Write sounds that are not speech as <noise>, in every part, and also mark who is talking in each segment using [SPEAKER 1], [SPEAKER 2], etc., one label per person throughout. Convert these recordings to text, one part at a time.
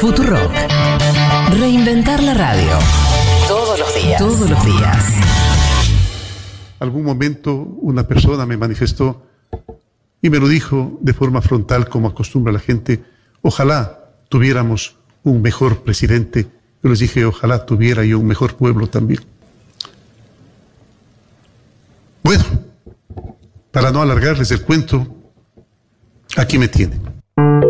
[SPEAKER 1] Futurock. Reinventar la radio. Todos los días. Todos los días.
[SPEAKER 2] Algún momento una persona me manifestó y me lo dijo de forma frontal como acostumbra la gente, ojalá tuviéramos un mejor presidente. Yo les dije, ojalá tuviera yo un mejor pueblo también. Bueno, para no alargarles el cuento, aquí me tienen.
[SPEAKER 3] Thank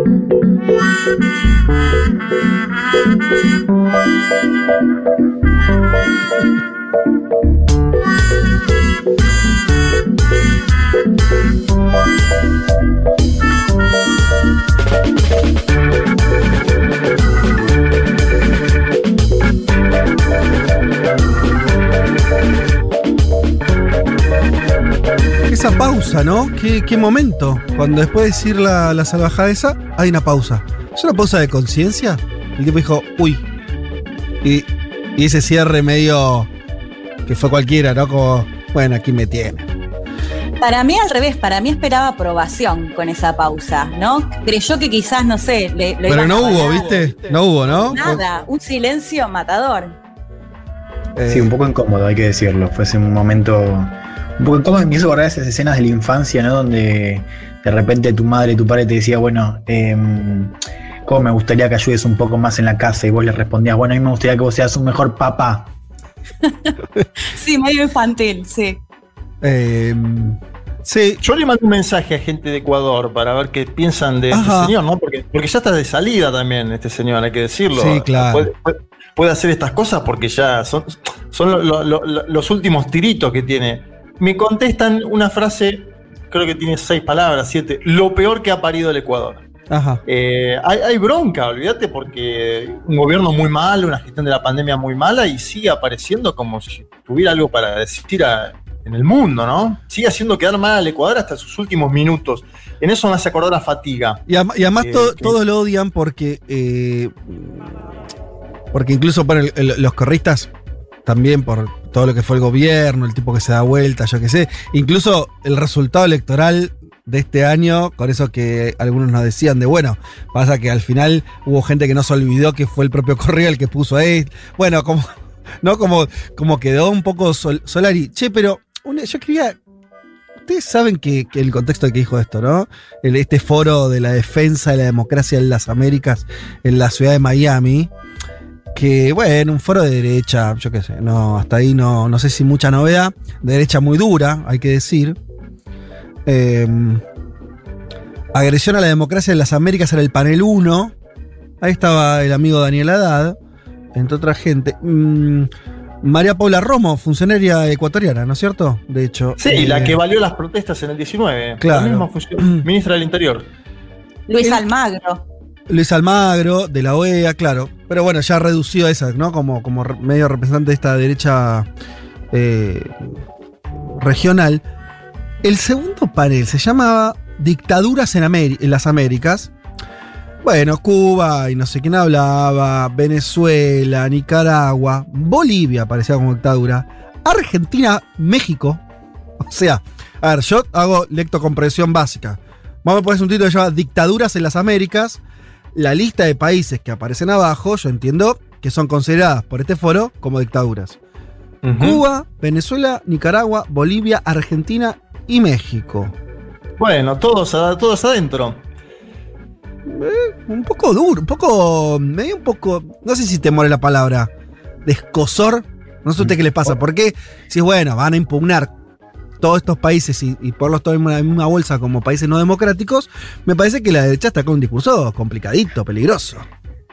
[SPEAKER 3] Esa pausa, ¿no? ¿Qué, qué momento? Cuando después de decir la, la salvajada esa, hay una pausa. ¿Es una pausa de conciencia? El tipo dijo, uy. Y, y ese cierre medio que fue cualquiera, ¿no? Como, bueno, aquí me tiene.
[SPEAKER 4] Para mí al revés, para mí esperaba aprobación con esa pausa, ¿no? Creyó que quizás, no sé, le, lo
[SPEAKER 3] Pero no
[SPEAKER 4] a
[SPEAKER 3] hubo. ¿viste? No hubo, ¿no?
[SPEAKER 4] Nada, un silencio matador.
[SPEAKER 3] Eh,
[SPEAKER 5] Sí, un poco incómodo, hay que decirlo. Fue ese un momento poco incómodo. Me hizo acordar esas escenas de la infancia, ¿no? Donde de repente tu madre y tu padre te decía, bueno, em, ¿cómo me gustaría que ayudes un poco más en la casa? Y vos le respondías, bueno, a mí me gustaría que vos seas un mejor papá. <laughs>
[SPEAKER 4] Sí, medio infantil, sí.
[SPEAKER 3] eh, sí,
[SPEAKER 6] Yo le mando un mensaje a gente de Ecuador para ver qué piensan de
[SPEAKER 3] Ajá.
[SPEAKER 6] este señor, ¿no? Porque, porque ya está de salida también este señor, hay que decirlo.
[SPEAKER 3] Sí, claro.
[SPEAKER 6] Puede, puede- puede hacer estas cosas porque ya son, son lo- lo- lo- lo- los últimos tiritos que tiene. Me contestan una frase, creo que tiene seis palabras, siete. Lo peor que ha parido el Ecuador.
[SPEAKER 3] ajá.
[SPEAKER 6] Eh, hay, hay bronca, olvídate, porque un gobierno muy malo, una gestión de la pandemia muy mala y sigue apareciendo como si tuviera algo para decir a- en el mundo, ¿no? Sigue haciendo quedar mal al Ecuador hasta sus últimos minutos. En eso me hace acordar a fatiga.
[SPEAKER 3] Y, además
[SPEAKER 6] Eh,
[SPEAKER 3] to-
[SPEAKER 6] que-
[SPEAKER 3] todos lo odian porque. eh, porque incluso para el- el- los corristas, también por todo lo que fue el gobierno, el tipo que se da vuelta, yo qué sé. Incluso el resultado electoral de este año, con eso que algunos nos decían de bueno, pasa que al final hubo gente que no se olvidó que fue el propio <laughs> Correa el que puso ahí. Bueno, como. ¿No? Como, como quedó un poco sol- Solari. Che, pero yo quería Ustedes saben que, que el contexto que dijo esto, ¿no? El- este foro de la defensa de la democracia en las Américas en la ciudad de Miami. Que, bueno, un foro de derecha, yo qué sé, no, hasta ahí no, no sé si mucha novedad. De derecha muy dura, hay que decir. Eh, agresión a la democracia en las Américas era el panel 1. Ahí estaba el amigo Daniel Haddad, entre otra gente. Mm, María Paula Romo, funcionaria ecuatoriana, ¿no es cierto? De hecho.
[SPEAKER 6] Sí,
[SPEAKER 3] eh,
[SPEAKER 6] la que valió las protestas en el 19.
[SPEAKER 3] Claro.
[SPEAKER 6] La misma función. Ministra del Interior.
[SPEAKER 4] Luis Almagro.
[SPEAKER 3] Luis Almagro, de la OEA, claro. Pero bueno, ya reducido a esa, ¿no? Como, como medio representante de esta derecha eh, regional. El segundo panel se llamaba Dictaduras en las Américas. Bueno, Cuba y no sé quién hablaba, Venezuela, Nicaragua, Bolivia aparecía como dictadura, Argentina, México. O sea, a ver, yo hago lectocompresión básica. Vamos a poner un título que se llama Dictaduras en las Américas. La lista de países que aparecen abajo, yo entiendo que son consideradas por este foro como dictaduras. Cuba, Venezuela, Nicaragua, Bolivia, Argentina y México.
[SPEAKER 6] Bueno, todos, todos adentro.
[SPEAKER 3] Un poco duro, un poco. medio un poco. No sé si te muere la palabra. De escosor. No sé a usted qué les pasa. Porque si es bueno, van a impugnar todos estos países y, y ponerlos todos en la misma bolsa como países no democráticos, me parece que la derecha está con un discurso complicadito, peligroso.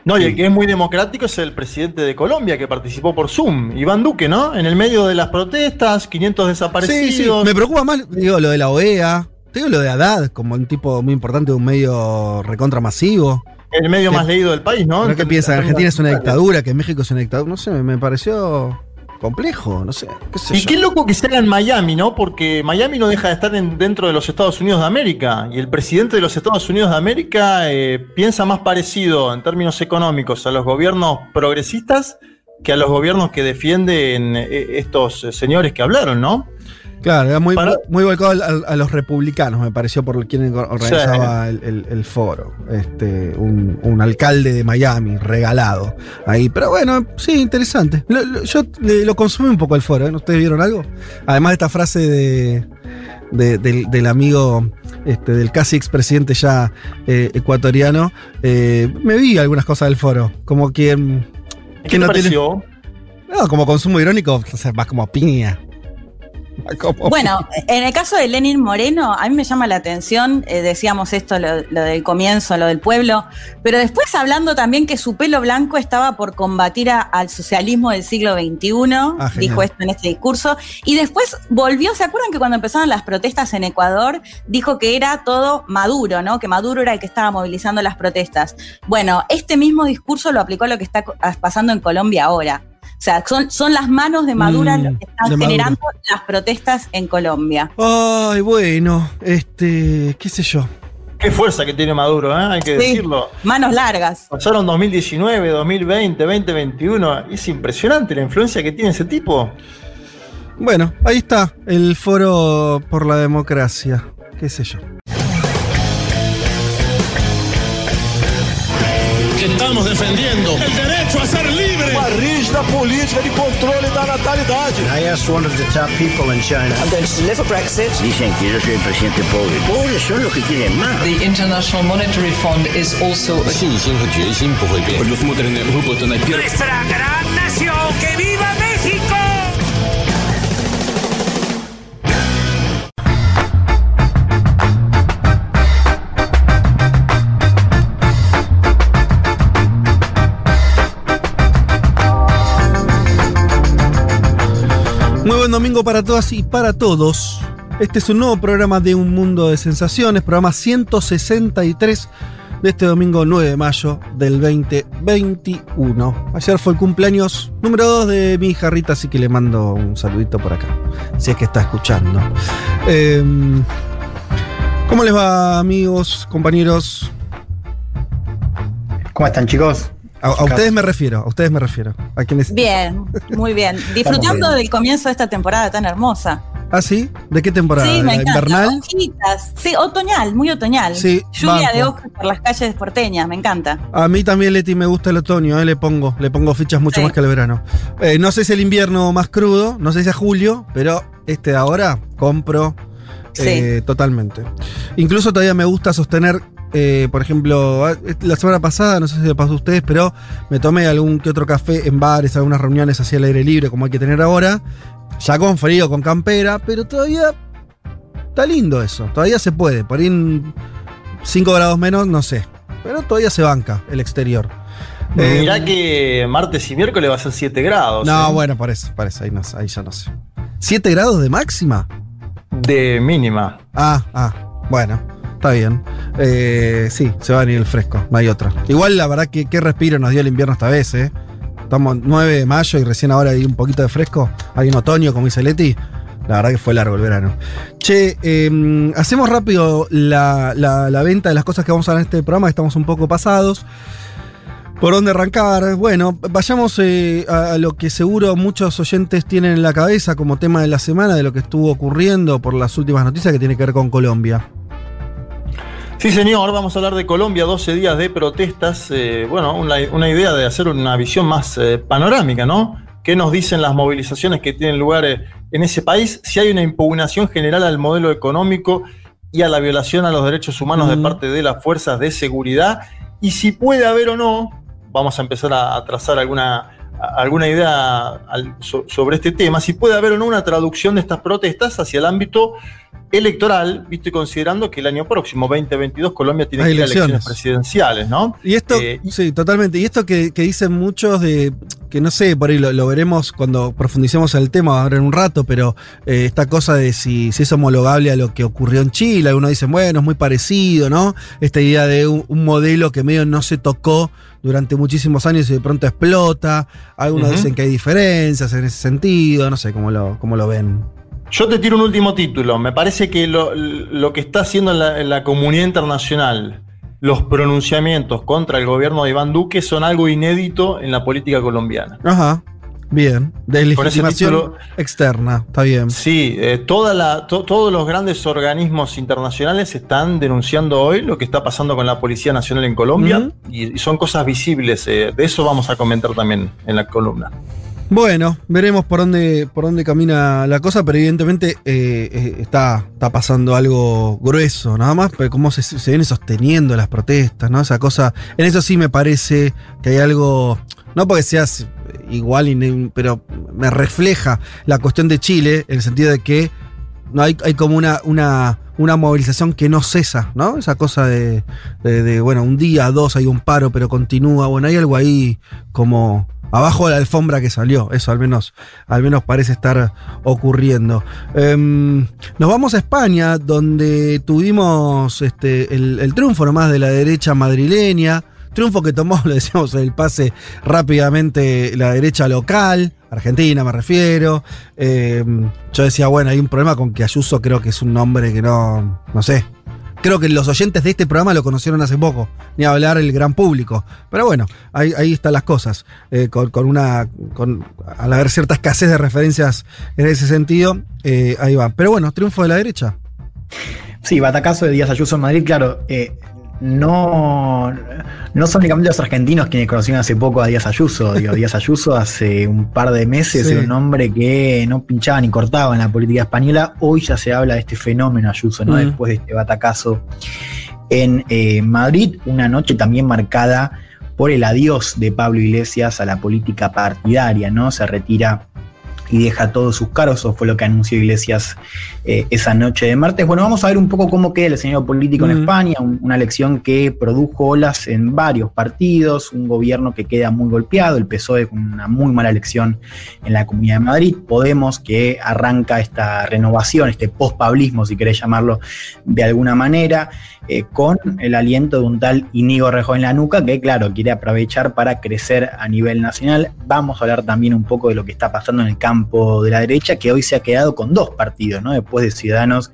[SPEAKER 6] No, y el que es muy democrático es el presidente de Colombia que participó por Zoom, Iván Duque, ¿no? En el medio de las protestas, 500 desaparecidos.
[SPEAKER 3] Sí, sí. Me preocupa más, digo, lo de la OEA. Te digo lo de Haddad, como un tipo muy importante de un medio recontra masivo.
[SPEAKER 6] El medio
[SPEAKER 3] ¿Qué-
[SPEAKER 6] más leído del país, ¿no?
[SPEAKER 3] ¿No qué
[SPEAKER 6] En
[SPEAKER 3] piensa? Argentina es una dictadura, que México es una dictadura. No sé, me pareció complejo, no sé. ¿Qué sé
[SPEAKER 6] Y
[SPEAKER 3] yo.
[SPEAKER 6] qué loco que se haga en Miami, ¿no? Porque Miami no deja de estar en- dentro de los Estados Unidos de América. Y el presidente de los Estados Unidos de América eh, piensa más parecido en términos económicos a los gobiernos progresistas que a los gobiernos que defienden eh, estos eh, señores que hablaron, ¿no?
[SPEAKER 3] Claro, era muy,
[SPEAKER 6] Para-
[SPEAKER 3] muy volcado a, los republicanos, me pareció, por quien organizaba el, el- el foro. Este, un, un alcalde de Miami, regalado ahí. Pero bueno, sí, interesante. Lo- lo- yo le- lo consumí un poco el foro, ¿eh? ¿Ustedes vieron algo? Además de esta frase de, de- del, del amigo, este, del casi expresidente ya eh, ecuatoriano, eh, me vi algunas cosas del foro. Como quien.
[SPEAKER 6] ¿Qué
[SPEAKER 3] que
[SPEAKER 6] te
[SPEAKER 3] no tiene-
[SPEAKER 6] pareció?
[SPEAKER 3] No, como consumo irónico, o sea, más como piña. Como
[SPEAKER 4] Bueno, en el caso de Lenin Moreno, a mí me llama la atención, eh, decíamos esto, lo, lo del comienzo, lo del pueblo, pero después hablando también que su pelo blanco estaba por combatir a- al socialismo del siglo XXI,
[SPEAKER 3] Ah,
[SPEAKER 4] dijo esto en este discurso, y después volvió, ¿se acuerdan que cuando empezaron las protestas en Ecuador, dijo que era todo Maduro, ¿no? Que Maduro era el que estaba movilizando las protestas. Bueno, este mismo discurso lo aplicó a lo que está pasando en Colombia ahora. O sea, son, son las manos de Maduro
[SPEAKER 3] Mm,
[SPEAKER 4] lo que están
[SPEAKER 3] Maduro.
[SPEAKER 4] generando las protestas en Colombia.
[SPEAKER 3] Ay, bueno, este, qué sé yo.
[SPEAKER 6] Qué fuerza que tiene Maduro, ¿eh? hay que
[SPEAKER 4] Sí.
[SPEAKER 6] decirlo.
[SPEAKER 4] Manos largas.
[SPEAKER 6] Pasaron 2019, 2020, 2021. Es impresionante la influencia que tiene ese tipo.
[SPEAKER 3] Bueno, ahí está, el foro por la democracia, qué sé yo.
[SPEAKER 7] que estamos defendiendo el derecho a ser libre.
[SPEAKER 8] uma rígida política de controle da natalidade.
[SPEAKER 9] I asked one of the top people in China.
[SPEAKER 10] I'm going to deliver Brexit.
[SPEAKER 9] Dicen que yo soy el presidente pobre. Pobres son los que quieren más.
[SPEAKER 11] The International Monetary Fund is also a
[SPEAKER 7] 信心和决心不会变。Предусмотрены выплаты на первый.
[SPEAKER 10] Nuestra gran nación, que viva México.
[SPEAKER 3] Muy buen domingo para todas y para todos. Este es un nuevo programa de Un Mundo de Sensaciones, programa 163 de este domingo 9 de mayo del 2021. Ayer fue el cumpleaños número 2 de mi hija Rita, así que le mando un saludito por acá, si es que está escuchando. Em, ¿Cómo les va, amigos, compañeros?
[SPEAKER 5] ¿Cómo están, chicos?
[SPEAKER 3] A, a ustedes me refiero, a ustedes me refiero. A quienes.
[SPEAKER 4] Bien, muy bien. Disfrutando
[SPEAKER 5] bien.
[SPEAKER 4] del comienzo de esta temporada tan hermosa.
[SPEAKER 3] ¿Ah, sí? ¿De qué temporada?
[SPEAKER 4] Sí,
[SPEAKER 3] ¿De
[SPEAKER 4] me encanta.
[SPEAKER 3] invernal?
[SPEAKER 4] Sí, otoñal, muy otoñal.
[SPEAKER 3] Sí,
[SPEAKER 4] Lluvia
[SPEAKER 3] banco.
[SPEAKER 4] de hojas por las calles porteñas, me encanta.
[SPEAKER 3] A mí también, Leti, me gusta el otoño, eh, le pongo, le pongo fichas mucho
[SPEAKER 4] Sí.
[SPEAKER 3] más que el verano. Eh, no sé si el invierno más crudo, no sé si a julio, pero este de ahora compro
[SPEAKER 4] Sí.
[SPEAKER 3] eh, totalmente. Incluso todavía me gusta sostener, eh, por ejemplo, ah, la semana pasada, no sé si le pasó a ustedes, pero me tomé algún que otro café en bares, algunas reuniones así al aire libre, como hay que tener ahora, ya con frío, con campera, pero todavía está lindo eso, todavía se puede, por ahí 5 grados menos, no sé, pero todavía se banca el exterior. Eh,
[SPEAKER 6] Mirá que martes y miércoles va a ser 7 grados.
[SPEAKER 3] No,
[SPEAKER 6] ¿eh?
[SPEAKER 3] bueno, por eso, ahí, no ahí ya no sé. ¿7 grados de máxima?
[SPEAKER 6] De mínima.
[SPEAKER 3] Ah, ah, bueno, está bien. Eh, sí, se va a venir el fresco, no hay otra. Igual la verdad que qué respiro nos dio el invierno esta vez, ¿eh? Estamos 9 de mayo y recién ahora hay un poquito de fresco. Hay un otoño, como dice Leti. La verdad que fue largo el verano. Che, eh, hacemos rápido la, venta de las cosas que vamos a ver en este programa, que estamos un poco pasados. ¿Por dónde arrancar? Bueno, vayamos eh, a lo que seguro muchos oyentes tienen en la cabeza como tema de la semana, de lo que estuvo ocurriendo por las últimas noticias que tiene que ver con Colombia.
[SPEAKER 6] Sí, señor, vamos a hablar de Colombia, 12 días de protestas. eh, bueno, una, una idea de hacer una visión más eh, panorámica, ¿no? ¿Qué nos dicen las movilizaciones que tienen lugar eh, en ese país? Si hay una impugnación general al modelo económico y a la violación a los derechos humanos de parte de las fuerzas de seguridad. Y si puede haber o no, vamos a empezar a, a trazar alguna, alguna idea sobre este tema, si puede haber o no una traducción de estas protestas hacia el ámbito electoral, visto y considerando que el año próximo, 2022, Colombia tiene que ir a elecciones presidenciales, ¿no?
[SPEAKER 3] Y esto,
[SPEAKER 6] Eh,
[SPEAKER 3] sí, totalmente. Y esto que, que dicen muchos de, que no sé, por ahí lo, lo veremos cuando profundicemos en el tema ahora en un rato, pero eh, esta cosa de si, si es homologable a lo que ocurrió en Chile, algunos dicen, bueno, es muy parecido, ¿no? Esta idea de un, un modelo que medio no se tocó durante muchísimos años y de pronto explota. Algunos dicen que hay diferencias en ese sentido, no sé cómo lo, cómo lo ven.
[SPEAKER 6] Yo te tiro un último título. Me parece que lo, lo que está haciendo en la, la comunidad internacional, los pronunciamientos contra el gobierno de Iván Duque son algo inédito en la política colombiana.
[SPEAKER 3] Ajá. Bien,
[SPEAKER 6] título-
[SPEAKER 3] externa, está bien.
[SPEAKER 6] Sí, eh, toda la, to- todos los grandes organismos internacionales están denunciando hoy lo que está pasando con la Policía Nacional en Colombia y son cosas visibles. eh, de eso vamos a comentar también en la columna.
[SPEAKER 3] Bueno, veremos por dónde, por dónde camina la cosa, pero evidentemente eh, eh, está, está pasando algo grueso, nada más, pero cómo se, se vienen sosteniendo las protestas, ¿no? Esa cosa, en eso sí me parece que hay algo, no porque seas igual, pero me refleja la cuestión de Chile, en el sentido de que no hay, hay como una, una, una movilización que no cesa, ¿no? Esa cosa de- de, bueno, un día, dos hay un paro, pero continúa. Bueno, hay algo ahí como abajo de la alfombra que salió. Eso al menos, al menos parece estar ocurriendo. Em, nos vamos a España, donde tuvimos este, el, triunfo nomás de la derecha madrileña. Triunfo que tomó, <laughs> lo decíamos el pase rápidamente, la derecha local, Argentina me refiero. Eh, yo decía, bueno, hay un problema con que Ayuso creo que es un nombre que no, no sé. Creo que los oyentes de este programa lo conocieron hace poco, ni hablar el gran público. Pero bueno, ahí, ahí están las cosas. Eh, con, con una. Al haber cierta escasez de referencias en ese sentido, eh, ahí va. Pero bueno, triunfo de la derecha.
[SPEAKER 5] Sí, batacazo de Díaz Ayuso en Madrid, claro. eh, no, no son únicamente los argentinos quienes conocieron hace poco a Díaz Ayuso. Digo, <laughs> Díaz Ayuso hace un par de meses
[SPEAKER 3] Sí.
[SPEAKER 5] era un hombre que no pinchaba ni cortaba en la política española. Hoy ya se habla de este fenómeno Ayuso, ¿no?
[SPEAKER 3] Mm.
[SPEAKER 5] Después de este batacazo en eh, Madrid, una noche también marcada por el adiós de Pablo Iglesias a la política partidaria, ¿no? Se retira y deja todos sus cargos, eso fue lo que anunció Iglesias eh, esa noche de martes. Bueno, vamos a ver un poco cómo queda el escenario político en. España, un- una elección que produjo olas en varios partidos, un gobierno que queda muy golpeado, el PSOE con una muy mala elección en la Comunidad de Madrid, Podemos que arranca esta renovación, este post-pablismo, si querés llamarlo de alguna manera, eh, con el aliento de un tal Inigo Rejo en la nuca, que claro, quiere aprovechar para crecer a nivel nacional. Vamos a hablar también un poco de lo que está pasando en el campo de la derecha, que hoy se ha quedado con dos partidos, ¿no? Después de Ciudadanos,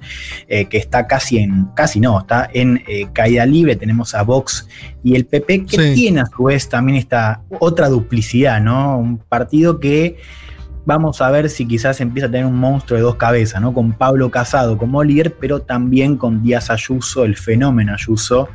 [SPEAKER 5] eh, que está casi en, casi no, está en eh, caída libre, tenemos a Vox y el PP, que
[SPEAKER 3] Sí.
[SPEAKER 5] tiene a su vez también esta otra duplicidad, ¿no? Un partido que vamos a ver si quizás empieza a tener un monstruo de dos cabezas, ¿no? Con Pablo Casado como líder, pero también con Díaz Ayuso, el fenómeno Ayuso,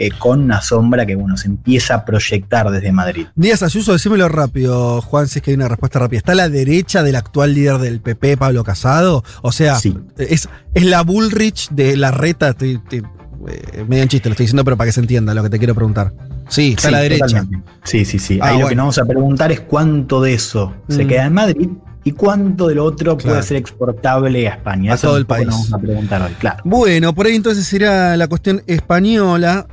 [SPEAKER 5] eh, con una sombra que, bueno, se empieza a proyectar desde Madrid.
[SPEAKER 3] Díaz Ayuso, decímelo rápido, Juan, si es que hay una respuesta rápida. ¿Está a la derecha del actual líder del PP, Pablo Casado? O sea,
[SPEAKER 5] Sí.
[SPEAKER 3] es, es la Bullrich de la reta. Estoy, estoy, eh, medio en chiste lo estoy diciendo, pero para que se entienda lo que te quiero preguntar. Sí, está a la derecha.
[SPEAKER 5] totalmente. Sí, sí, sí.
[SPEAKER 3] Ah,
[SPEAKER 5] Ahí lo que nos vamos a preguntar es cuánto de eso se
[SPEAKER 3] Mm.
[SPEAKER 5] queda en Madrid y cuánto del otro
[SPEAKER 3] Claro.
[SPEAKER 5] puede ser exportable a España.
[SPEAKER 3] A
[SPEAKER 5] Eso
[SPEAKER 3] todo el país.
[SPEAKER 5] Vamos a preguntar hoy, claro.
[SPEAKER 3] Bueno, por ahí entonces será la cuestión española.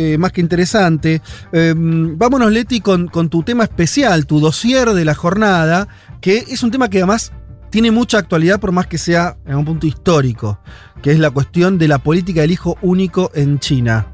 [SPEAKER 3] Eh, más que interesante. Eh, vámonos, Leti, con, con tu tema especial, tu dossier de la jornada, que es un tema que además tiene mucha actualidad, por más que sea en un punto histórico, que es la cuestión de la política del hijo único en China.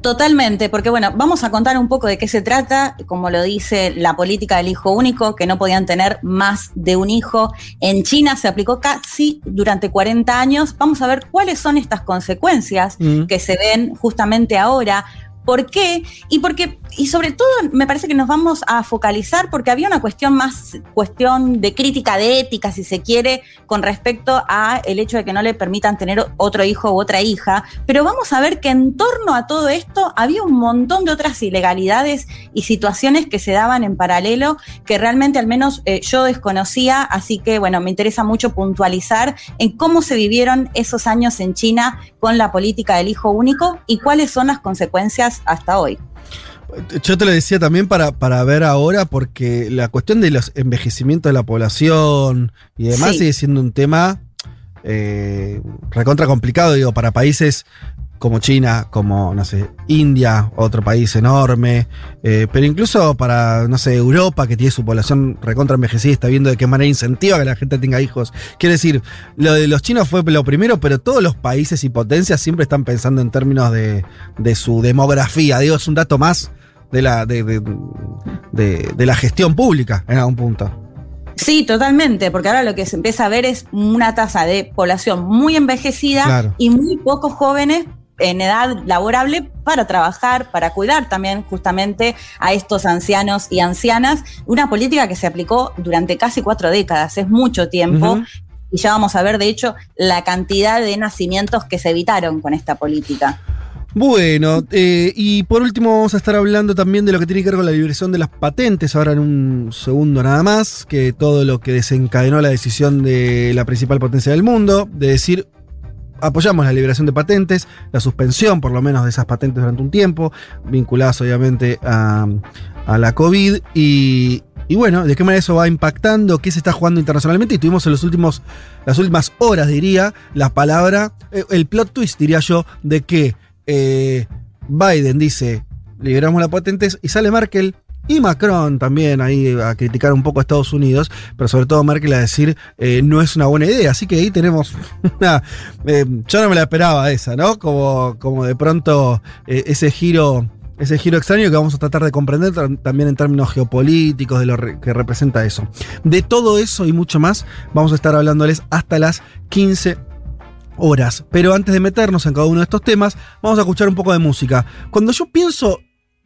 [SPEAKER 4] Totalmente, porque bueno, vamos a contar un poco de qué se trata, como lo dice la política del hijo único, que no podían tener más de un hijo. En China se aplicó casi durante 40 años. Vamos a ver cuáles son estas consecuencias
[SPEAKER 3] Mm.
[SPEAKER 4] que se ven justamente ahora. ¿Por qué? Y porque, y sobre todo, me parece que nos vamos a focalizar porque había una cuestión más, cuestión de crítica de ética, si se quiere, con respecto a el hecho de que no le permitan tener otro hijo u otra hija. Pero vamos a ver que en torno a todo esto había un montón de otras ilegalidades y situaciones que se daban en paralelo que realmente al menos eh, yo desconocía. Así que, bueno, me interesa mucho puntualizar en cómo se vivieron esos años en China con la política del hijo único y cuáles son las consecuencias hasta hoy.
[SPEAKER 3] Yo te lo decía también para, para ver ahora, porque la cuestión de los envejecimientos de la población y demás
[SPEAKER 4] Sí.
[SPEAKER 3] sigue siendo un tema eh, recontra complicado, digo, para países como China, como, no sé, India, otro país enorme, eh, pero incluso para, no sé, Europa, que tiene su población recontra envejecida, está viendo de qué manera incentiva que la gente tenga hijos. Quiero decir, lo de los chinos fue lo primero, pero todos los países y potencias siempre están pensando en términos de, de su demografía. Digo, es un dato más de la, de, de- de- de la gestión pública en algún punto.
[SPEAKER 4] Sí, totalmente, porque ahora lo que se empieza a ver es una tasa de población muy envejecida
[SPEAKER 3] Claro.
[SPEAKER 4] y muy pocos jóvenes en edad laborable para trabajar, para cuidar también justamente a estos ancianos y ancianas. Una política que se aplicó durante casi cuatro décadas, es mucho tiempo. Y ya vamos a ver, de hecho, la cantidad de nacimientos que se evitaron con esta política.
[SPEAKER 3] Bueno, eh, y por último vamos a estar hablando también de lo que tiene que ver con la liberación de las patentes, ahora en un segundo nada más, que todo lo que desencadenó la decisión de la principal potencia del mundo, de decir, apoyamos la liberación de patentes, la suspensión por lo menos de esas patentes durante un tiempo, vinculadas obviamente a, la COVID, y, y bueno, de qué manera eso va impactando, qué se está jugando internacionalmente, y tuvimos en los últimos, las últimas horas, diría, la palabra, eh, el plot twist, diría yo, de que eh, Biden dice, liberamos las patentes, y sale Merkel y Macron también ahí a criticar un poco a Estados Unidos, pero sobre todo Merkel a decir, eh, no es una buena idea. Así que ahí tenemos <laughs> una... eh, yo no me la esperaba esa, ¿no? Como, como de pronto ese giro... Ese giro extraño que vamos a tratar de comprender tam- también en términos geopolíticos, de lo que representa eso. De todo eso y mucho más, vamos a estar hablándoles hasta las 15 horas. Pero antes de meternos en cada uno de estos temas, vamos a escuchar un poco de música. Cuando yo pienso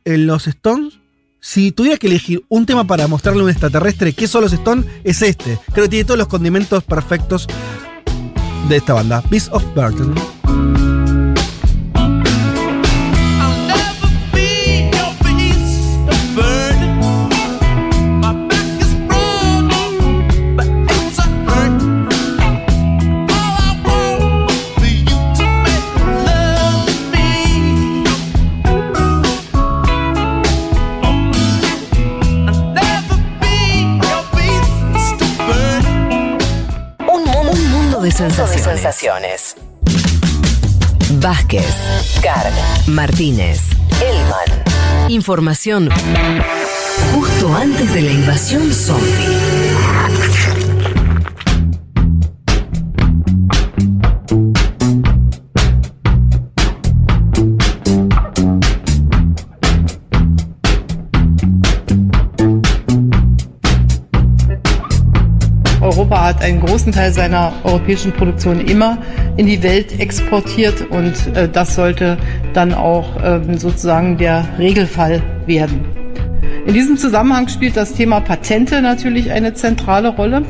[SPEAKER 3] en los Stones, si tuviera que elegir un tema para mostrarle a un extraterrestre qué son los Stones, es este. Creo que tiene todos los condimentos perfectos de esta banda. Beast of Burden.
[SPEAKER 1] Mundo de sensaciones. Vázquez, Carg, Martínez, Elman. Información justo antes de la invasión zombie.
[SPEAKER 11] Europa hat einen großen Teil seiner europäischen Produktion immer in die Welt exportiert und äh, das sollte dann auch ähm, sozusagen der Regelfall werden. In diesem Zusammenhang spielt das Thema Patente natürlich eine zentrale Rolle.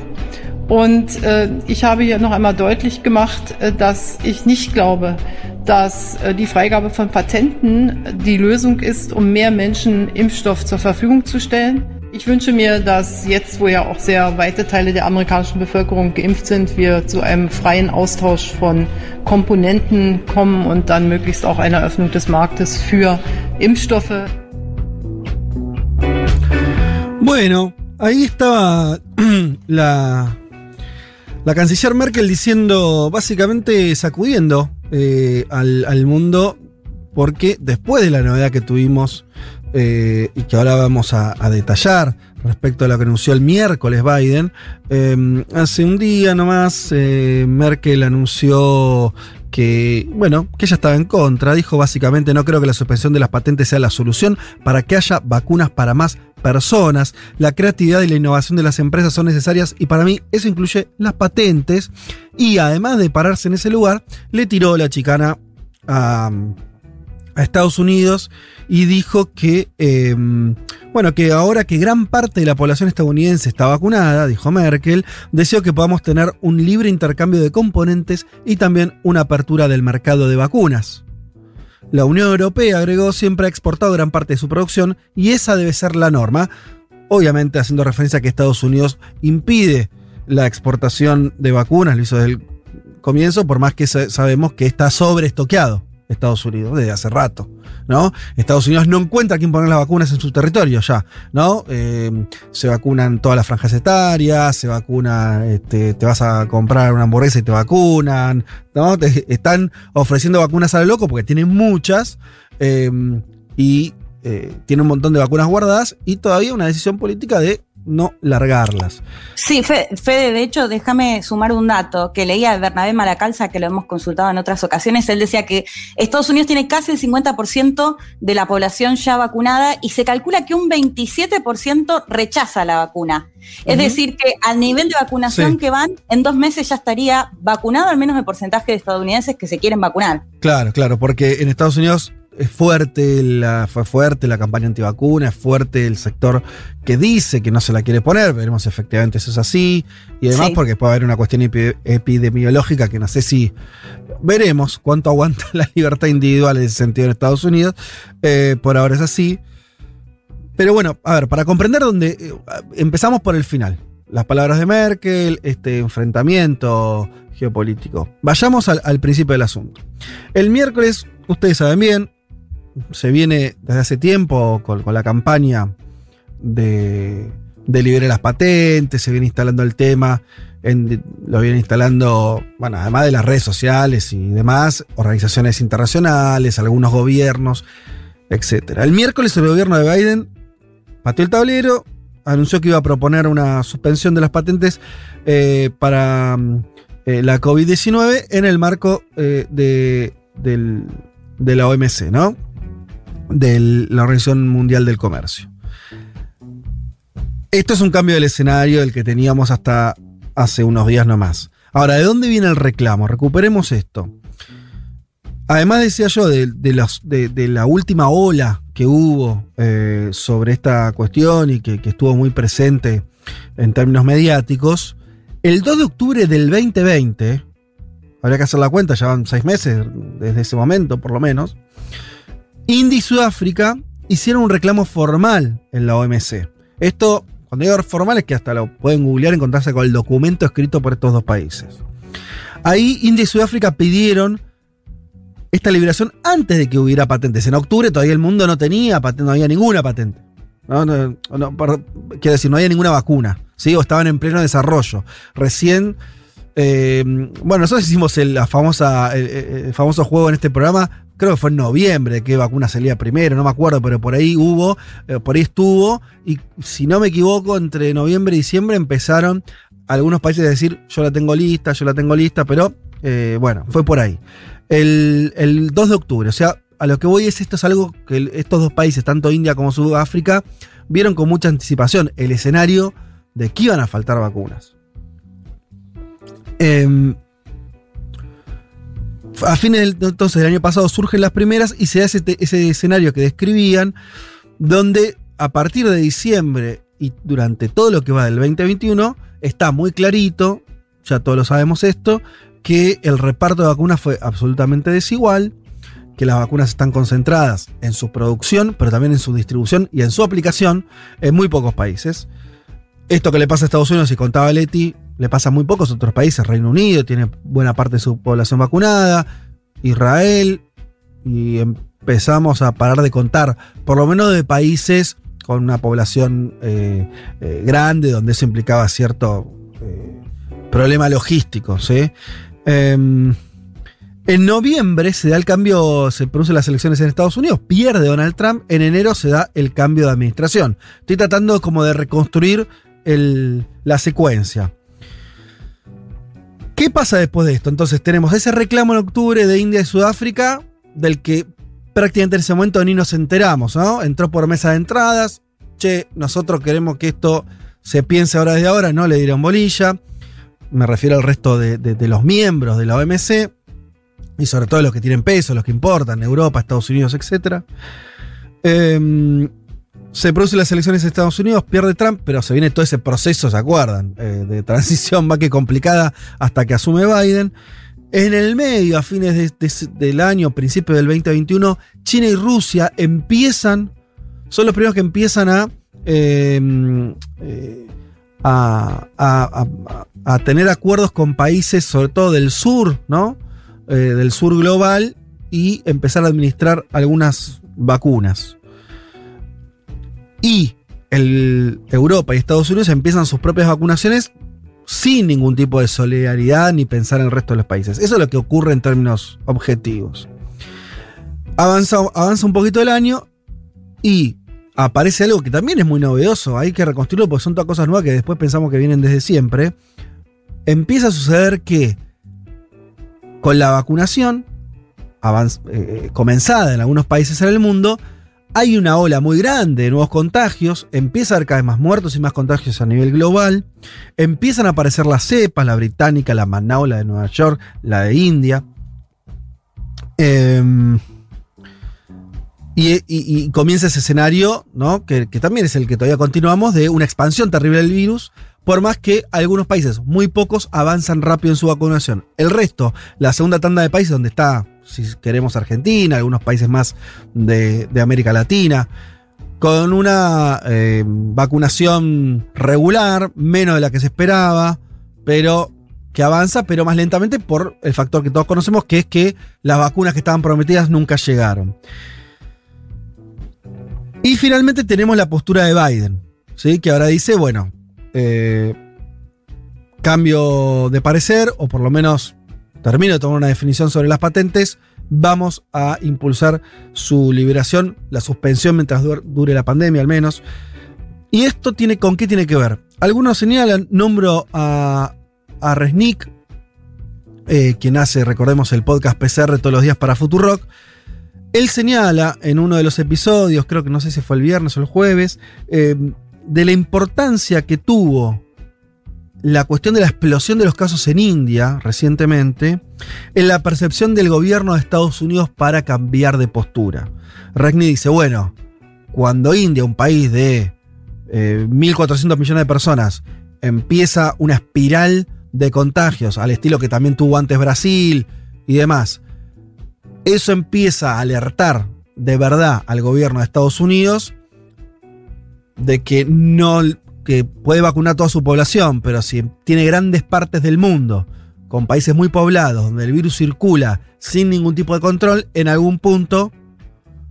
[SPEAKER 11] Und äh, ich habe hier noch einmal deutlich gemacht, äh, dass ich nicht glaube, dass äh, die Freigabe von Patenten die Lösung ist, um mehr Menschen Impfstoff zur Verfügung zu stellen. Ich wünsche mir, dass jetzt, wo ja auch sehr weite Teile der amerikanischen Bevölkerung geimpft sind, wir zu einem freien Austausch von Komponenten kommen und dann möglichst auch eine Öffnung des Marktes für Impfstoffe.
[SPEAKER 3] Bueno, ahí estaba <clears throat> la, la canciller Merkel diciendo, básicamente sacudiendo eh, al, al mundo, porque después de la novedad que tuvimos eh, y que ahora vamos a, detallar respecto a lo que anunció el miércoles Biden, eh, hace un día nomás eh, Merkel anunció que, bueno, que ella estaba en contra. Dijo básicamente, no creo que la suspensión de las patentes sea la solución para que haya vacunas para más personas. La creatividad y la innovación de las empresas son necesarias y para mí eso incluye las patentes. Y además de pararse en ese lugar, le tiró la chicana a, a Estados Unidos y dijo que, eh, bueno, que ahora que gran parte de la población estadounidense está vacunada, dijo Merkel, deseo que podamos tener un libre intercambio de componentes y también una apertura del mercado de vacunas. La Unión Europea, agregó, siempre ha exportado gran parte de su producción y esa debe ser la norma, obviamente haciendo referencia a que Estados Unidos impide la exportación de vacunas, lo hizo desde el comienzo, por más que sa- sabemos que está sobreestoqueado Estados Unidos desde hace rato, ¿no? Estados Unidos no encuentra quién poner las vacunas en su territorio ya, ¿no? Eh, se vacunan todas las franjas etarias, se vacuna, este, te vas a comprar una hamburguesa y te vacunan, ¿no? Están ofreciendo vacunas a lo loco porque tienen muchas eh, y eh, tienen un montón de vacunas guardadas y todavía una decisión política de no largarlas.
[SPEAKER 4] Sí, Fede, de hecho, déjame sumar un dato que leía de Bernabé Maracalza, que lo hemos consultado en otras ocasiones. Él decía que Estados Unidos tiene casi el 50% de la población ya vacunada y se calcula que un 27% rechaza la vacuna. Es decir, que al nivel de vacunación que van, en dos meses ya estaría vacunado al menos el porcentaje de estadounidenses que se quieren vacunar.
[SPEAKER 3] Claro, claro, porque en Estados Unidos es fuerte, la, fue fuerte la campaña antivacuna, es fuerte el sector que dice que no se la quiere poner, veremos efectivamente eso es así, y además porque puede haber una cuestión epidemiológica que no sé si veremos cuánto aguanta <laughs> la libertad individual en ese sentido en Estados Unidos, eh, por ahora es así. Pero bueno, a ver, para comprender dónde eh, empezamos por el final. Las palabras de Merkel, este enfrentamiento geopolítico. Vayamos al, al principio del asunto. El miércoles, ustedes saben bien, se viene desde hace tiempo con, la campaña de, liberar las patentes, se viene instalando el tema, lo viene instalando, bueno, además de las redes sociales y demás, organizaciones internacionales, algunos gobiernos, etc. El miércoles el gobierno de Biden pateó el tablero, anunció que iba a proponer una suspensión de las patentes eh, para eh, la COVID-19 en el marco eh, de, de la OMC, ¿no? De la Organización Mundial del Comercio. Esto es un cambio del escenario del que teníamos hasta hace unos días nomás. Ahora, ¿de dónde viene el reclamo? Recuperemos esto. Además, decía yo, de, de, la última ola que hubo eh, sobre esta cuestión y que, que, estuvo muy presente en términos mediáticos, el 2 de octubre del 2020, habría que hacer la cuenta, ya van seis meses desde ese momento por lo menos, India y Sudáfrica hicieron un reclamo formal en la OMC. Esto, cuando digo formal, es que hasta lo pueden googlear y encontrarse con el documento escrito por estos dos países. Ahí India y Sudáfrica pidieron esta liberación antes de que hubiera patentes. En octubre todavía el mundo no tenía patente, no había ninguna patente. quiero decir, no había ninguna vacuna. ¿sí? O estaban en pleno desarrollo. Recién eh, bueno, nosotros hicimos el, famoso juego en este programa creo que fue en noviembre, qué vacuna salía primero, no me acuerdo, pero por ahí hubo, eh, por ahí estuvo, y si no me equivoco, entre noviembre y diciembre empezaron algunos países a decir, yo la tengo lista, yo la tengo lista, pero eh, bueno, fue por ahí. El, 2 de octubre, o sea, a lo que voy es esto es algo que estos dos países, tanto India como Sudáfrica, vieron con mucha anticipación el escenario de que iban a faltar vacunas. Eh, a fines del, entonces, del año pasado surgen las primeras y se hace ese escenario que describían, donde a partir de diciembre y durante todo lo que va del 2021, está muy clarito, ya todos lo sabemos esto, que el reparto de vacunas fue absolutamente desigual, que las vacunas están concentradas en su producción, pero también en su distribución y en su aplicación en muy pocos países. Esto que le pasa a Estados Unidos, y contaba Leti, le pasa a muy pocos otros países. Reino Unido tiene buena parte de su población vacunada, Israel, y empezamos a parar de contar, por lo menos de países con una población eh, eh, grande, donde eso implicaba cierto eh, problema logístico. Em, en noviembre se da el cambio, se producen las elecciones en Estados Unidos, pierde Donald Trump, en enero se da el cambio de administración. Estoy tratando como de reconstruir la secuencia. ¿Qué pasa después de esto? Entonces tenemos ese reclamo en octubre de India y Sudáfrica, del que prácticamente en ese momento ni nos enteramos, ¿no? Entró por mesa de entradas, che, nosotros queremos que esto se piense ahora desde ahora, no le dieron bolilla. Me refiero al resto de, los miembros de la OMC, y sobre todo los que tienen peso, los que importan, Europa, Estados Unidos, etc. Eh, em, se producen las elecciones de Estados Unidos, pierde Trump, pero se viene todo ese proceso, ¿se acuerdan? Eh, de transición más que complicada hasta que asume Biden. En el medio, a fines del año, principio del 2021, China y Rusia empiezan, son los primeros que empiezan a, em, eh, a, tener acuerdos con países, sobre todo del sur, ¿no? Eh, del sur global, y empezar a administrar algunas vacunas y el, Europa y Estados Unidos empiezan sus propias vacunaciones sin ningún tipo de solidaridad ni pensar en el resto de los países. Eso es lo que ocurre en términos objetivos. Avanza, avanza un poquito el año y aparece algo que también es muy novedoso. Hay que reconstruirlo porque son todas cosas nuevas que después pensamos que vienen desde siempre. Empieza a suceder que con la vacunación avanz- eh, comenzada en algunos países en el mundo, hay una ola muy grande de nuevos contagios, empieza a haber cada vez más muertos y más contagios a nivel global, empiezan a aparecer las cepas, la británica, la Manao, la de Nueva York, la de India. Em, y, comienza ese escenario, ¿no? Que, que también es el que todavía continuamos, de una expansión terrible del virus, por más que algunos países, muy pocos, avanzan rápido en su vacunación. El resto, la segunda tanda de países donde está, si queremos, Argentina, algunos países más de, de América Latina, con una eh, vacunación regular, menos de la que se esperaba, pero que avanza, pero más lentamente por el factor que todos conocemos, que es que las vacunas que estaban prometidas nunca llegaron. Y finalmente tenemos la postura de Biden, ¿sí? que ahora dice, bueno, eh, cambio de parecer, o por lo menos termino de tomar una definición sobre las patentes, vamos a impulsar su liberación, la suspensión mientras dur- dure la pandemia al menos. ¿Y esto tiene con qué tiene que ver? Algunos señalan, nombro a, a Resnick, eh, quien hace, recordemos, el podcast PCR todos los días para Futurock. Él señala en uno de los episodios, creo que no sé si fue el viernes o el jueves, eh, de la importancia que tuvo la cuestión de la explosión de los casos en India recientemente en la percepción del gobierno de Estados Unidos para cambiar de postura. Regni dice, bueno, cuando India, un país de eh, 1.400 millones de personas, empieza una espiral de contagios al estilo que también tuvo antes Brasil y demás, eso empieza a alertar de verdad al gobierno de Estados Unidos de que no que puede vacunar toda su población, pero si tiene grandes partes del mundo con países muy poblados donde el virus circula sin ningún tipo de control, en algún punto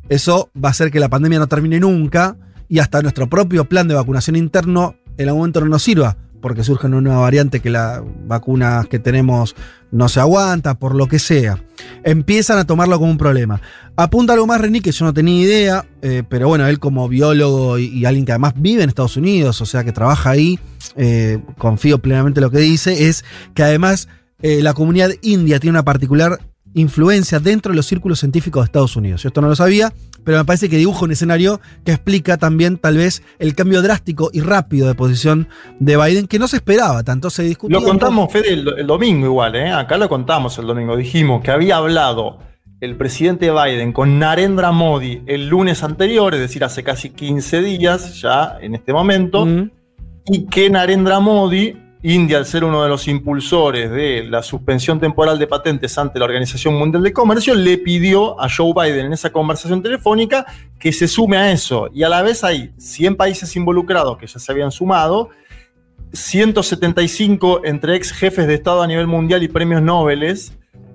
[SPEAKER 3] eso va a hacer que la pandemia no termine nunca y hasta nuestro propio plan de vacunación interno en algún momento no nos sirva porque surge una nueva variante que las vacunas que tenemos no se aguanta, por lo que sea. Empiezan a tomarlo como un problema. Apunta algo más, René, que yo no tenía idea, eh, pero bueno, él como biólogo y, alguien que además vive en Estados Unidos, o sea, que trabaja ahí, eh, confío plenamente en lo que dice, es que además eh, la comunidad india tiene una particular influencia dentro de los círculos científicos de Estados Unidos. Yo esto no lo sabía, pero me parece que dibuja un escenario que explica también tal vez el cambio drástico y rápido de posición de Biden que no se esperaba, tanto se discutió.
[SPEAKER 6] Lo contamos, Fede, el, el domingo igual, ¿eh? Acá lo contamos el domingo. Dijimos que había hablado el presidente Biden con Narendra Modi el lunes anterior, es decir, hace casi 15 días ya en este momento,
[SPEAKER 3] Mm.
[SPEAKER 6] y que Narendra Modi, India al ser uno de los impulsores de la suspensión temporal de patentes ante la Organización Mundial de Comercio, le pidió a Joe Biden en esa conversación telefónica que se sume a eso. Y a la vez hay 100 países involucrados que ya se habían sumado, 175 entre ex jefes de Estado a nivel mundial y premios Nobel.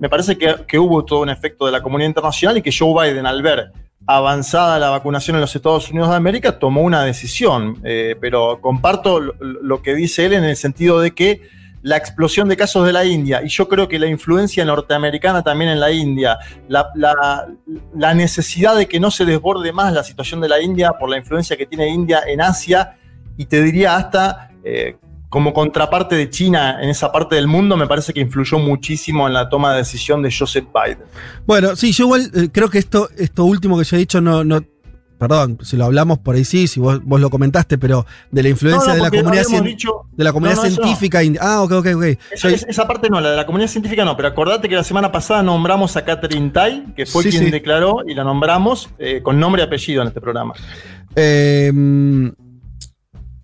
[SPEAKER 6] Me parece que, que hubo todo un efecto de la comunidad internacional y que Joe Biden, al ver avanzada la vacunación en los Estados Unidos de América, tomó una decisión. Eh, pero comparto lo, que dice él en el sentido de que la explosión de casos de la India, y yo creo que la influencia norteamericana también en la India, la, necesidad de que no se desborde más la situación de la India por la influencia que tiene India en Asia, y te diría hasta eh, como contraparte de China en esa parte del mundo, me parece que influyó muchísimo en la toma de decisión de Joseph Biden.
[SPEAKER 3] Bueno, sí, yo igual eh, creo que esto, esto último que yo he dicho no, no perdón, si lo hablamos por ahí sí, si vos, vos lo comentaste, pero de la influencia
[SPEAKER 6] No, no,
[SPEAKER 3] de, la comunidad cien-
[SPEAKER 6] dicho-
[SPEAKER 3] de la comunidad
[SPEAKER 6] No,
[SPEAKER 3] científica. Ah, ok, ok, ok.
[SPEAKER 6] Esa, parte no, la de la comunidad científica no, pero acordate que la semana pasada nombramos a Catherine Tai, que fue
[SPEAKER 3] Sí,
[SPEAKER 6] quien
[SPEAKER 3] sí.
[SPEAKER 6] declaró y la nombramos eh, con nombre y apellido en este programa.
[SPEAKER 3] Eh,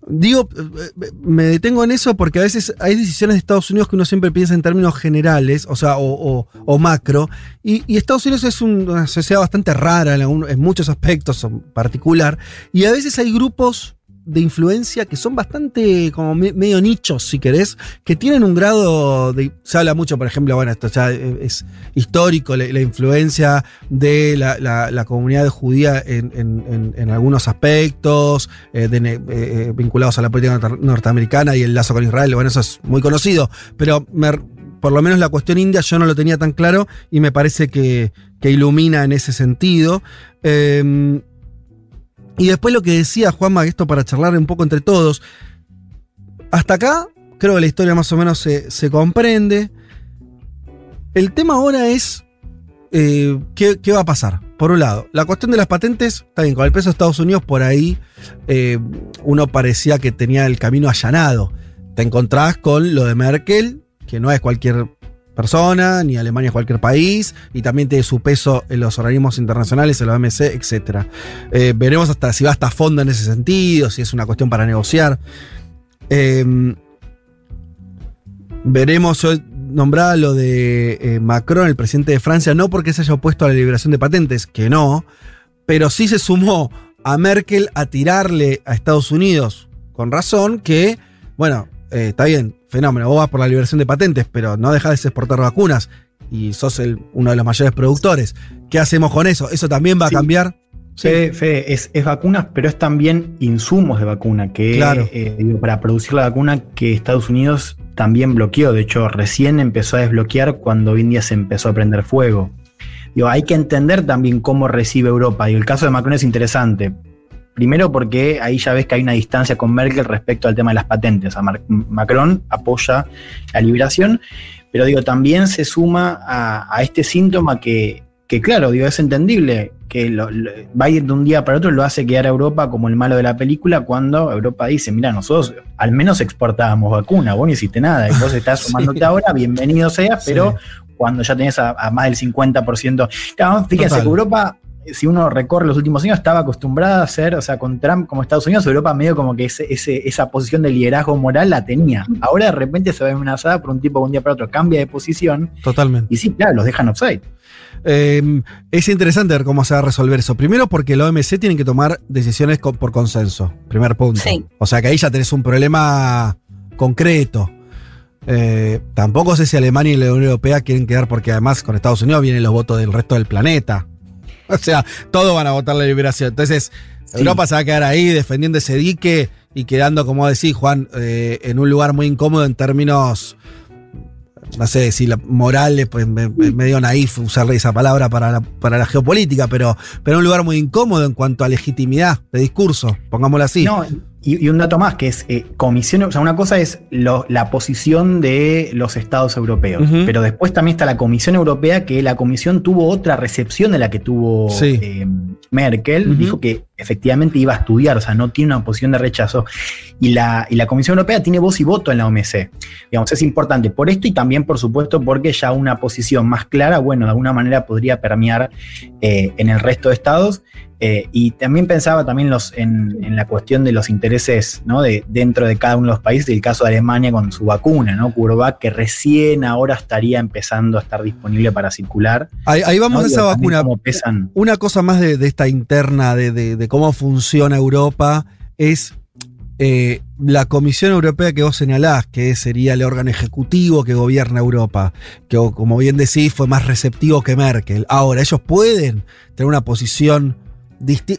[SPEAKER 3] digo, eh, me detengo en eso porque a veces hay decisiones de Estados Unidos que uno siempre piensa en términos generales, o sea, o, macro, y, Estados Unidos es un- una sociedad bastante rara en, en muchos aspectos en particular, y a veces hay grupos de influencia que son bastante como me- medio nichos, si querés, que tienen un grado de... Se habla mucho, por ejemplo, bueno, esto ya es histórico, la, influencia de la, la- comunidad judía en, en- algunos aspectos, eh, eh, eh, vinculados a la política norte- norteamericana y el lazo con Israel, bueno, eso es muy conocido, pero por lo menos la cuestión india yo no lo tenía tan claro y me parece que, que ilumina en ese sentido. Eh, Y después lo que decía Juanma, esto para charlar un poco entre todos. Hasta acá, creo que la historia más o menos se, se comprende. El tema ahora es eh, ¿qué, qué va a pasar. Por un lado, la cuestión de las patentes, está bien, con el peso de Estados Unidos por ahí eh, uno parecía que tenía el camino allanado. Te encontrás con lo de Merkel, que no es cualquier persona, ni Alemania cualquier país, y también tiene su peso en los organismos internacionales, en la OMC, etc. Eh, veremos hasta si va hasta fondo en ese sentido, si es una cuestión para negociar. Eh, veremos, yo nombraba lo de eh, Macron, el presidente de Francia, no porque se haya opuesto a la liberación de patentes, que no, pero sí se sumó a Merkel a tirarle a Estados Unidos, con razón, que, bueno, eh, está bien, fenómeno, vos vas por la liberación de patentes, pero no dejás de exportar vacunas y sos el, uno de los mayores productores. ¿Qué hacemos con eso? ¿Eso también va a cambiar?
[SPEAKER 5] Fede, Fede, es, es vacunas, pero es también insumos de vacuna, que
[SPEAKER 3] Claro.
[SPEAKER 5] eh, digo, para producir la vacuna que Estados Unidos también bloqueó. De hecho, recién empezó a desbloquear cuando día se empezó a prender fuego. Digo, hay que entender también cómo recibe Europa. Y el caso de Macron es interesante. Primero porque ahí ya ves que hay una distancia con Merkel respecto al tema de las patentes. Mar- Macron apoya la liberación, pero digo, también se suma a, a este síntoma que, que, claro, digo, es entendible que lo- lo- va a ir de un día para otro, lo hace quedar a Europa como el malo de la película cuando Europa dice, mira, nosotros al menos exportábamos vacuna, vos no hiciste nada, y vos estás <laughs>
[SPEAKER 3] Sí.
[SPEAKER 5] sumándote ahora, bienvenido seas, pero cuando ya tenés a, a más del 50%. Claro, fíjense
[SPEAKER 3] Total.
[SPEAKER 5] que Europa, si uno recorre los últimos años, estaba acostumbrada a hacer, o sea, con Trump como Estados Unidos, Europa medio como que ese, ese- esa posición de liderazgo moral la tenía. Ahora de repente se ve amenazada por un tipo que un día para otro cambia de posición,
[SPEAKER 3] Totalmente.
[SPEAKER 5] y sí, claro, los dejan offside.
[SPEAKER 3] Eh, es interesante ver cómo se va a resolver eso. Primero porque la OMC tiene que tomar decisiones con- por consenso. Primer punto.
[SPEAKER 4] Sí.
[SPEAKER 3] O sea que ahí ya tenés un problema concreto. Eh, tampoco sé si Alemania y la Unión Europea quieren quedar porque además con Estados Unidos vienen los votos del resto del planeta. <laughs> O sea, todos van a votar la liberación. Entonces,
[SPEAKER 5] Sí.
[SPEAKER 3] Europa se va a quedar ahí defendiendo ese dique y quedando, como decís, Juan, eh, en un lugar muy incómodo en términos no sé si la moral, pues me- me- medio naif usarle esa palabra para la, para la geopolítica, pero, pero un lugar muy incómodo en cuanto a legitimidad de discurso, pongámoslo así.
[SPEAKER 5] No, y, y un dato más que es eh, comisión, o sea, una cosa es lo- la posición de los estados europeos, pero después también está la Comisión Europea, que la Comisión tuvo otra recepción de la que tuvo
[SPEAKER 3] Sí.
[SPEAKER 5] eh, Merkel, dijo que efectivamente iba a estudiar, o sea, no tiene una posición de rechazo, y la, y la Comisión Europea tiene voz y voto en la OMC. Digamos, es importante por esto y también, por supuesto, porque ya una posición más clara, bueno, de alguna manera podría permear eh, en el resto de estados. Eh, y también pensaba también los, en, en la cuestión de los intereses ¿no? de, dentro de cada uno de los países, el caso de Alemania con su vacuna, ¿no? Curvac, que recién ahora estaría empezando a estar disponible para circular.
[SPEAKER 3] Ahí, ahí vamos
[SPEAKER 5] ¿no?
[SPEAKER 3] a esa vacuna.
[SPEAKER 5] pesan.
[SPEAKER 3] Una cosa más de, de esta interna, de, de- de cómo funciona Europa, es eh, la Comisión Europea que vos señalás, que sería el órgano ejecutivo que gobierna Europa, que como bien decís fue más receptivo que Merkel. Ahora, ellos pueden tener una posición.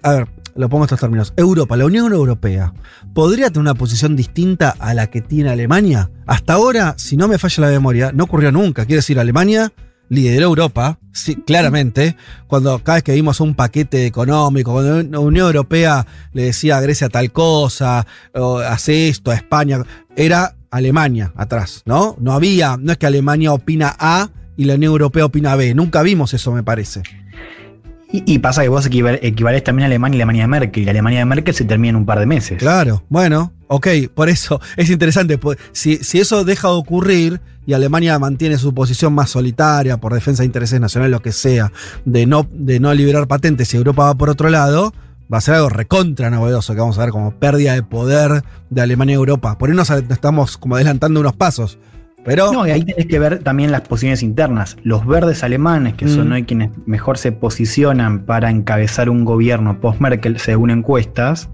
[SPEAKER 3] A ver, lo pongo en estos términos. Europa, la Unión Europea, ¿podría tener una posición distinta a la que tiene Alemania? Hasta ahora, si no me falla la memoria, no ocurrió nunca. Quiere decir, Alemania lideró Europa, claramente, cuando cada vez que vimos un paquete económico, cuando la Unión Europea le decía a Grecia tal cosa, o hace esto a España, era Alemania atrás, ¿no? No había, no es que Alemania opina A y la Unión Europea opina B, nunca vimos eso, me parece.
[SPEAKER 5] Y, pasa que vos equival- equivalés también a Alemania y Alemania de Merkel, y la Alemania de Merkel se termina en un par de meses.
[SPEAKER 3] Claro, bueno, ok, por eso <laughs> es interesante. Si, si eso deja de ocurrir y Alemania mantiene su posición más solitaria por defensa de intereses nacionales, lo que sea, de no, de no liberar patentes y Europa va por otro lado, va a ser algo recontra novedoso que vamos a ver como pérdida de poder de Alemania y Europa. Por ahí nos estamos como adelantando unos pasos. Pero
[SPEAKER 5] No, y ahí tenés que ver también las posiciones internas. Los verdes alemanes, que son
[SPEAKER 3] Mm.
[SPEAKER 5] hoy quienes mejor se posicionan para encabezar un gobierno post-Merkel según encuestas,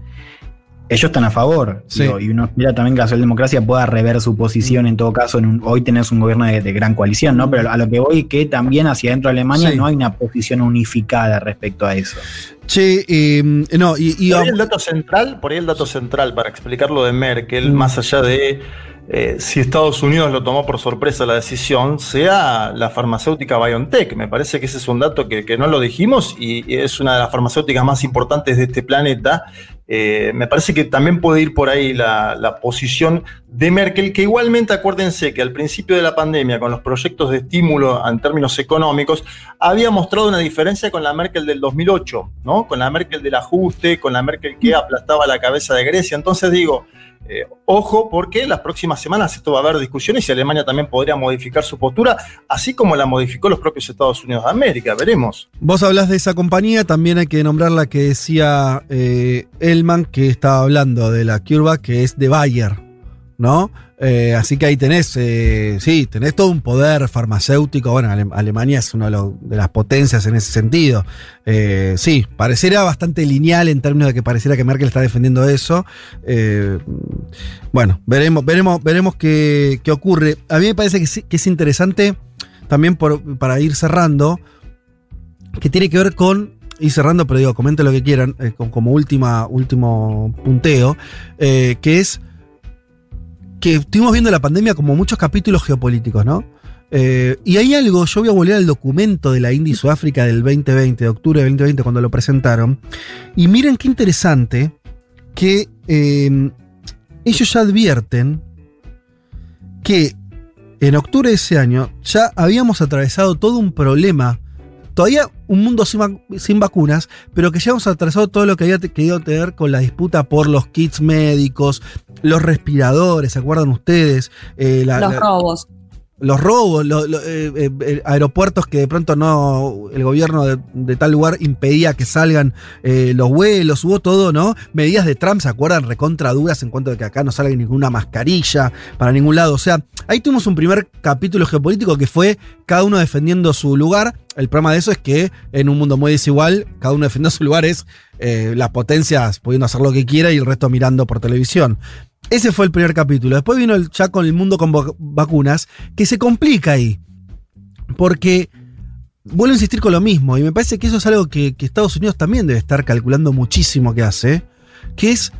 [SPEAKER 5] ellos están a favor.
[SPEAKER 3] Sí.
[SPEAKER 5] digo, y uno espera también que la socialdemocracia pueda rever su posición en todo caso. En un- hoy tenés un gobierno de, de gran coalición, ¿no? Pero a lo que voy que también hacia adentro de Alemania
[SPEAKER 3] Sí.
[SPEAKER 5] no hay una posición unificada respecto a eso.
[SPEAKER 3] Che, eh, no, y, y-
[SPEAKER 6] Por ahí el dato central, por ahí el dato central para explicar lo de Merkel,
[SPEAKER 3] Mm.
[SPEAKER 6] más allá de eh, si Estados Unidos lo tomó por sorpresa la decisión, sea la farmacéutica BioNTech. Me parece que ese es un dato que, que no lo dijimos y, es una de las farmacéuticas más importantes de este planeta. Eh, me parece que también puede ir por ahí la, la posición de Merkel, que igualmente acuérdense que al principio de la pandemia, con los proyectos de estímulo en términos económicos, había mostrado una diferencia con la Merkel del 2008, ¿no? Con la Merkel del ajuste, con la Merkel que aplastaba la cabeza de Grecia. Entonces digo, eh, ojo, porque las próximas semanas esto va a haber discusiones y Alemania también podría modificar su postura, así como la modificó los propios Estados Unidos de América. Veremos.
[SPEAKER 3] Vos hablás de esa compañía, también hay que nombrar la que decía eh, Elman, que estaba hablando de la CureVac, que es de Bayer, ¿no? Eh, así que ahí tenés, eh, sí, tenés todo un poder farmacéutico. Bueno, Ale- Alemania es una de, las potencias en ese sentido. Eh, sí, pareciera bastante lineal en términos de que pareciera que Merkel está defendiendo eso. Bueno, veremos, veremos, veremos qué, qué ocurre. A mí me parece que, sí- que es interesante también para ir cerrando que tiene que ver con, y cerrando, pero digo, comenten lo que quieran, con- como última, último punteo, que es que estuvimos viendo la pandemia como muchos capítulos geopolíticos, ¿no? Eh, y hay algo, yo voy a volver al documento de la India y Sudáfrica del 2020, de octubre del 2020, cuando lo presentaron, y miren qué interesante que eh, ellos ya advierten que en octubre de ese año ya habíamos atravesado todo un problema, todavía un mundo sin, vac- sin vacunas, pero que ya hemos atravesado todo lo que había querido tener con la disputa por los kits médicos, los respiradores, ¿se acuerdan ustedes? Eh, la-
[SPEAKER 4] Los
[SPEAKER 3] la-
[SPEAKER 4] robos.
[SPEAKER 3] Los robos, lo- lo- eh, eh, eh, aeropuertos que de pronto no, el gobierno de, de tal lugar impedía que salgan eh, los vuelos, hubo todo, ¿no? Medidas de Trump, ¿se acuerdan? Recontra duras en cuanto a que acá no salga ninguna mascarilla para ningún lado. O sea, ahí tuvimos un primer capítulo geopolítico que fue cada uno defendiendo su lugar. El problema de eso es que en un mundo muy desigual, cada uno defendiendo su lugar es eh, las potencias pudiendo hacer lo que quiera y el resto mirando por televisión. Ese fue el primer capítulo. Después vino el, ya con el mundo con vac- vacunas, que se complica ahí. Porque vuelvo a insistir con lo mismo, y me parece que eso es algo que, Estados Unidos también debe estar calculando muchísimo que hace, que es,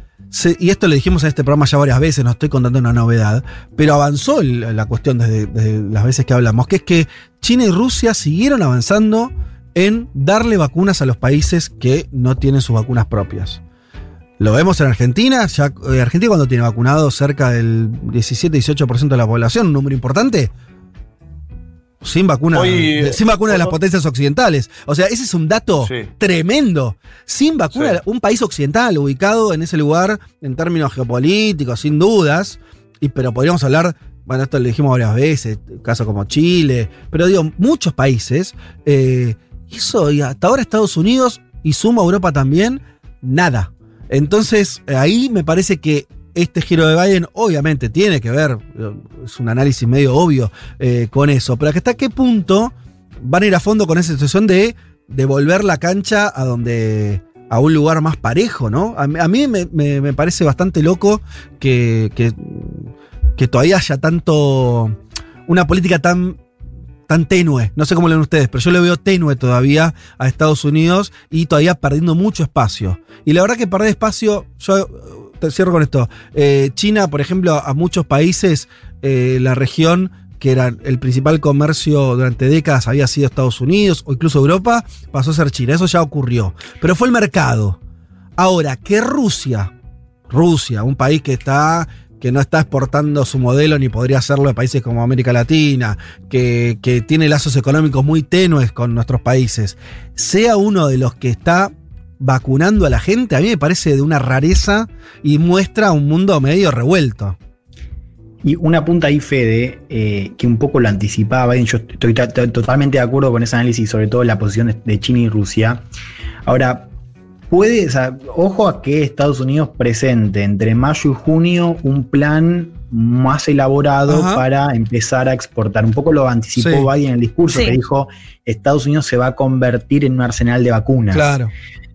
[SPEAKER 3] y esto lo dijimos en este programa ya varias veces, no estoy contando una novedad, pero avanzó la cuestión desde, desde las veces que hablamos, que es que China y Rusia siguieron avanzando en darle vacunas a los países que no tienen sus vacunas propias. Lo vemos en Argentina, ya eh, Argentina cuando tiene vacunado cerca del 17-18% de la población, un número importante, sin vacuna,
[SPEAKER 6] Hoy,
[SPEAKER 3] sin vacuna de las potencias occidentales. O sea, ese es un dato
[SPEAKER 6] Sí.
[SPEAKER 3] tremendo. Sin vacuna,
[SPEAKER 6] Sí.
[SPEAKER 3] un país occidental ubicado en ese lugar en términos geopolíticos, sin dudas. Y, pero podríamos hablar, bueno, esto lo dijimos varias veces, casos como Chile, pero digo, muchos países. eh, eso, y hasta ahora Estados Unidos y suma Europa también, nada. Entonces, ahí me parece que este giro de Biden obviamente tiene que ver, es un análisis medio obvio eh, con eso, pero hasta qué punto van a ir a fondo con esa situación de devolver la cancha a donde a un lugar más parejo, ¿no? A, mí- me- me parece bastante loco que, que, que todavía haya tanto, una política tan tan tenue, no sé cómo lo ven ustedes, pero yo le veo tenue todavía a Estados Unidos y todavía perdiendo mucho espacio. Y la verdad que perder espacio, yo eh, te cierro con esto, Eh, China, por ejemplo, a muchos países, eh, la región que era el principal comercio durante décadas había sido Estados Unidos o incluso Europa, pasó a ser China, eso ya ocurrió. Pero fue el mercado. Ahora, que Rusia, Rusia, un país que está que no está exportando su modelo ni podría hacerlo de países como América Latina, que, que tiene lazos económicos muy tenues con nuestros países, sea uno de los que está vacunando a la gente, a mí me parece de una rareza y muestra un mundo medio revuelto.
[SPEAKER 5] Y una punta ahí, Fede, eh, que un poco lo anticipaba, yo estoy ta- ta- totalmente de acuerdo con ese análisis, sobre todo la posición de China y Rusia. Ahora, puede, o sea, ojo a que Estados Unidos presente entre mayo y junio un plan más elaborado
[SPEAKER 3] Ajá.
[SPEAKER 5] para empezar a exportar. Un poco lo anticipó
[SPEAKER 3] Sí.
[SPEAKER 5] Biden en el discurso,
[SPEAKER 4] Sí.
[SPEAKER 5] que dijo, Estados Unidos se va a convertir en un arsenal de vacunas.
[SPEAKER 3] Claro.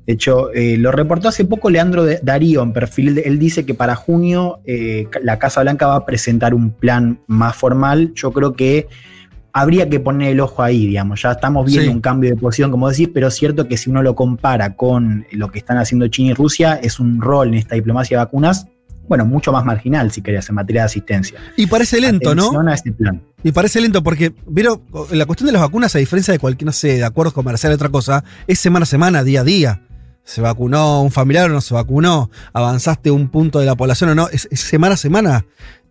[SPEAKER 5] De hecho, eh, lo reportó hace poco Leandro Darío en perfil. Él dice que para junio eh, la Casa Blanca va a presentar un plan más formal. Yo creo que habría que poner el ojo ahí, digamos. Ya estamos viendo
[SPEAKER 3] Sí.
[SPEAKER 5] un cambio de posición, como decís, pero es cierto que si uno lo compara con lo que están haciendo China y Rusia, es un rol en esta diplomacia de vacunas, bueno, mucho más marginal, si querías, en materia de asistencia.
[SPEAKER 3] Y parece lento, ¿no?
[SPEAKER 5] Atención a este plan.
[SPEAKER 3] Y parece lento porque, vieron, la cuestión de las vacunas, a diferencia de cualquier, no sé, de acuerdos comerciales, otra cosa, es semana a semana, día a día. Se vacunó un familiar o no se vacunó, avanzaste un punto de la población o no, es, es semana a semana.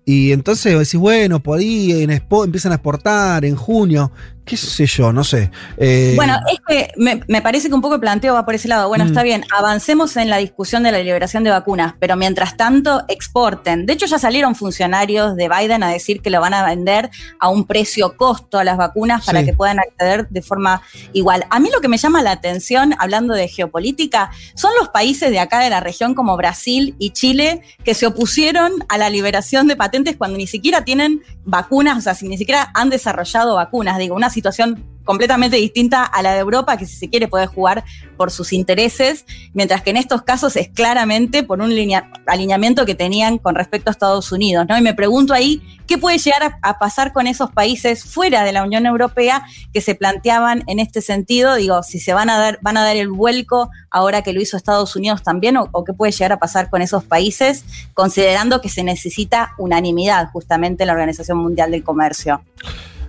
[SPEAKER 3] Y entonces decís, bueno, por ahí en empiezan a exportar en junio, qué sé yo, no sé. Eh,
[SPEAKER 4] Bueno, es que me, me parece que un poco el planteo va por ese lado. Bueno,
[SPEAKER 3] Mm.
[SPEAKER 4] está bien, avancemos en la discusión de la liberación de vacunas, pero mientras tanto exporten. De hecho, ya salieron funcionarios de Biden a decir que lo van a vender a un precio costo a las vacunas para
[SPEAKER 3] Sí.
[SPEAKER 4] que puedan acceder de forma igual. A mí lo que me llama la atención, hablando de geopolítica, son los países de acá de la región como Brasil y Chile que se opusieron a la liberación de patentes cuando ni siquiera tienen vacunas, o sea, si ni siquiera han desarrollado vacunas. Digo, una situación completamente distinta a la de Europa, que si se quiere puede jugar por sus intereses, mientras que en estos casos es claramente por un linea- alineamiento que tenían con respecto a Estados Unidos, ¿no? Y me pregunto ahí, ¿qué puede llegar a, pasar con esos países fuera de la Unión Europea que se planteaban en este sentido? Digo, si se van a dar, van a dar el vuelco ahora que lo hizo Estados Unidos también, o qué puede llegar a pasar con esos países, considerando que se necesita unanimidad justamente en la Organización Mundial del Comercio.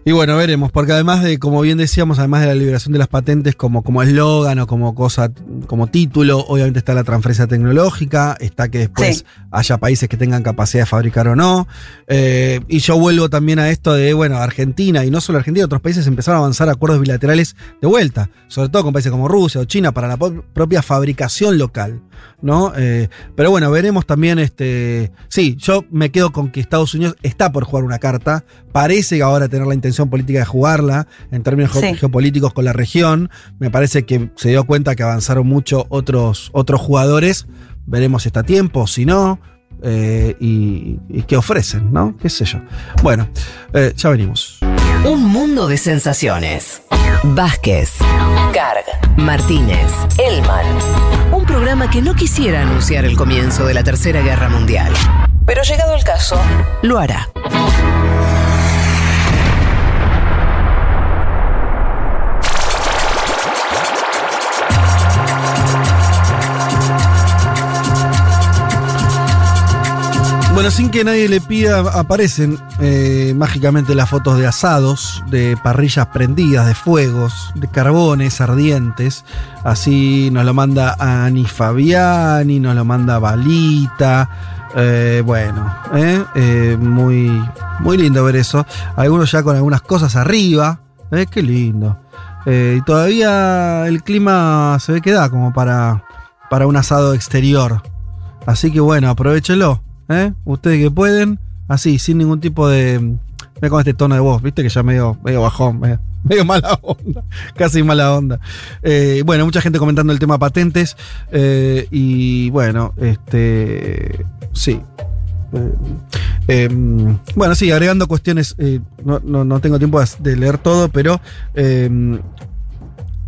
[SPEAKER 3] Y bueno, veremos, porque además de, como bien decíamos, además de la liberación de las patentes como como eslogan o como cosa, como título, obviamente está la transferencia tecnológica, está que después
[SPEAKER 4] Sí.
[SPEAKER 3] haya países que tengan capacidad de fabricar o no. Eh, y yo vuelvo también a esto de, bueno, Argentina, y no solo Argentina, otros países empezaron a avanzar acuerdos bilaterales de vuelta, sobre todo con países como Rusia o China, para la propia fabricación local, ¿no? Eh, pero bueno, veremos también, este, sí, yo me quedo con que Estados Unidos está por jugar una carta, parece que ahora tener la intención política de jugarla en términos
[SPEAKER 4] Sí.
[SPEAKER 3] geopolíticos con la región, me parece que se dio cuenta que avanzaron mucho otros, otros jugadores, veremos si está a tiempo, si no, eh, y, y qué ofrecen, ¿no? ¿Qué sé yo? Bueno, eh, ya venimos.
[SPEAKER 1] Un mundo de sensaciones. Vázquez, Carg, Martínez, Elman. Un programa que no quisiera anunciar el comienzo de la Tercera Guerra Mundial. Pero llegado el caso, lo hará.
[SPEAKER 3] Bueno, sin que nadie le pida, aparecen eh, mágicamente las fotos de asados, de parrillas prendidas, de fuegos, de carbones ardientes. Así nos lo manda Ani Fabiani, nos lo manda Balita. Eh, bueno, eh, muy, muy lindo ver eso. Algunos ya con algunas cosas arriba. Qué lindo. Y todavía el clima se ve que da como para, para un asado exterior. Así que bueno, aprovechenlo. ¿Eh? Ustedes que pueden, así, sin ningún tipo de. Ve con este tono de voz, viste que ya medio, medio bajón, <laughs> medio, mala onda, <laughs> casi mala onda. Eh, bueno, mucha gente comentando el tema patentes. eh, y bueno, este. Sí. Eh, bueno, sí, agregando cuestiones, no, no- no tengo tiempo de- de leer todo, pero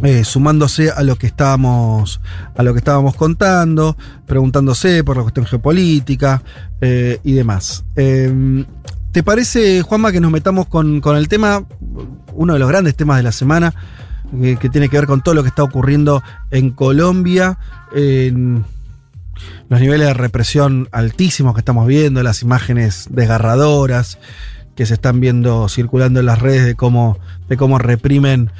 [SPEAKER 3] eh, sumándose a lo que estábamos a lo que estábamos contando, preguntándose por la cuestión geopolítica eh, y demás. Eh, ¿Te parece, Juanma, que nos metamos con, con el tema, uno de los grandes temas de la semana, eh, que tiene que ver con todo lo que está ocurriendo en Colombia? en los niveles de represión altísimos que estamos viendo, las imágenes desgarradoras que se están viendo circulando en las redes de cómo, de cómo reprimen.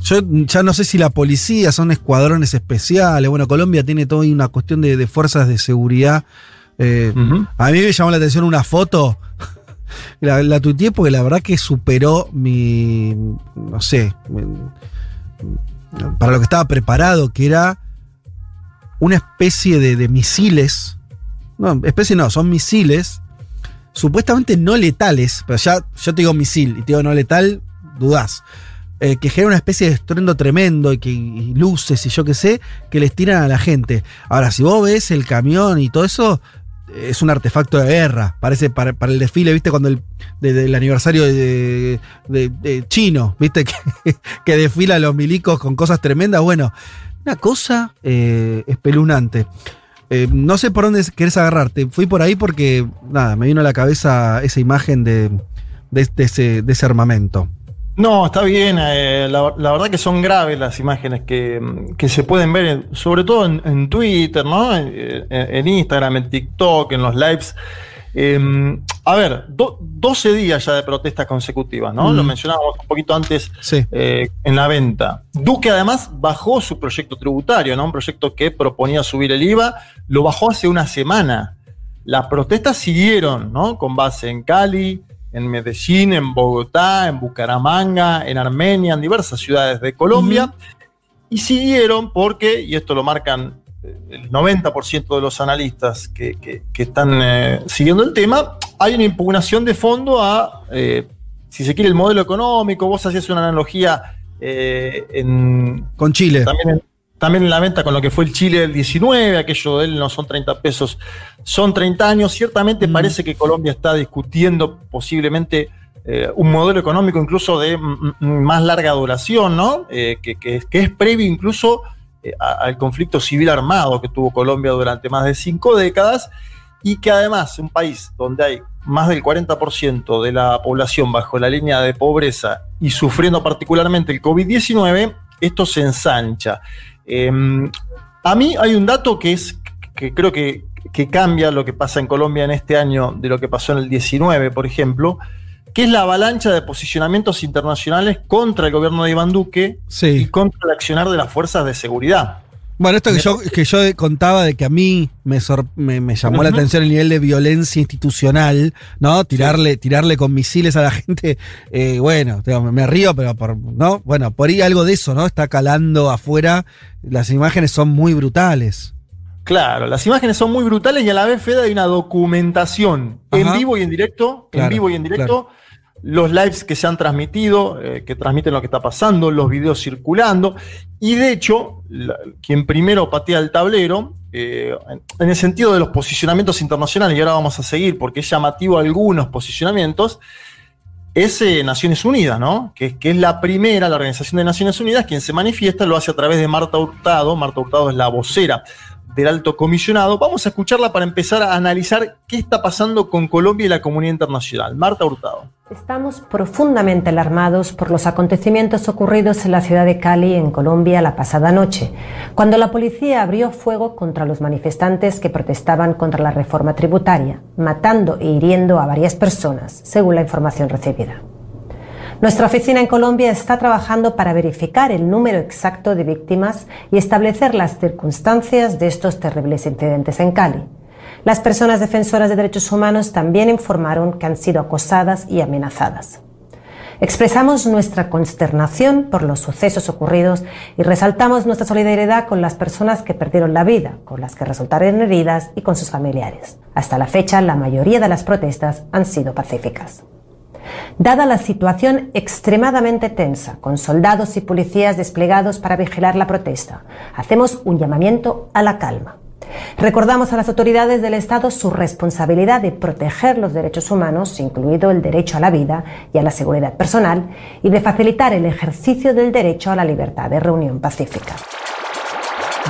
[SPEAKER 3] Yo ya no sé si la policía son escuadrones especiales. Bueno, Colombia tiene toda una cuestión de, de fuerzas de seguridad. Eh, A mí me llamó la atención una foto. <laughs> La, la tuiteé porque la verdad que superó mi. No sé. mi- para lo que estaba preparado, que era una especie de, de misiles. No, especie no, son misiles. Supuestamente no letales, pero ya yo te digo misil y te digo no letal, dudás. Eh, que genera una especie de estruendo tremendo y que luces y yo qué sé, que les tiran a la gente. Ahora, si vos ves el camión y todo eso, es un artefacto de guerra. Parece para, para el desfile, ¿viste? Cuando el aniversario de, de- chino, ¿viste? <laughs> Que, que desfila los milicos con cosas tremendas. Bueno, Una cosa eh, espeluznante. Eh, no sé por dónde querés agarrarte. Fui por ahí porque, nada, me vino a la cabeza esa imagen de, de ese, de ese armamento.
[SPEAKER 6] No, está bien. eh, la, la verdad que son graves las imágenes que, que se pueden ver, sobre todo en, en Twitter, ¿no? En, en- en Instagram, en TikTok, en los lives. Eh, a ver, do- 12 días ya de protestas consecutivas, ¿no?
[SPEAKER 3] Mm.
[SPEAKER 6] Lo mencionábamos un poquito antes
[SPEAKER 3] Sí.
[SPEAKER 6] eh, en la venta. Duque además bajó su proyecto tributario, ¿no? Un proyecto que proponía subir el IVA, lo bajó hace una semana. Las protestas siguieron, ¿no? Con base en Cali, en Medellín, en Bogotá, en Bucaramanga, en Armenia, en diversas ciudades de Colombia. Y siguieron porque, y esto lo marcan eh, el 90% de los analistas que, que- que están eh, siguiendo el tema, hay una impugnación de fondo a, eh, si se quiere, el modelo económico. Vos hacías una analogía eh, en,
[SPEAKER 3] Con Chile.
[SPEAKER 6] también en, también en la venta con lo que fue el Chile del 19, aquello de él no son 30 pesos, son 30 años. Ciertamente parece que Colombia está discutiendo posiblemente eh, un modelo económico incluso de mm, mm, más larga duración, ¿no? Eh, que, que- que es previo incluso eh, al conflicto civil armado que tuvo Colombia durante más de cinco décadas y que además un país donde hay más del 40% de la población bajo la línea de pobreza y sufriendo particularmente el COVID-19, esto se ensancha. Eh, a mí hay un dato que es que creo que, que cambia lo que pasa en Colombia en este año de lo que pasó en el 19, por ejemplo, que es la avalancha de posicionamientos internacionales contra el gobierno de Iván Duque y contra el accionar de las fuerzas de seguridad.
[SPEAKER 3] Bueno, esto que yo, que yo contaba de que a mí me, sor- me, me llamó la <laughs> atención el nivel de violencia institucional, ¿no? Tirarle, tirarle con misiles a la gente. eh, bueno, me río, pero por, ¿no? Bueno, por ahí algo de eso, ¿no? Está calando afuera. Las imágenes son muy brutales.
[SPEAKER 6] Claro, las imágenes son muy brutales y a la vez, Fede, hay una documentación en vivo y en directo, en vivo y en directo, los lives que se han transmitido, eh, que transmiten lo que está pasando, los videos circulando, y de hecho, quien primero patea el tablero, eh, en, en el sentido de los posicionamientos internacionales, y ahora vamos a seguir porque es llamativo algunos posicionamientos, es eh, Naciones Unidas, ¿no? Que, que es la primera, la Organización de Naciones Unidas, quien se manifiesta, lo hace a través de Marta Hurtado. Marta Hurtado es la vocera del alto comisionado. Vamos a escucharla para empezar a analizar qué está pasando con Colombia y la comunidad internacional. Marta Hurtado.
[SPEAKER 12] Estamos profundamente alarmados por los acontecimientos ocurridos en la ciudad de Cali, en Colombia, la pasada noche, cuando la policía abrió fuego contra los manifestantes que protestaban contra la reforma tributaria, matando e hiriendo a varias personas, según la información recibida. Nuestra oficina en Colombia está trabajando para verificar el número exacto de víctimas y establecer las circunstancias de estos terribles incidentes en Cali. Las personas defensoras de derechos humanos también informaron que han sido acosadas y amenazadas. Expresamos nuestra consternación por los sucesos ocurridos y resaltamos nuestra solidaridad con las personas que perdieron la vida, con las que resultaron heridas y con sus familiares. Hasta la fecha, la mayoría de las protestas han sido pacíficas. Dada la situación extremadamente tensa, con soldados y policías desplegados para vigilar la protesta, hacemos un llamamiento a la calma. Recordamos a las autoridades del Estado su responsabilidad de proteger los derechos humanos, incluido el derecho a la vida y a la seguridad personal, y de facilitar el ejercicio del derecho a la libertad de reunión pacífica.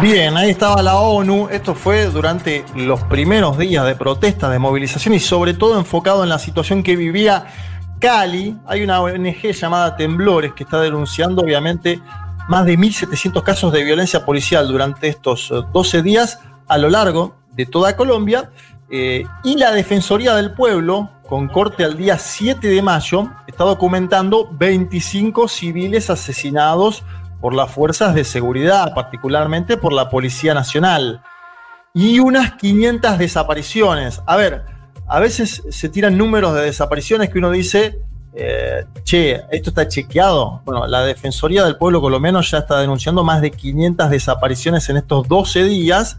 [SPEAKER 6] Bien, ahí estaba la ONU. Esto fue durante los primeros días de protesta, de movilización y sobre todo enfocado en la situación que vivía Cali. Hay una ONG llamada Temblores que está denunciando obviamente más de 1.700 casos de violencia policial durante estos eh, 12 días a lo largo de toda Colombia. Eh, y la Defensoría del Pueblo, con corte al día 7 de mayo, está documentando 25 civiles asesinados por las fuerzas de seguridad, particularmente por la Policía Nacional, y unas 500 desapariciones. A ver, a veces se tiran números de desapariciones que uno dice, eh, che, esto está chequeado. Bueno, la Defensoría del Pueblo colombiano ya está denunciando más de 500 desapariciones en estos 12 días.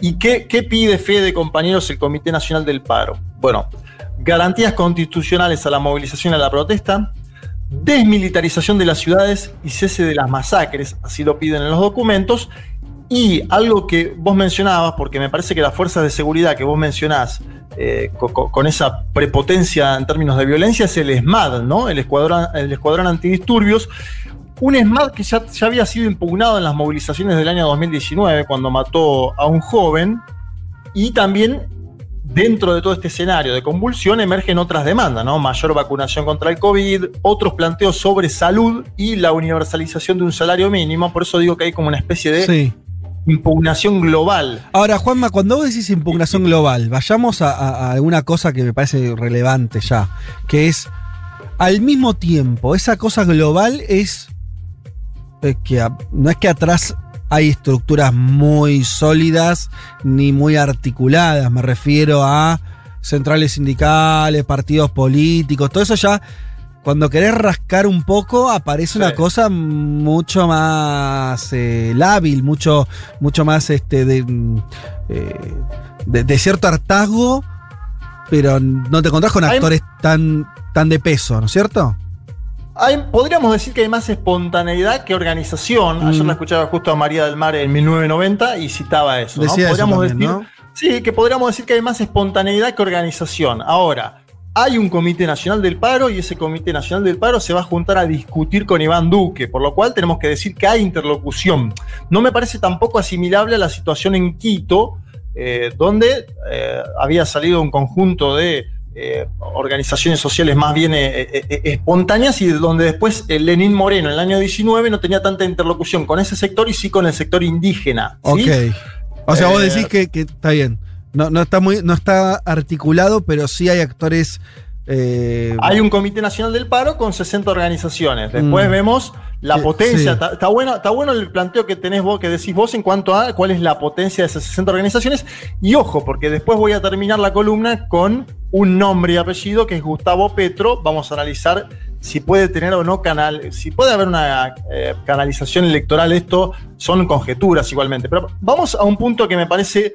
[SPEAKER 6] ¿Y qué, qué pide Fede, compañeros, el Comité Nacional del Paro? Bueno, garantías constitucionales a la movilización y a la protesta, desmilitarización de las ciudades y cese de las masacres, así lo piden en los documentos, y algo que vos mencionabas, porque me parece que las fuerzas de seguridad que vos mencionás, eh, co- co- con, esa prepotencia en términos de violencia, es el ESMAD, ¿no? El Escuadrón, el escuadrón Antidisturbios, Un ESMAD que ya, ya había sido impugnado en las movilizaciones del año 2019 cuando mató a un joven y también dentro de todo este escenario de convulsión emergen otras demandas, ¿no? Mayor vacunación contra el COVID, otros planteos sobre salud y la universalización de un salario mínimo. Por eso digo que hay como una especie de. Impugnación global.
[SPEAKER 3] Ahora, Juanma, cuando vos decís impugnación global, vayamos a, alguna cosa que me parece relevante ya, que es, al mismo tiempo, esa cosa global es eh, que no es que atrás hay estructuras muy sólidas ni muy articuladas, me refiero a centrales sindicales, partidos políticos, todo eso ya, cuando querés rascar un poco, aparece una cosa mucho más eh, lábil, mucho, mucho más este, de, mm, eh, de, de cierto hartazgo, pero no te encontrás con
[SPEAKER 6] Hay-
[SPEAKER 3] actores tan, tan de peso, ¿no es cierto?
[SPEAKER 6] Hay- podríamos decir que hay más espontaneidad que organización. Ayer
[SPEAKER 3] Mm.
[SPEAKER 6] la escuchaba justo a María del Mar en 1990 y citaba eso. ¿no?
[SPEAKER 3] Decía eso
[SPEAKER 6] Podríamos
[SPEAKER 3] también,
[SPEAKER 6] decir,
[SPEAKER 3] ¿no?
[SPEAKER 6] Sí, que podríamos decir que hay más espontaneidad que organización. Ahora, hay un Comité Nacional del Paro y ese Comité Nacional del Paro se va a juntar a discutir con Iván Duque, por lo cual tenemos que decir que hay interlocución. No me parece tampoco asimilable a la situación en Quito, eh, donde eh, había salido un conjunto de eh, organizaciones sociales más bien espontáneas y donde después el Lenín Moreno en el año 19 no tenía tanta interlocución con ese sector y sí con el sector indígena. ¿sí?
[SPEAKER 3] Ok. O sea, vos decís que, que está bien. No, no, está muy, no está articulado, pero sí hay actores. eh,
[SPEAKER 6] Hay un Comité Nacional del Paro con 60 organizaciones. Después
[SPEAKER 3] Mm.
[SPEAKER 6] vemos la potencia. está bueno, está bueno el planteo que tenés vos, que decís vos en cuanto a cuál es la potencia de esas 60 organizaciones. Y ojo, porque después voy a terminar la columna con un nombre y apellido que es Gustavo Petro. Vamos a analizar si puede tener o no canal, si puede haber una eh, canalización electoral. Esto son conjeturas igualmente. Pero vamos a un punto que me parece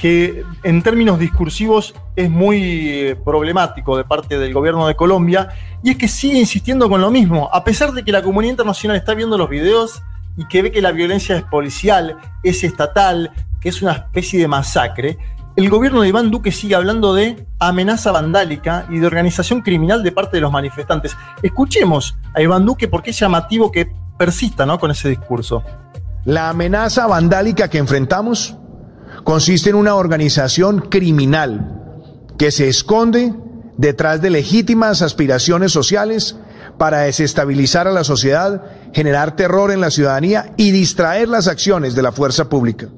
[SPEAKER 6] que en términos discursivos es muy eh, problemático de parte del gobierno de Colombia, y es que sigue insistiendo con lo mismo, a pesar de que la comunidad internacional está viendo los videos y que ve que la violencia es policial, es estatal, que es una especie de masacre, el gobierno de Iván Duque sigue hablando de amenaza vandálica y de organización criminal de parte de los manifestantes. Escuchemos a Iván Duque porque es llamativo que persista ¿no? con ese discurso.
[SPEAKER 13] La amenaza vandálica que enfrentamos consiste en una organización criminal que se esconde detrás de legítimas aspiraciones sociales para desestabilizar a la sociedad, generar terror en la ciudadanía y distraer las acciones de la fuerza pública.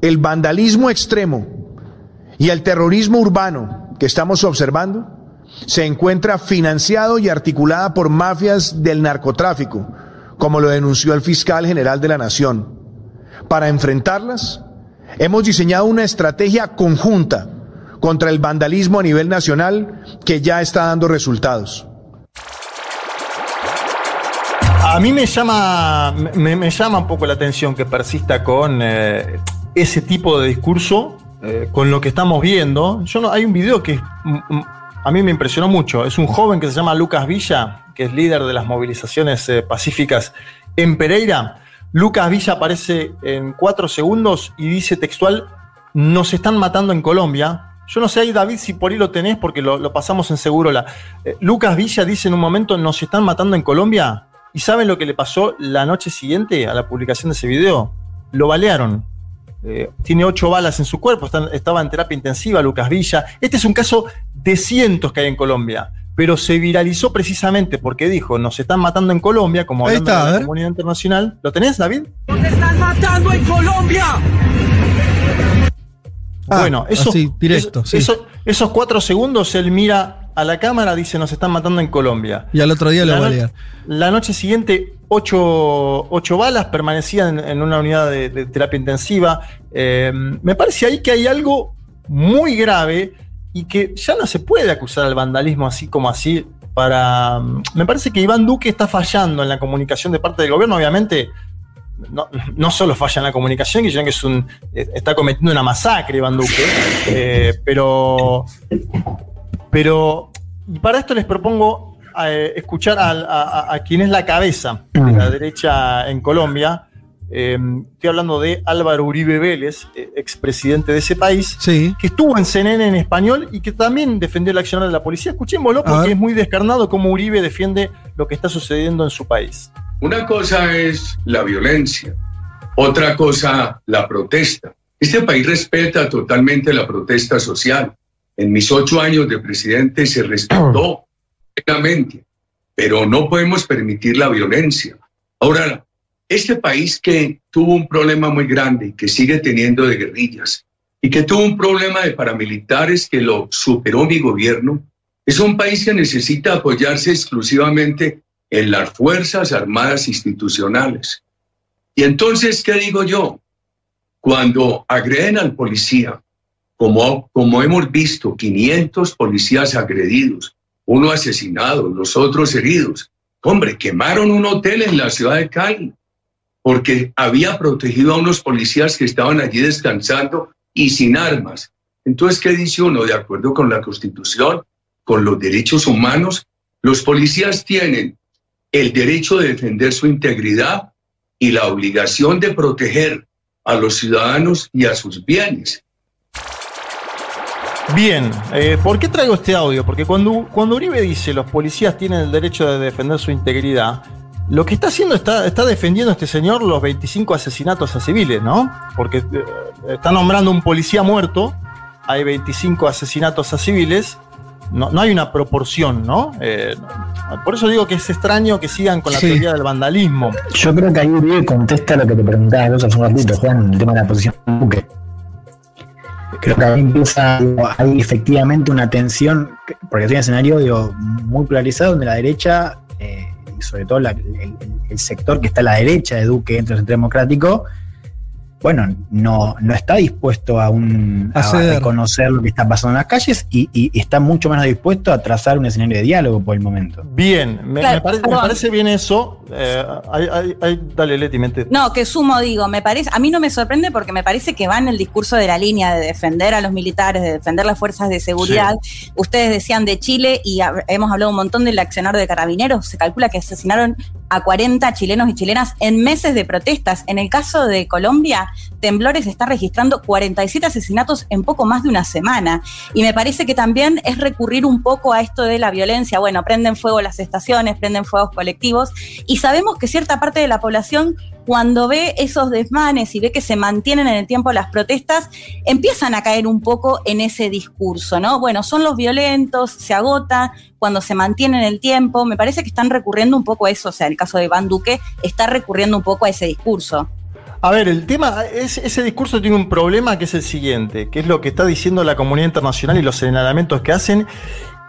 [SPEAKER 13] El vandalismo extremo y el terrorismo urbano que estamos observando se encuentra financiado y articulada por mafias del narcotráfico, como lo denunció el fiscal general de la Nación. Para enfrentarlas, hemos diseñado una estrategia conjunta contra el vandalismo a nivel nacional que ya está dando resultados.
[SPEAKER 6] A mí me llama, me, llama un poco la atención que persista con eh, ese tipo de discurso, eh, con lo que estamos viendo. Yo hay un video que mm, mm, a mí me impresionó mucho. Es un joven que se llama Lucas Villa, que es líder de las movilizaciones eh, pacíficas en Pereira. Lucas Villa aparece en cuatro segundos y dice textual: Nos están matando en Colombia. Yo no sé ahí, David, si por ahí lo tenés, porque lo, pasamos en seguro. La, eh, Lucas Villa dice en un momento: Nos están matando en Colombia. ¿Y saben lo que le pasó la noche siguiente a la publicación de ese video? Lo balearon. Eh, tiene ocho balas en su cuerpo, estaba en terapia intensiva Lucas Villa. Este es un caso de cientos que hay en Colombia, pero se viralizó precisamente porque dijo, nos están matando en Colombia, como hablando
[SPEAKER 3] está,
[SPEAKER 6] de la comunidad internacional. ¿Lo tenés, David?
[SPEAKER 10] ¡Nos están matando en Colombia!
[SPEAKER 3] Ah,
[SPEAKER 6] bueno, eso,
[SPEAKER 3] así, directo,
[SPEAKER 6] eso-
[SPEAKER 3] sí.
[SPEAKER 6] eso- esos cuatro segundos él mira a la cámara, dice, nos están matando en Colombia.
[SPEAKER 3] Y al otro día lo
[SPEAKER 6] La no-
[SPEAKER 3] balean.
[SPEAKER 6] La noche siguiente, ocho, ocho balas permanecían en, en una unidad de, de terapia intensiva. Eh, me parece ahí que hay algo muy grave y que ya no se puede acusar al vandalismo así como así. Para, me parece que Iván Duque está fallando en la comunicación de parte del gobierno, obviamente. No, no solo falla en la comunicación, sino que es un, está cometiendo una masacre Iván Duque, eh, pero pero, y para esto les propongo eh, escuchar a, a- a quien es la cabeza de la derecha en Colombia. Eh, estoy hablando de Álvaro Uribe Vélez, eh, expresidente de ese país, que estuvo en CNN en español y que también defendió el accionar de la policía. Escuchémoslo porque es muy descarnado cómo Uribe defiende lo que está sucediendo en su país.
[SPEAKER 14] una cosa es la violencia, otra cosa la protesta. Este país respeta totalmente la protesta social. En mis ocho años de presidente se respetó <clears throat> plenamente, pero no podemos permitir la violencia. Ahora, este país que tuvo un problema muy grande y que sigue teniendo de guerrillas y que tuvo un problema de paramilitares que lo superó mi gobierno, es un país que necesita apoyarse exclusivamente en las Fuerzas Armadas institucionales. Y entonces, ¿qué digo yo? Cuando agreden al policía, como, como hemos visto, 500 policías agredidos, uno asesinado, los otros heridos. Hombre, quemaron un hotel en la ciudad de Cali porque había protegido a unos policías que estaban allí descansando y sin armas. Entonces, ¿qué dice uno? De acuerdo con la Constitución, con los derechos humanos, los policías tienen el derecho de defender su integridad y la obligación de proteger a los ciudadanos y a sus bienes.
[SPEAKER 6] Bien, eh, ¿por qué traigo este audio? Porque cuando, cuando Uribe dice los policías tienen el derecho de defender su integridad, lo que está haciendo está, está defendiendo este señor los 25 asesinatos a civiles, ¿no? Porque eh, está nombrando un policía muerto, hay 25 asesinatos a civiles, no, no hay una proporción, ¿no? Eh, por eso digo que es extraño que sigan con la teoría del vandalismo.
[SPEAKER 5] Yo creo que ahí Uribe contesta lo que te preguntaba vos hace un ratito, Juan, el tema de la posición de Duque. Creo que ahí empieza, hay efectivamente una tensión, porque es un escenario digo, muy polarizado donde la derecha, eh, sobre todo la, el, el, sector que está a la derecha de Duque dentro del centro democrático, bueno, no, no está dispuesto a, un, a, a reconocer lo que está pasando en las calles y, y, está mucho menos dispuesto a trazar un escenario de diálogo por el momento.
[SPEAKER 6] Bien, me, claro, me, parece, me parece, bien eso. Eh, hay, hay, hay, dale, Leti, mente.
[SPEAKER 4] No, que sumo, digo, me parece, a mí no me sorprende porque me parece que va en el discurso de la línea de defender a los militares, de defender las fuerzas de seguridad. Sí. Ustedes decían de Chile y hemos hablado un montón del accionario de carabineros. Se calcula que asesinaron a 40 chilenos y chilenas en meses de protestas. En el caso de Colombia, Temblores está registrando 47 asesinatos en poco más de una semana. Y me parece que también es recurrir un poco a esto de la violencia. Bueno, prenden fuego las estaciones, prenden fuegos colectivos. Y sabemos que cierta parte de la población cuando ve esos desmanes y ve que se mantienen en el tiempo las protestas, empiezan a caer un poco en ese discurso, ¿no? Bueno, son los violentos, se agota cuando se mantiene en el tiempo. Me parece que están recurriendo un poco a eso, o sea, el caso de Iván Duque está recurriendo un poco a ese discurso.
[SPEAKER 6] A ver, el tema, es, ese discurso tiene un problema que es el siguiente, que es lo que está diciendo la comunidad internacional y los señalamientos que hacen,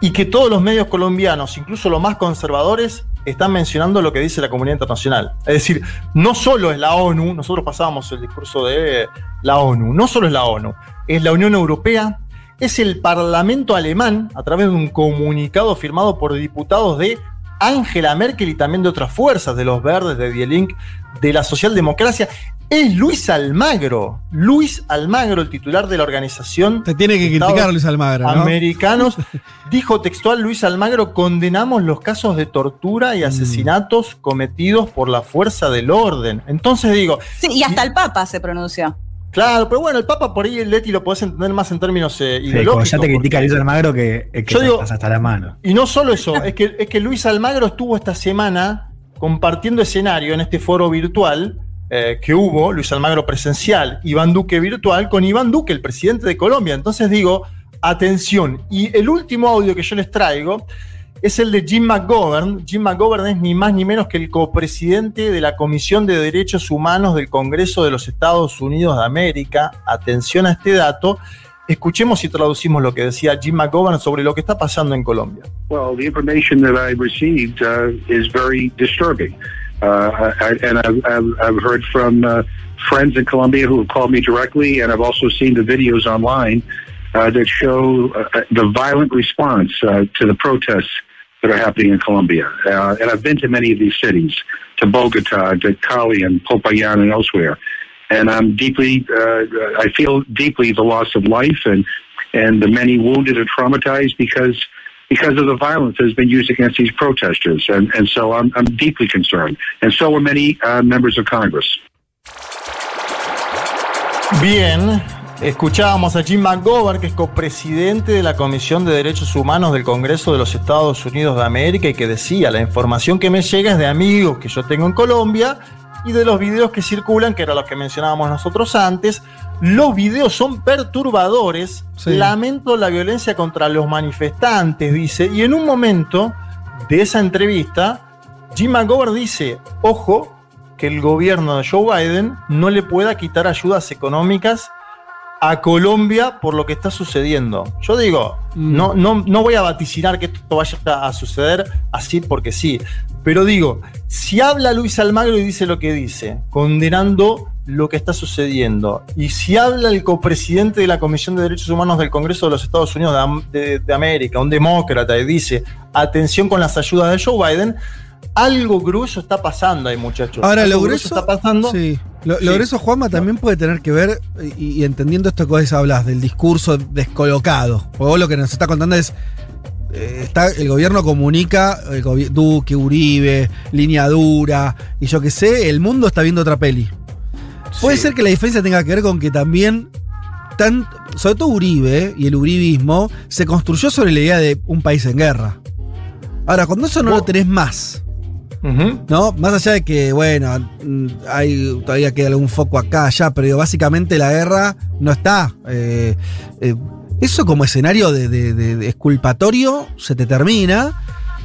[SPEAKER 6] y que todos los medios colombianos, incluso los más conservadores, están mencionando lo que dice la comunidad internacional. Es decir, no solo es la ONU, nosotros pasábamos el discurso de la ONU, no solo es la ONU, es la Unión Europea, es el Parlamento alemán, a través de un comunicado firmado por diputados de Angela Merkel y también de otras fuerzas, de los verdes, de Die Link, de la socialdemocracia, es Luis Almagro. Luis Almagro, el titular de la organización.
[SPEAKER 3] Te tiene que criticar Luis Almagro. ¿no?
[SPEAKER 6] Americanos. <laughs> dijo textual Luis Almagro: condenamos los casos de tortura y asesinatos mm. cometidos por la fuerza del orden. Entonces digo.
[SPEAKER 4] Sí, y hasta y, el Papa se pronunció.
[SPEAKER 6] Claro, pero bueno, el Papa por ahí, Leti, lo podés entender más en términos eh, ideológicos.
[SPEAKER 5] Sí, ya te critica Luis Almagro que, que
[SPEAKER 6] yo digo,
[SPEAKER 5] hasta la mano.
[SPEAKER 6] Y no solo eso, es que, es que Luis Almagro estuvo esta semana compartiendo escenario en este foro virtual eh, que hubo, Luis Almagro presencial, Iván Duque virtual, con Iván Duque, el presidente de Colombia. Entonces digo, atención. Y el último audio que yo les traigo es el de Jim McGovern. Jim McGovern es ni más ni menos que el copresidente de la Comisión de Derechos Humanos del Congreso de los Estados Unidos de América. Atención a este dato. Escuchemos y traducimos lo que decía Jim McGovern sobre lo que está pasando en Colombia.
[SPEAKER 15] Well, the information that I received uh, is very disturbing. Uh, I, and I've, I've, I've heard from uh, friends in Colombia who have called me directly, and I've also seen the videos online uh, that show uh, the violent response uh, to the protests that are happening in Colombia. Uh, and I've been to many of these cities, to Bogota, to Cali, and Popayan, and elsewhere. And I'm deeply, I feel deeply the loss of life and and the many wounded and traumatized because because of the violence that has been used against these protesters. And, and so I'm, I'm deeply concerned. And so are many uh, members of Congress.
[SPEAKER 6] Bien. Escuchábamos a Jim McGovern, que es copresidente de la Comisión de Derechos Humanos del Congreso de los Estados Unidos de América, y que decía, la información que me llega es de amigos que yo tengo en Colombia y de los videos que circulan, que eran los que mencionábamos nosotros antes. Los videos son perturbadores.
[SPEAKER 3] Sí.
[SPEAKER 6] Lamento la violencia contra los manifestantes, dice. Y en un momento de esa entrevista, Jim McGovern dice, ojo, que el gobierno de Joe Biden no le pueda quitar ayudas económicas a Colombia por lo que está sucediendo. Yo digo, no, no, no voy a vaticinar que esto vaya a suceder así porque sí, pero digo, si habla Luis Almagro y dice lo que dice, condenando lo que está sucediendo, y si habla el copresidente de la Comisión de Derechos Humanos del Congreso de los Estados Unidos de- de América, un demócrata, y dice, atención con las ayudas de Joe Biden, algo grueso está pasando ahí, muchachos.
[SPEAKER 3] Ahora,
[SPEAKER 6] Algo
[SPEAKER 3] lo grueso
[SPEAKER 6] está pasando.
[SPEAKER 3] Sí. Lo, lo
[SPEAKER 6] Sí.
[SPEAKER 3] grueso, Juanma, también puede tener que ver, y, y entendiendo esto que vos hablas, del discurso descolocado. Porque vos lo que nos está contando es. eh, Está, el gobierno comunica, el gobi- Duque, Uribe, línea dura, y yo qué sé, el mundo está viendo otra peli. Puede
[SPEAKER 6] Sí.
[SPEAKER 3] ser que la diferencia tenga que ver con que también, tan, sobre todo Uribe y el uribismo, se construyó sobre la idea de un país en guerra. Ahora, cuando eso no lo tenés más, ¿no? Más allá de que, bueno, mm, hay todavía queda algún foco acá, allá, pero digo, básicamente la guerra no está. eh, eh, eso como escenario de, de- de- se te termina.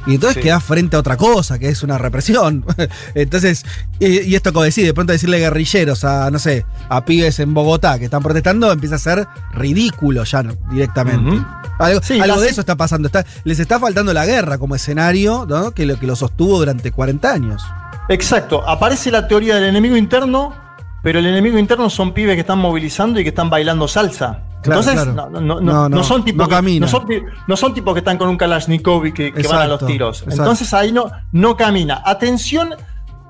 [SPEAKER 3] Y entonces
[SPEAKER 6] Sí.
[SPEAKER 3] quedás frente a otra cosa, que es una represión. <laughs> entonces, y, y esto como decir, de pronto decirle guerrilleros a, no sé, a pibes en Bogotá que están protestando, empieza a ser ridículo ya no, directamente. Algo,
[SPEAKER 6] Sí,
[SPEAKER 3] algo
[SPEAKER 6] la-
[SPEAKER 3] de eso está pasando. Está, les está faltando la guerra como escenario, ¿no? Que lo que lo sostuvo durante 40 años.
[SPEAKER 6] Exacto, aparece la teoría del enemigo interno, pero el enemigo interno son pibes que están movilizando y que están bailando salsa.
[SPEAKER 3] Claro,
[SPEAKER 6] Entonces,
[SPEAKER 3] claro.
[SPEAKER 6] No, no- no-
[SPEAKER 3] No,
[SPEAKER 6] son tipos que, no son, no son tipos que están con un Kalashnikov y que, que van a los tiros.
[SPEAKER 3] exacto.
[SPEAKER 6] Entonces ahí no, no camina. Atención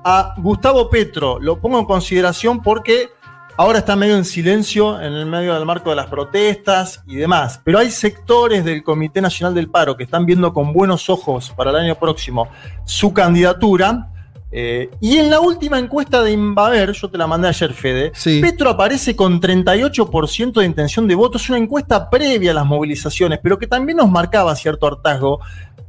[SPEAKER 6] a Gustavo Petro, lo pongo en consideración porque ahora está medio en silencio en el medio del marco de las protestas y demás. Pero hay sectores del Comité Nacional del Paro que están viendo con buenos ojos para el año próximo su candidatura. Eh, y en la última encuesta de Invaver, yo te la mandé ayer, Fede,
[SPEAKER 3] Sí.
[SPEAKER 6] Petro aparece con 38% de intención de voto. Es una encuesta previa a las movilizaciones, pero que también nos marcaba cierto hartazgo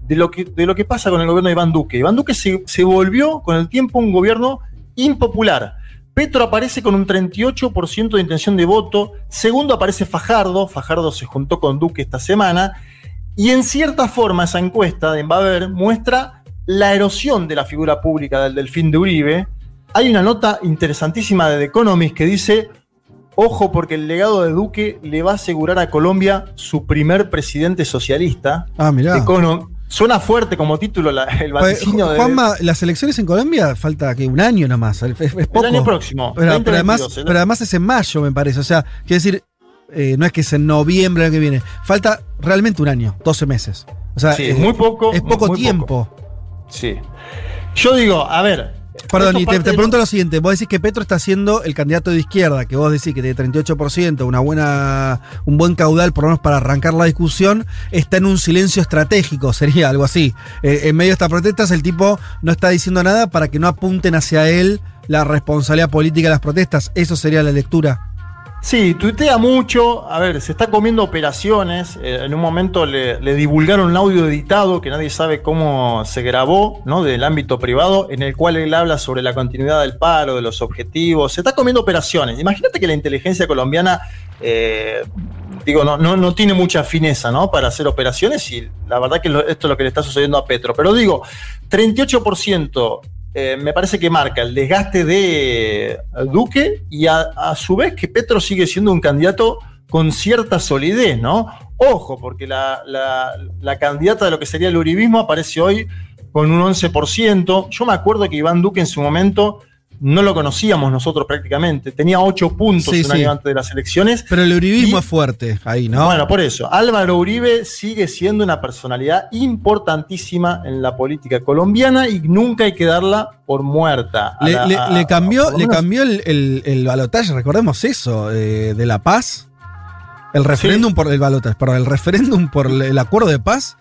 [SPEAKER 6] de lo que, de lo que pasa con el gobierno de Iván Duque. Iván Duque se, se volvió con el tiempo un gobierno impopular. Petro aparece con un 38% de intención de voto. Segundo aparece Fajardo. Fajardo se juntó con Duque esta semana. Y en cierta forma esa encuesta de Invaver muestra la erosión de la figura pública del delfín de Uribe. Hay una nota interesantísima de The Economist que dice, ojo porque el legado de Duque le va a asegurar a Colombia su primer presidente socialista.
[SPEAKER 3] Ah, mirá.
[SPEAKER 6] Econo- Suena fuerte como título la- el vaticinio de...
[SPEAKER 3] Juanma, las elecciones en Colombia falta que un año nomás. Es, es poco.
[SPEAKER 6] El año próximo,
[SPEAKER 3] Pero, pero
[SPEAKER 6] 2022,
[SPEAKER 3] además,
[SPEAKER 6] el-
[SPEAKER 3] pero además es en mayo, me parece. O sea, quiere decir, eh, no es que es en noviembre el año que viene. Falta realmente un año, 12 meses. O sea,
[SPEAKER 6] Sí,
[SPEAKER 3] eh,
[SPEAKER 6] es muy poco.
[SPEAKER 3] Es poco tiempo.
[SPEAKER 6] Sí. Yo digo, a ver.
[SPEAKER 3] Perdón, y te,
[SPEAKER 6] de-
[SPEAKER 3] pregunto lo siguiente: vos decís que Petro está siendo el candidato de izquierda, que vos decís que tiene 38%, una buena, un buen caudal, por lo menos para arrancar la discusión, está en un silencio estratégico, sería algo así. Eh, en medio de estas protestas, el tipo no está diciendo nada para que no apunten hacia él la responsabilidad política de las protestas. Eso sería la lectura.
[SPEAKER 6] Sí, tuitea mucho. A ver, se está comiendo operaciones. Eh, en un momento le, divulgaron un audio editado que nadie sabe cómo se grabó, ¿no? Del ámbito privado, en el cual él habla sobre la continuidad del paro, de los objetivos. Se está comiendo operaciones. Imagínate que la inteligencia colombiana. eh, Digo, no, no, tiene mucha fineza, ¿no? Para hacer operaciones y la verdad que esto es lo que le está sucediendo a Petro. Pero digo, 38% eh, me parece que marca el desgaste de Duque y a, a su vez que Petro sigue siendo un candidato con cierta solidez, ¿no? Ojo, porque la, la- la candidata de lo que sería el uribismo aparece hoy con un 11%. Yo me acuerdo que Iván Duque en su momento no lo conocíamos nosotros prácticamente. Tenía 8 puntos
[SPEAKER 3] Sí,
[SPEAKER 6] un
[SPEAKER 3] sí.
[SPEAKER 6] año antes de las elecciones.
[SPEAKER 3] Pero el uribismo
[SPEAKER 6] Y-
[SPEAKER 3] es fuerte ahí, ¿no?
[SPEAKER 6] Bueno, por eso, Álvaro Uribe sigue siendo una personalidad importantísima en la política colombiana y nunca hay que darla por muerta.
[SPEAKER 3] Le,
[SPEAKER 6] la-
[SPEAKER 3] le-
[SPEAKER 6] a-
[SPEAKER 3] le cambió, le cambió el, el, el balotaje, recordemos eso, eh, de la paz. El referéndum por el balotaje, perdón, el referéndum por el, acuerdo de paz.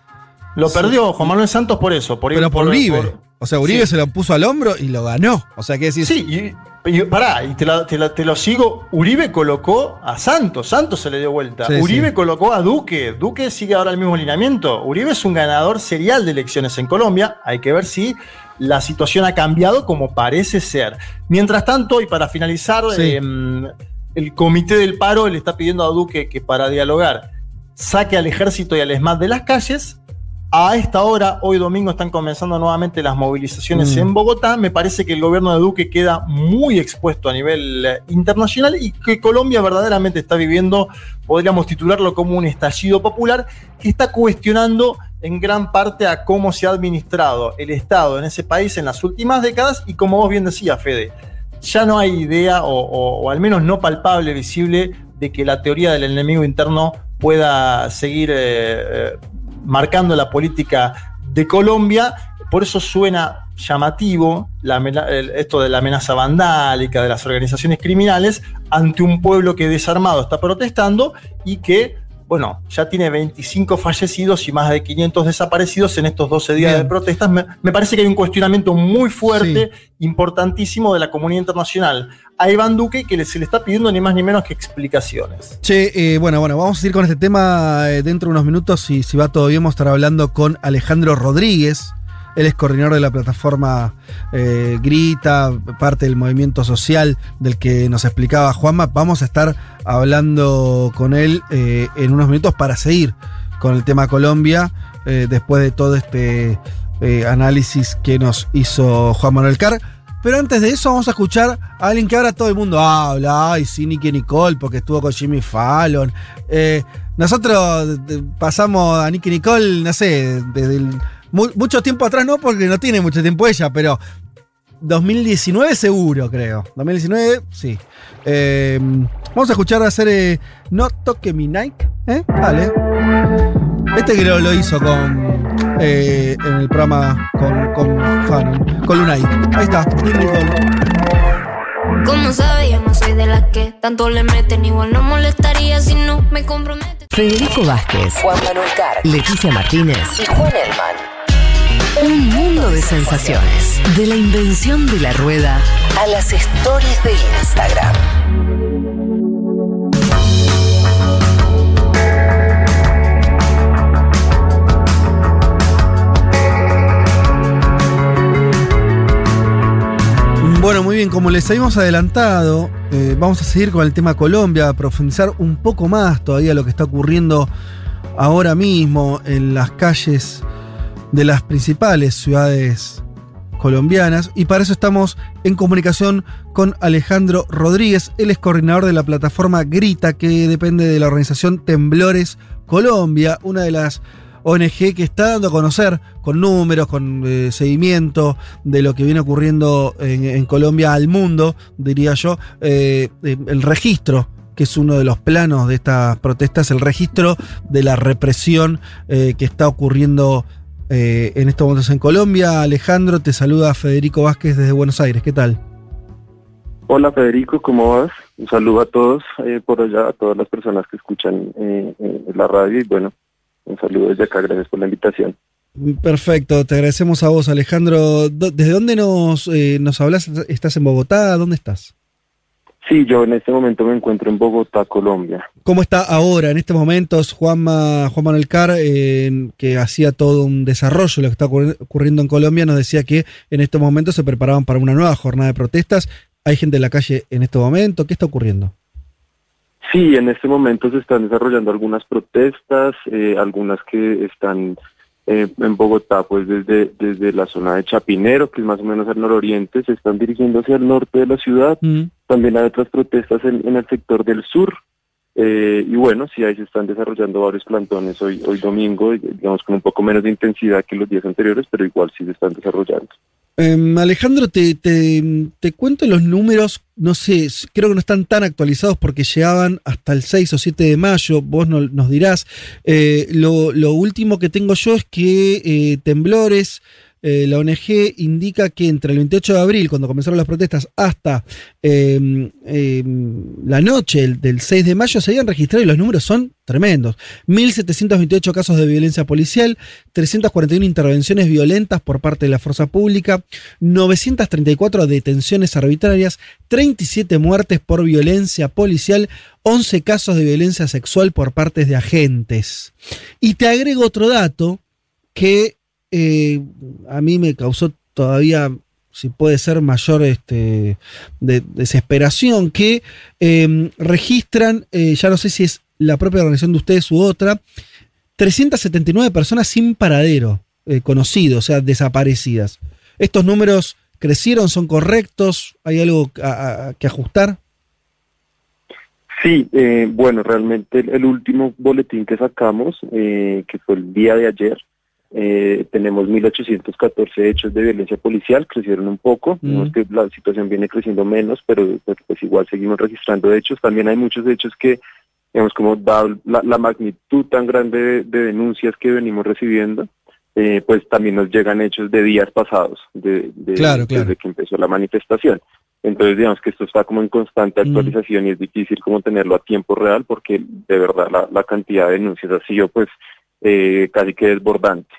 [SPEAKER 6] Lo perdió Juan Manuel Santos por eso. Por,
[SPEAKER 3] Pero por Uribe.
[SPEAKER 6] por-
[SPEAKER 3] o sea, Uribe
[SPEAKER 6] sí.
[SPEAKER 3] se lo puso al hombro y lo ganó. O sea, que decir.
[SPEAKER 6] Sí, y- Y, pará, y te, la- te la- te lo sigo. Uribe colocó a Santos. Santos se le dio vuelta.
[SPEAKER 3] Sí,
[SPEAKER 6] Uribe
[SPEAKER 3] sí.
[SPEAKER 6] colocó a Duque. Duque sigue ahora el mismo alineamiento. Uribe es un ganador serial de elecciones en Colombia. Hay que ver si la situación ha cambiado como parece ser. Mientras tanto, y para finalizar, em, el comité del paro le está pidiendo a Duque que para dialogar saque al ejército y al ESMAD de las calles. A esta hora, hoy domingo, están comenzando nuevamente las movilizaciones
[SPEAKER 3] Mm.
[SPEAKER 6] en Bogotá. Me parece que el gobierno de Duque queda muy expuesto a nivel eh, internacional y que Colombia verdaderamente está viviendo, podríamos titularlo como un estallido popular, que está cuestionando en gran parte a cómo se ha administrado el Estado en ese país en las últimas décadas y como vos bien decías, Fede, ya no hay idea o, o- o al menos no palpable, visible, de que la teoría del enemigo interno pueda seguir eh, eh, marcando la política de Colombia. Por eso suena llamativo esto de la amenaza vandálica de las organizaciones criminales ante un pueblo que desarmado está protestando y que, bueno, ya tiene 25 fallecidos y más de 500 desaparecidos en estos 12 días
[SPEAKER 3] Bien.
[SPEAKER 6] de protestas. Me, me parece que hay un cuestionamiento muy fuerte, importantísimo de la comunidad internacional a Iván Duque que se le está pidiendo ni más ni menos que explicaciones.
[SPEAKER 3] Che, eh, bueno, bueno, vamos a seguir con este tema eh, dentro de unos minutos y si va todo bien vamos a estar hablando con Alejandro Rodríguez. Él es coordinador de la plataforma eh, Grita, parte del movimiento social del que nos explicaba Juanma. Vamos a estar hablando con él eh, en unos minutos para seguir con el tema Colombia, eh, después de todo este análisis que nos hizo Juan Manuel Carr. Pero antes de eso vamos a escuchar a alguien que ahora todo el mundo habla, ay, sí, Nicky Nicole, porque estuvo con Jimmy Fallon. Nosotros pasamos a Nicky Nicole, no sé, desde el- mu- mucho tiempo atrás, no porque no tiene mucho tiempo ella, pero 2019 seguro, creo. 2019, sí. Eh, vamos a escuchar hacer eh, No Toque Mi Nike, ¿eh? Dale. Este creo lo hizo con eh, en el programa con, con Fanon, con Lunay. Ahí está.
[SPEAKER 16] Como sabes, yo no soy de las que tanto le meten. Igual no molestaría si no me compromete.
[SPEAKER 1] Federico Vázquez, Juan Manuel Carr, Leticia Martínez y Juan Elman. Un mundo de sensaciones. De la invención de la rueda a las stories de Instagram.
[SPEAKER 3] Bueno, muy bien, como les habíamos adelantado, eh, vamos a seguir con el tema Colombia, a profundizar un poco más todavía lo que está ocurriendo ahora mismo en las calles de las principales ciudades colombianas. Y para eso estamos en comunicación con Alejandro Rodríguez, él es coordinador de la plataforma Grita que depende de la organización Temblores Colombia, una de las ONG que está dando a conocer con números, con eh, seguimiento de lo que viene ocurriendo en, Colombia al mundo, diría yo, eh, eh, el registro que es uno de los planos de estas protestas, el registro de la represión que está ocurriendo eh, en estos momentos en Colombia. Alejandro, te saluda Federico Vázquez desde Buenos Aires, ¿qué tal?
[SPEAKER 17] Hola Federico, ¿cómo vas? Un saludo a todos eh, por allá, a todas las personas que escuchan eh, la radio y bueno, un saludo desde acá, gracias por la invitación.
[SPEAKER 3] Perfecto, te agradecemos a vos, Alejandro. ¿Desde dónde nos, nos hablas? ¿Estás en Bogotá? ¿Dónde estás?
[SPEAKER 17] Sí, yo en este momento me encuentro en Bogotá, Colombia.
[SPEAKER 3] ¿Cómo está ahora, en estos momentos, Juanma, Juan Manuel Carr, eh, que hacía todo un desarrollo de lo que está ocurri- ocurriendo en Colombia, nos decía que en estos momentos se preparaban para una nueva jornada de protestas. ¿Hay gente en la calle en este momento? ¿Qué está ocurriendo?
[SPEAKER 17] Sí, en este momento se están desarrollando algunas protestas, eh, algunas que están eh, en Bogotá, pues desde, desde la zona de Chapinero, que es más o menos al nororiente, se están dirigiendo hacia el norte de la ciudad. También hay otras protestas en, en el sector del sur. Eh, y bueno, sí, ahí se están desarrollando varios plantones hoy, hoy domingo, digamos con un poco menos de intensidad que los días anteriores, pero igual sí se están desarrollando.
[SPEAKER 3] Em, Alejandro, te, te- te cuento los números, no sé, creo que no están tan actualizados porque llegaban hasta el 6 o 7 de mayo, vos no- nos dirás. Eh, lo, lo último que tengo yo es que eh, Temblores eh, la ONG indica que entre el 28 de abril, cuando comenzaron las protestas, hasta em, em, la noche del 6 de mayo se habían registrado y los números son tremendos. 1.728 casos de violencia policial, 341 intervenciones violentas por parte de la fuerza pública, 934 detenciones arbitrarias, 37 muertes por violencia policial, 11 casos de violencia sexual por parte de agentes. Y te agrego otro dato que eh, a mí me causó todavía si puede ser mayor este, de, desesperación, que em, registran, eh, ya no sé si es la propia organización de ustedes u otra, 379 personas sin paradero eh, conocido, o sea, desaparecidas. ¿Estos números crecieron, son correctos? ¿Hay algo que ajustar?
[SPEAKER 17] Sí, bueno, realmente el, último boletín que sacamos, que fue el día de ayer, eh, tenemos 1.814 hechos de violencia policial, crecieron un poco, vemos que la situación viene creciendo menos, pero pues igual seguimos registrando hechos. También hay muchos hechos que digamos, como dado la, magnitud tan grande de, denuncias que venimos recibiendo, eh, pues también nos llegan hechos de días pasados, de, desde que empezó la manifestación. Entonces, digamos que esto está como en constante actualización y es difícil como tenerlo a tiempo real porque de verdad la, cantidad de denuncias ha sido pues eh, casi que desbordante.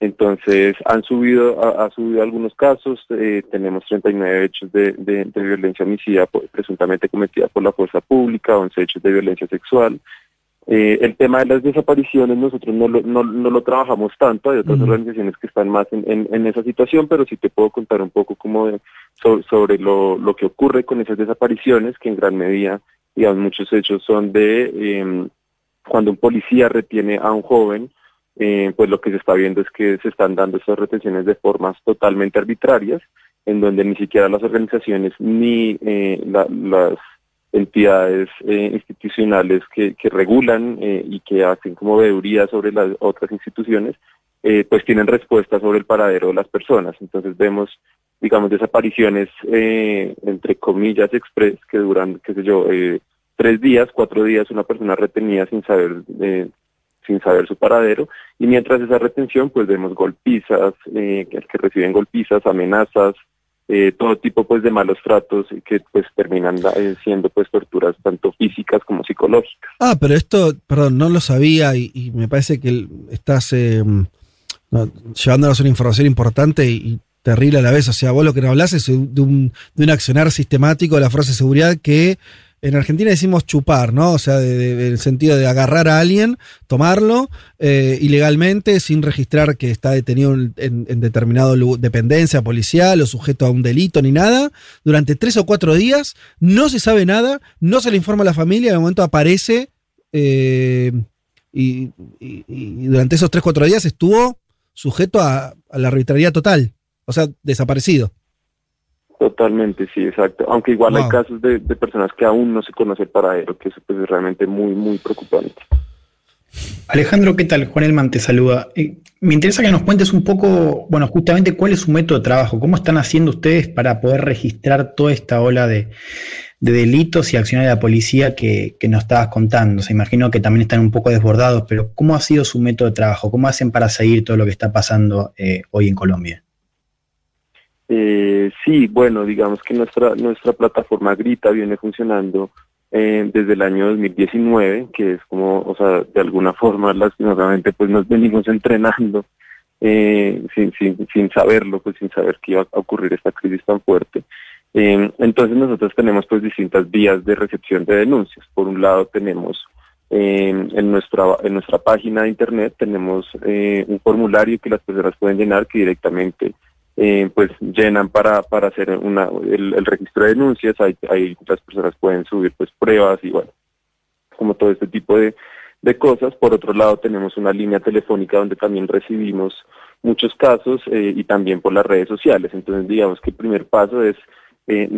[SPEAKER 17] Entonces, han subido, ha, subido algunos casos, eh, tenemos 39 hechos de, violencia homicida presuntamente cometida por la fuerza pública, 11 hechos de violencia sexual. Eh, el tema de las desapariciones nosotros no lo, no, lo trabajamos tanto, hay otras organizaciones que están más en, esa situación, pero sí te puedo contar un poco como sobre, lo, lo, que ocurre con esas desapariciones, que en gran medida, digamos, muchos hechos son de em, cuando un policía retiene a un joven, eh, pues lo que se está viendo es que se están dando estas retenciones de formas totalmente arbitrarias, en donde ni siquiera las organizaciones ni eh, las entidades eh, institucionales que, regulan y que hacen como veeduría sobre las otras instituciones, pues tienen respuesta sobre el paradero de las personas. Entonces vemos, digamos, desapariciones, entre comillas, express, que duran, qué sé yo, tres días, cuatro días, una persona retenida sin saber sin saber su paradero y mientras esa retención pues vemos golpizas, eh, que, reciben golpizas, amenazas, eh, todo tipo pues de malos tratos que pues terminan eh, siendo pues torturas tanto físicas como psicológicas.
[SPEAKER 3] Ah, pero esto, perdón, no lo sabía y, me parece que estás llevándonos una información importante y, terrible a la vez. O sea, vos lo que nos hablas es de un, de un accionar sistemático de la Fuerza de Seguridad que en Argentina decimos chupar, ¿no? O sea, de, el sentido de agarrar a alguien, tomarlo eh, ilegalmente, sin registrar que está detenido en, en, determinado dependencia policial o sujeto a un delito ni nada, durante tres o cuatro días, no se sabe nada, no se le informa a la familia, de momento aparece eh, y, durante esos tres o cuatro días estuvo sujeto a, a la arbitrariedad total, o sea, desaparecido.
[SPEAKER 17] Totalmente, sí, exacto. Aunque igual hay casos de, personas que aún no se conoce el paradero, que eso pues, es realmente muy, muy preocupante.
[SPEAKER 5] Alejandro, ¿qué tal? Juan Elman te saluda. Eh, me interesa que nos cuentes un poco, bueno, justamente cuál es su método de trabajo, cómo están haciendo ustedes para poder registrar toda esta ola de, delitos y acciones de la policía que, nos estabas contando. Se imagino que también están un poco desbordados, pero ¿cómo ha sido su método de trabajo? ¿Cómo hacen para seguir todo lo que está pasando eh, hoy en Colombia?
[SPEAKER 17] Eh, sí, bueno, digamos que nuestra, nuestra plataforma Grita viene funcionando eh, desde el año 2019, que es como, o sea, de alguna forma, lastimosamente, pues nos venimos entrenando eh, sin, sin, sin saberlo, pues sin saber que iba a ocurrir esta crisis tan fuerte. Eh, entonces nosotros tenemos pues distintas vías de recepción de denuncias. Por un lado tenemos en nuestra en nuestra página de internet tenemos un formulario que las personas pueden llenar que directamente eh, pues llenan para, para hacer una, el, registro de denuncias, ahí, ahí, las personas pueden subir pues pruebas y bueno, como todo este tipo de, de cosas. Por otro lado, tenemos una línea telefónica donde también recibimos muchos casos eh, y también por las redes sociales. Entonces, digamos que el primer paso es eh,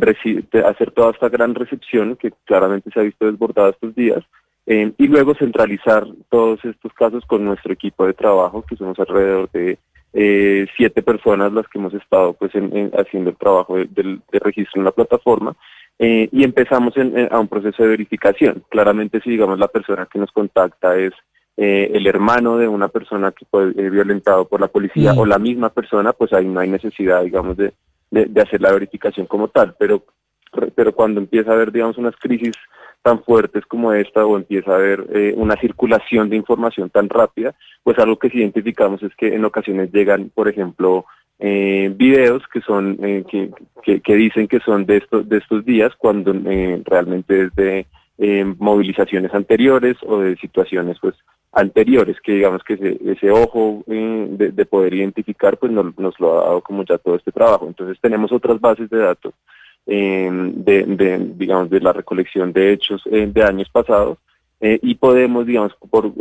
[SPEAKER 17] hacer toda esta gran recepción que claramente se ha visto desbordada estos días eh, y luego centralizar todos estos casos con nuestro equipo de trabajo, que somos alrededor de eh, siete personas las que hemos estado pues haciendo el trabajo de, registro en la plataforma eh, y empezamos a un proceso de verificación. Claramente si digamos la persona que nos contacta es eh, el hermano de una persona que fue eh, violentado por la policía
[SPEAKER 3] Mm.
[SPEAKER 17] o la misma persona, pues ahí no hay necesidad, digamos, de, de, de hacer la verificación como tal. Pero, pero cuando empieza a haber, digamos, unas crisis tan fuertes como esta o empieza a haber eh, una circulación de información tan rápida, pues algo que sí identificamos es que en ocasiones llegan, por ejemplo, eh, videos que son eh, que, que, dicen que son de estos de estos días cuando eh, realmente es de eh, movilizaciones anteriores o de situaciones pues anteriores que digamos que ese, ese ojo eh, de, de poder identificar pues nos, lo ha dado como ya todo este trabajo. Entonces tenemos otras bases de datos de, de, digamos, de la recolección de hechos eh, de años pasados eh, y podemos, digamos, por,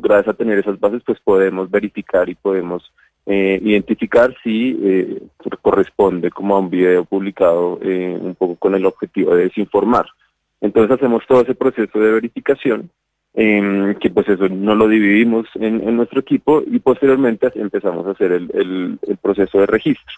[SPEAKER 17] gracias a tener esas bases, pues podemos verificar y podemos eh, identificar si eh, corresponde como a un video publicado un poco con el objetivo de desinformar. Entonces hacemos todo ese proceso de verificación, eh, que pues eso no lo dividimos en, en nuestro equipo y posteriormente empezamos a hacer el proceso de registro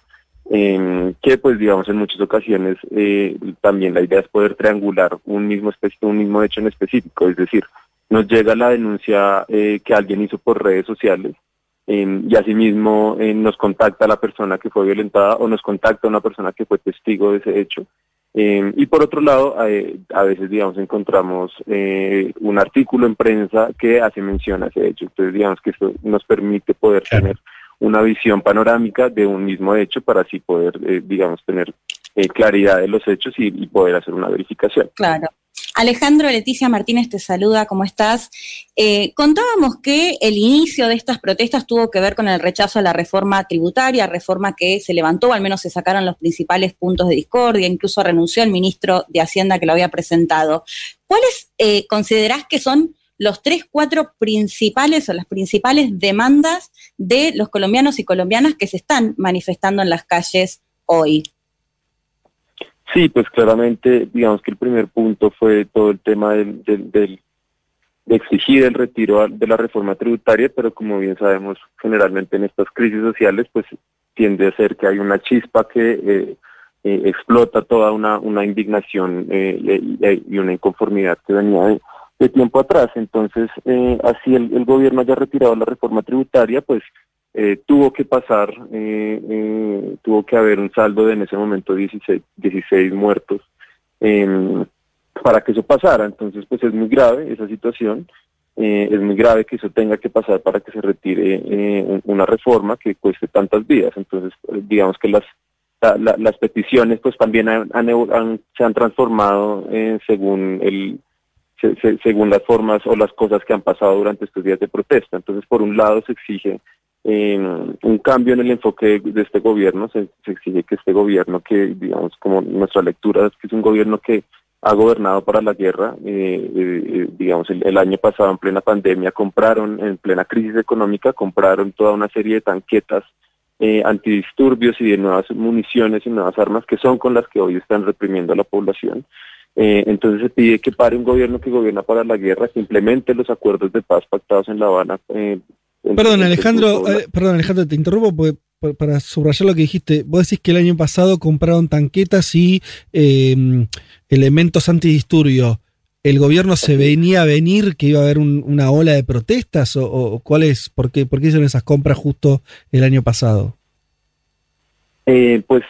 [SPEAKER 17] eh, que pues digamos en muchas ocasiones eh, también la idea es poder triangular un mismo un mismo hecho en específico, es decir, nos llega la denuncia eh, que alguien hizo por redes sociales eh, y asimismo eh, nos contacta la persona que fue violentada o nos contacta una persona que fue testigo de ese hecho. Eh, y por otro lado, eh, a veces, digamos, encontramos eh, un artículo en prensa que hace mención a ese hecho. Entonces, digamos que esto nos permite poder tener una visión panorámica de un mismo hecho para así poder, eh, digamos, tener eh, claridad de los hechos y, poder hacer una verificación.
[SPEAKER 4] Claro. Alejandro Leticia Martínez te saluda, ¿cómo estás? Eh, contábamos que el inicio de estas protestas tuvo que ver con el rechazo a la reforma tributaria, reforma que se levantó, al menos se sacaron los principales puntos de discordia, incluso renunció el ministro de Hacienda que lo había presentado. ¿Cuáles eh, considerás que son los tres, cuatro principales o las principales demandas de los colombianos y colombianas que se están manifestando en las calles hoy?
[SPEAKER 17] Sí, pues claramente, digamos que el primer punto fue todo el tema del, del- del- de exigir el retiro de la reforma tributaria, pero como bien sabemos, generalmente en estas crisis sociales, pues tiende a ser que hay una chispa que eh, eh, explota toda una, indignación eh, y una inconformidad que venía de, de tiempo atrás. Entonces, eh, así el, el gobierno haya retirado la reforma tributaria, pues eh, tuvo que pasar, eh, eh, tuvo que haber un saldo de en ese momento 16, 16 muertos em, para que eso pasara. Entonces, pues es muy grave esa situación. eh, es muy grave que eso tenga que pasar para que se retire eh, un- una reforma que cueste tantas vidas. Entonces, eh, digamos que las la- la- las peticiones pues también han- han han- se han transformado eh, según el se- se- según las formas o las cosas que han pasado durante estos días de protesta. Entonces, por un lado se exige eh, un cambio en el enfoque de este gobierno, se, exige que este gobierno que, digamos, como nuestra lectura es que es un gobierno que ha gobernado para la guerra, eh, eh, digamos, el, el año pasado en plena pandemia compraron, en plena crisis económica, compraron toda una serie de tanquetas eh, antidisturbios y de nuevas municiones y nuevas armas que son con las que hoy están reprimiendo a la población. Eh, entonces se pide que pare un gobierno que gobierna para la guerra, que implemente los acuerdos de paz pactados en La Habana. eh,
[SPEAKER 3] Perdón, Alejandro, eh, perdón, Alejandro, te interrumpo porque, para subrayar lo que dijiste. Vos decís que el año pasado compraron tanquetas y eh, elementos antidisturbios. ¿El gobierno se venía a venir que iba a haber un- una ola de protestas? ¿O, o cuál es? ¿Por qué, por qué hicieron esas compras justo el año pasado?
[SPEAKER 17] Eh, pues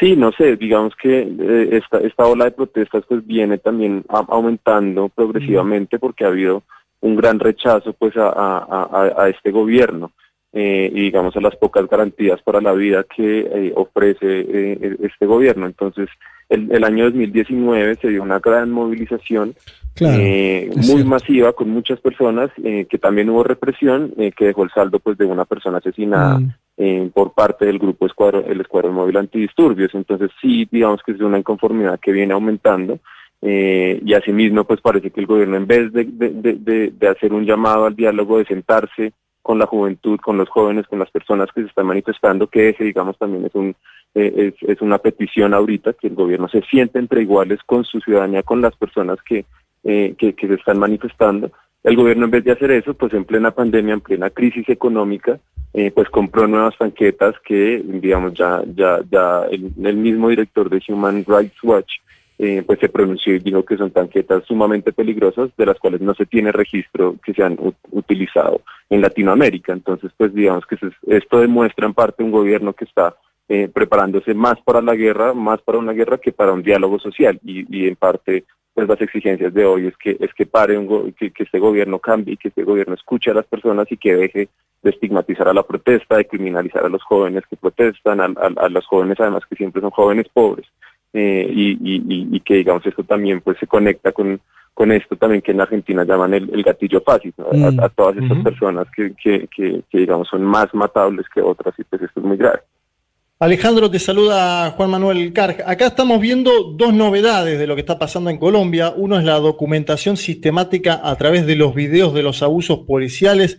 [SPEAKER 17] sí, no sé, digamos que eh, esta, esta ola de protestas pues viene también a- aumentando progresivamente porque ha habido un gran rechazo pues a, a- a- este gobierno eh, y digamos a las pocas garantías para la vida que eh, ofrece eh, este gobierno. Entonces, el, el año 2019 se dio una gran movilización
[SPEAKER 3] Claro,
[SPEAKER 17] muy masiva con muchas personas, que también hubo represión, que dejó el saldo pues de una persona asesinada
[SPEAKER 3] Mm.
[SPEAKER 17] Eh, por parte del grupo escuadrón, el Escuadrón Móvil Antidisturbios. Entonces sí, digamos que es una inconformidad que viene aumentando eh, y asimismo pues parece que el gobierno en vez de, de, de- hacer un llamado al diálogo, de sentarse con la juventud, con los jóvenes, con las personas que se están manifestando, que ese digamos también es un eh, es, es una petición ahorita, que el gobierno se siente entre iguales con su ciudadanía, con las personas que, eh, que se están manifestando. El gobierno en vez de hacer eso, pues en plena pandemia, en plena crisis económica, eh, pues compró nuevas tanquetas que, digamos, ya, ya, ya el, el mismo director de Human Rights Watch eh, pues se pronunció y dijo que son tanquetas sumamente peligrosas, de las cuales no se tiene registro que se han utilizado en Latinoamérica. Entonces, pues digamos que esto demuestra en parte un gobierno que está eh, preparándose más para la guerra, más para una guerra que para un diálogo social y, y en parte pues las exigencias de hoy es que es que pare un que, que, este gobierno cambie, que este gobierno escuche a las personas y que deje de estigmatizar a la protesta, de criminalizar a los jóvenes que protestan, a, a, los jóvenes además que siempre son jóvenes pobres eh, y, y, y, que digamos esto también pues se conecta con con esto también que en Argentina llaman el, gatillo fácil, mm. a, todas estas personas que, que, que, que digamos son más matables que otras y pues esto es muy grave.
[SPEAKER 6] Alejandro, te saluda Juan Manuel Carg. Acá estamos viendo dos novedades de lo que está pasando en Colombia. Uno es la documentación sistemática a través de los videos de los abusos policiales.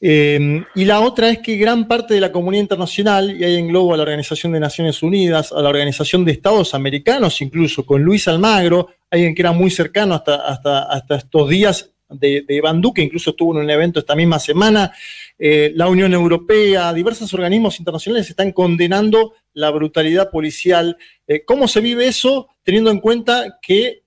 [SPEAKER 6] Eh, y la otra es que gran parte de la comunidad internacional, y ahí englobo a la Organización de Naciones Unidas, a la Organización de Estados Americanos, incluso con Luis Almagro, alguien que era muy cercano hasta, hasta, hasta estos días de, de Iván Duque, incluso estuvo en un evento esta misma semana, eh, la Unión Europea, diversos organismos internacionales están condenando la brutalidad policial. Eh, ¿Cómo se vive eso teniendo en cuenta que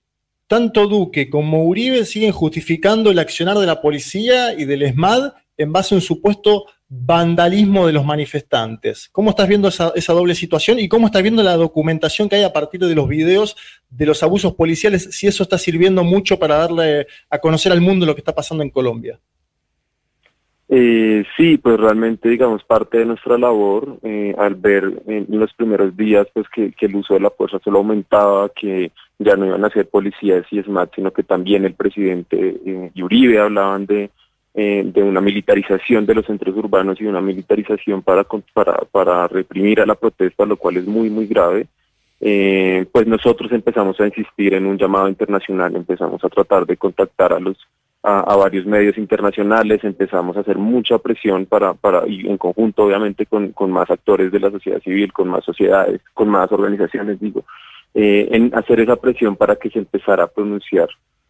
[SPEAKER 6] tanto Duque como Uribe siguen justificando el accionar de la policía y del ESMAD en base a un supuesto vandalismo de los manifestantes. ¿Cómo estás viendo esa, esa, doble situación y cómo estás viendo la documentación que hay a partir de los videos de los abusos policiales? Si eso está sirviendo mucho para darle a conocer al mundo lo que está pasando en Colombia.
[SPEAKER 17] Eh, sí, pues realmente, digamos, parte de nuestra labor, eh, al ver en los primeros días pues que, el uso de la fuerza solo aumentaba, que ya no iban a ser policías y SMAT, sino que también el presidente eh, Uribe hablaban de, eh, de una militarización de los centros urbanos y una militarización para, para, para reprimir a la protesta, lo cual es muy, muy grave. pues nosotros empezamos a insistir en un llamado internacional, empezamos a tratar de contactar a los a, varios medios internacionales, empezamos a hacer mucha presión para, para y en conjunto obviamente con, con más actores de la sociedad civil, con más sociedades, con más organizaciones, digo, eh, en hacer esa presión para que se empezara a pronunciar,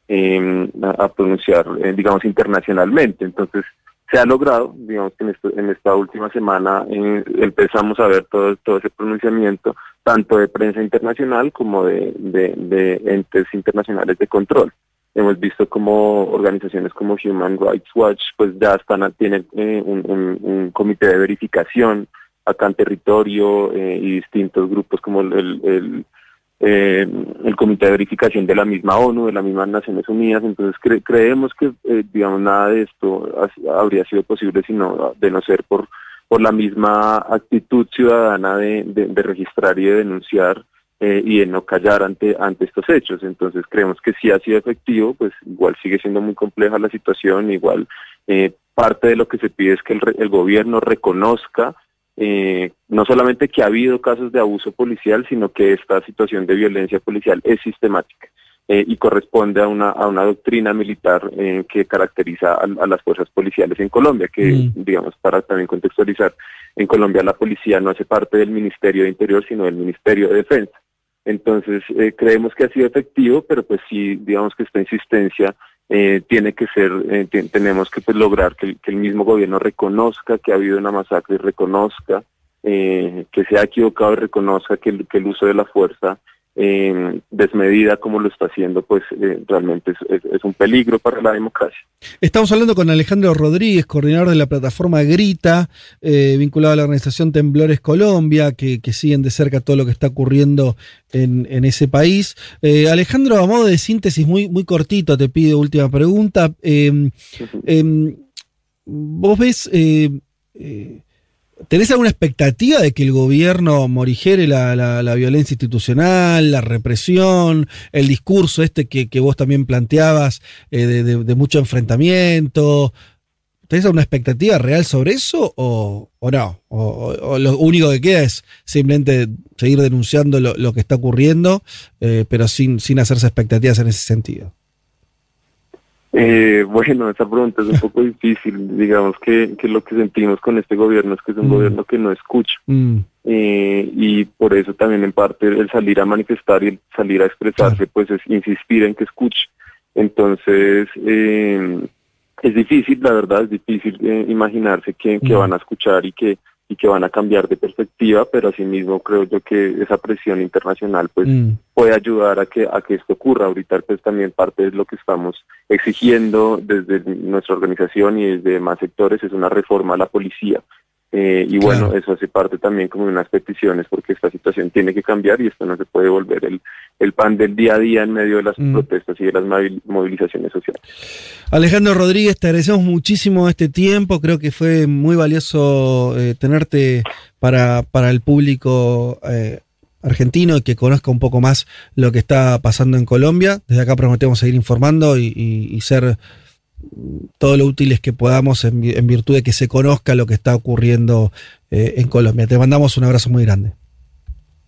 [SPEAKER 17] eh, a, pronunciar, eh, digamos, internacionalmente. Entonces, se ha logrado, digamos que en, esto, en esta última semana eh, empezamos a ver todo, todo ese pronunciamiento, tanto de prensa internacional como de, de entes internacionales de control. Hemos visto como organizaciones como Human Rights Watch pues ya están tienen eh, un, comité de verificación acá en territorio eh, y distintos grupos como eh, el, comité de verificación de la misma ONU, de las mismas Naciones Unidas. Entonces creemos que digamos nada de esto habría sido posible sino de no ser por por la misma actitud ciudadana de, de registrar y de denunciar eh, y de no callar ante, ante estos hechos. Entonces creemos que sí ha sido efectivo, pues igual sigue siendo muy compleja la situación, igual eh, parte de lo que se pide es que el, el gobierno reconozca eh, no solamente que ha habido casos de abuso policial, sino que esta situación de violencia policial es sistemática. y corresponde a una, a una doctrina militar que caracteriza a, las fuerzas policiales en Colombia, que mm. digamos, para también contextualizar, en Colombia la policía no hace parte del Ministerio de Interior, sino del Ministerio de Defensa. Entonces, eh, creemos que ha sido efectivo, pero pues sí, digamos que esta insistencia eh, tiene que ser, eh, tenemos que pues, lograr que, el mismo gobierno reconozca que ha habido una masacre y reconozca que se ha equivocado y reconozca que el, que el uso de la fuerza eh, desmedida como lo está haciendo, pues eh, realmente es, un peligro para la democracia.
[SPEAKER 3] Estamos hablando con Alejandro Rodríguez, coordinador de la plataforma Grita, eh, vinculado a la organización Temblores Colombia, que, siguen de cerca todo lo que está ocurriendo en, ese país. Alejandro, a modo de síntesis muy, muy cortito, te pido última pregunta. Em, em, ¿Vos ves ¿Tenés alguna expectativa de que el gobierno morigere la, violencia institucional, la represión, el discurso este que, vos también planteabas eh, de, mucho enfrentamiento? ¿Tenés alguna expectativa real sobre eso o, no? O, lo único que queda es simplemente seguir denunciando lo, que está ocurriendo, eh, pero sin, sin hacerse expectativas en ese sentido?
[SPEAKER 17] Eh, bueno, esa pregunta es un poco difícil. Digamos que, que, lo que sentimos con este gobierno es que es un mm. gobierno que no escucha. Mm. Eh, y por eso también en parte el salir a manifestar y el salir a expresarse, pues es insistir en que escuche. Entonces, eh, es difícil, la verdad, es difícil eh, imaginarse que, que, van a escuchar y que y que van a cambiar de perspectiva, pero asimismo creo yo que esa presión internacional pues
[SPEAKER 3] Mm.
[SPEAKER 17] puede ayudar a que a que esto ocurra. Ahorita pues también parte de lo que estamos exigiendo desde nuestra organización y desde más sectores es una reforma a la policía. Eh, y bueno, eso hace parte también como de unas peticiones porque esta situación tiene que cambiar y esto no se puede volver el, el pan del día a día en medio de las
[SPEAKER 3] Mm.
[SPEAKER 17] protestas y de las movil- movilizaciones sociales.
[SPEAKER 3] Alejandro Rodríguez, te agradecemos muchísimo este tiempo. Creo que fue muy valioso eh, tenerte para, para el público eh, argentino y que conozca un poco más lo que está pasando en Colombia. Desde acá prometemos seguir informando y, y- y ser todo lo útiles que podamos en, en virtud de que se conozca lo que está ocurriendo eh, en Colombia. Te mandamos un abrazo muy grande.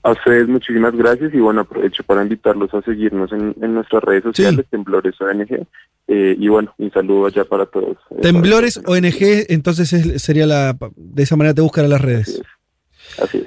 [SPEAKER 17] A ustedes muchísimas gracias y bueno, aprovecho para invitarlos a seguirnos en, en nuestras redes sociales, Temblores ONG, eh, y bueno, un saludo allá para todos. eh,
[SPEAKER 3] Temblores ONG, entonces es- sería la. De esa manera te buscan a las redes.
[SPEAKER 17] Así es.